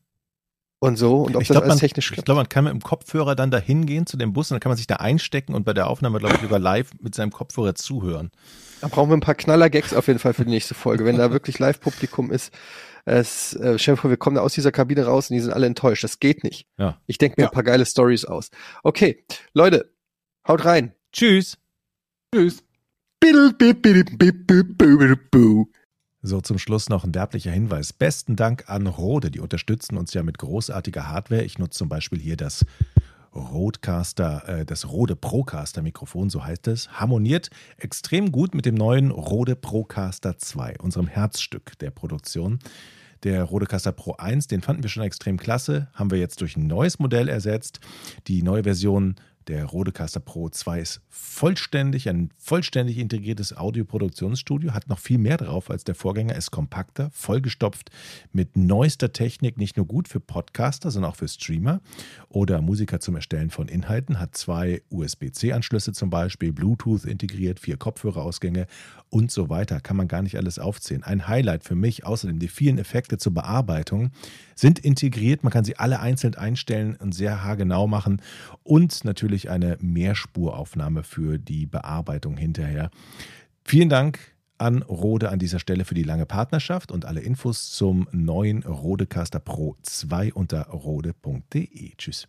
und so. Und ob Ich das glaube, alles man, technisch ich klappt. glaub, man kann mit dem Kopfhörer dann da hingehen zu dem Bus und dann kann man sich da einstecken und bei der Aufnahme, glaube ich, sogar live mit seinem Kopfhörer zuhören. Da brauchen wir ein paar Knaller-Gags auf jeden Fall für die nächste Folge. Wenn da [laughs] wirklich Live-Publikum ist, es, äh, stell dir vor, wir kommen da aus dieser Kabine raus und die sind alle enttäuscht. Das geht nicht. Ja. Ich denke mir Ja. ein paar geile Stories aus. Okay, Leute, haut rein. Tschüss. Tschüss. So, zum Schluss noch ein werblicher Hinweis. Besten Dank an Rode. Die unterstützen uns ja mit großartiger Hardware. Ich nutze zum Beispiel hier das Rodecaster, äh, das Rode Procaster Mikrofon, so heißt es. Harmoniert extrem gut mit dem neuen Rode Procaster 2, unserem Herzstück der Produktion. Der Rodecaster Pro 1, den fanden wir schon extrem klasse, haben wir jetzt durch ein neues Modell ersetzt. Die neue Version Der Rodecaster Pro 2 ist vollständig, ein vollständig integriertes Audioproduktionsstudio, hat noch viel mehr drauf als der Vorgänger, ist kompakter, vollgestopft mit neuester Technik, nicht nur gut für Podcaster, sondern auch für Streamer oder Musiker zum Erstellen von Inhalten, hat zwei USB-C-Anschlüsse zum Beispiel, Bluetooth integriert, vier Kopfhörerausgänge und so weiter. Kann man gar nicht alles aufzählen. Ein Highlight für mich, außerdem die vielen Effekte zur Bearbeitung, sind integriert. Man kann sie alle einzeln einstellen und sehr haargenau machen und natürlich eine Mehrspuraufnahme für die Bearbeitung hinterher. Vielen Dank an Rode an dieser Stelle für die lange Partnerschaft und alle Infos zum neuen Rodecaster Pro 2 unter rode.de. Tschüss.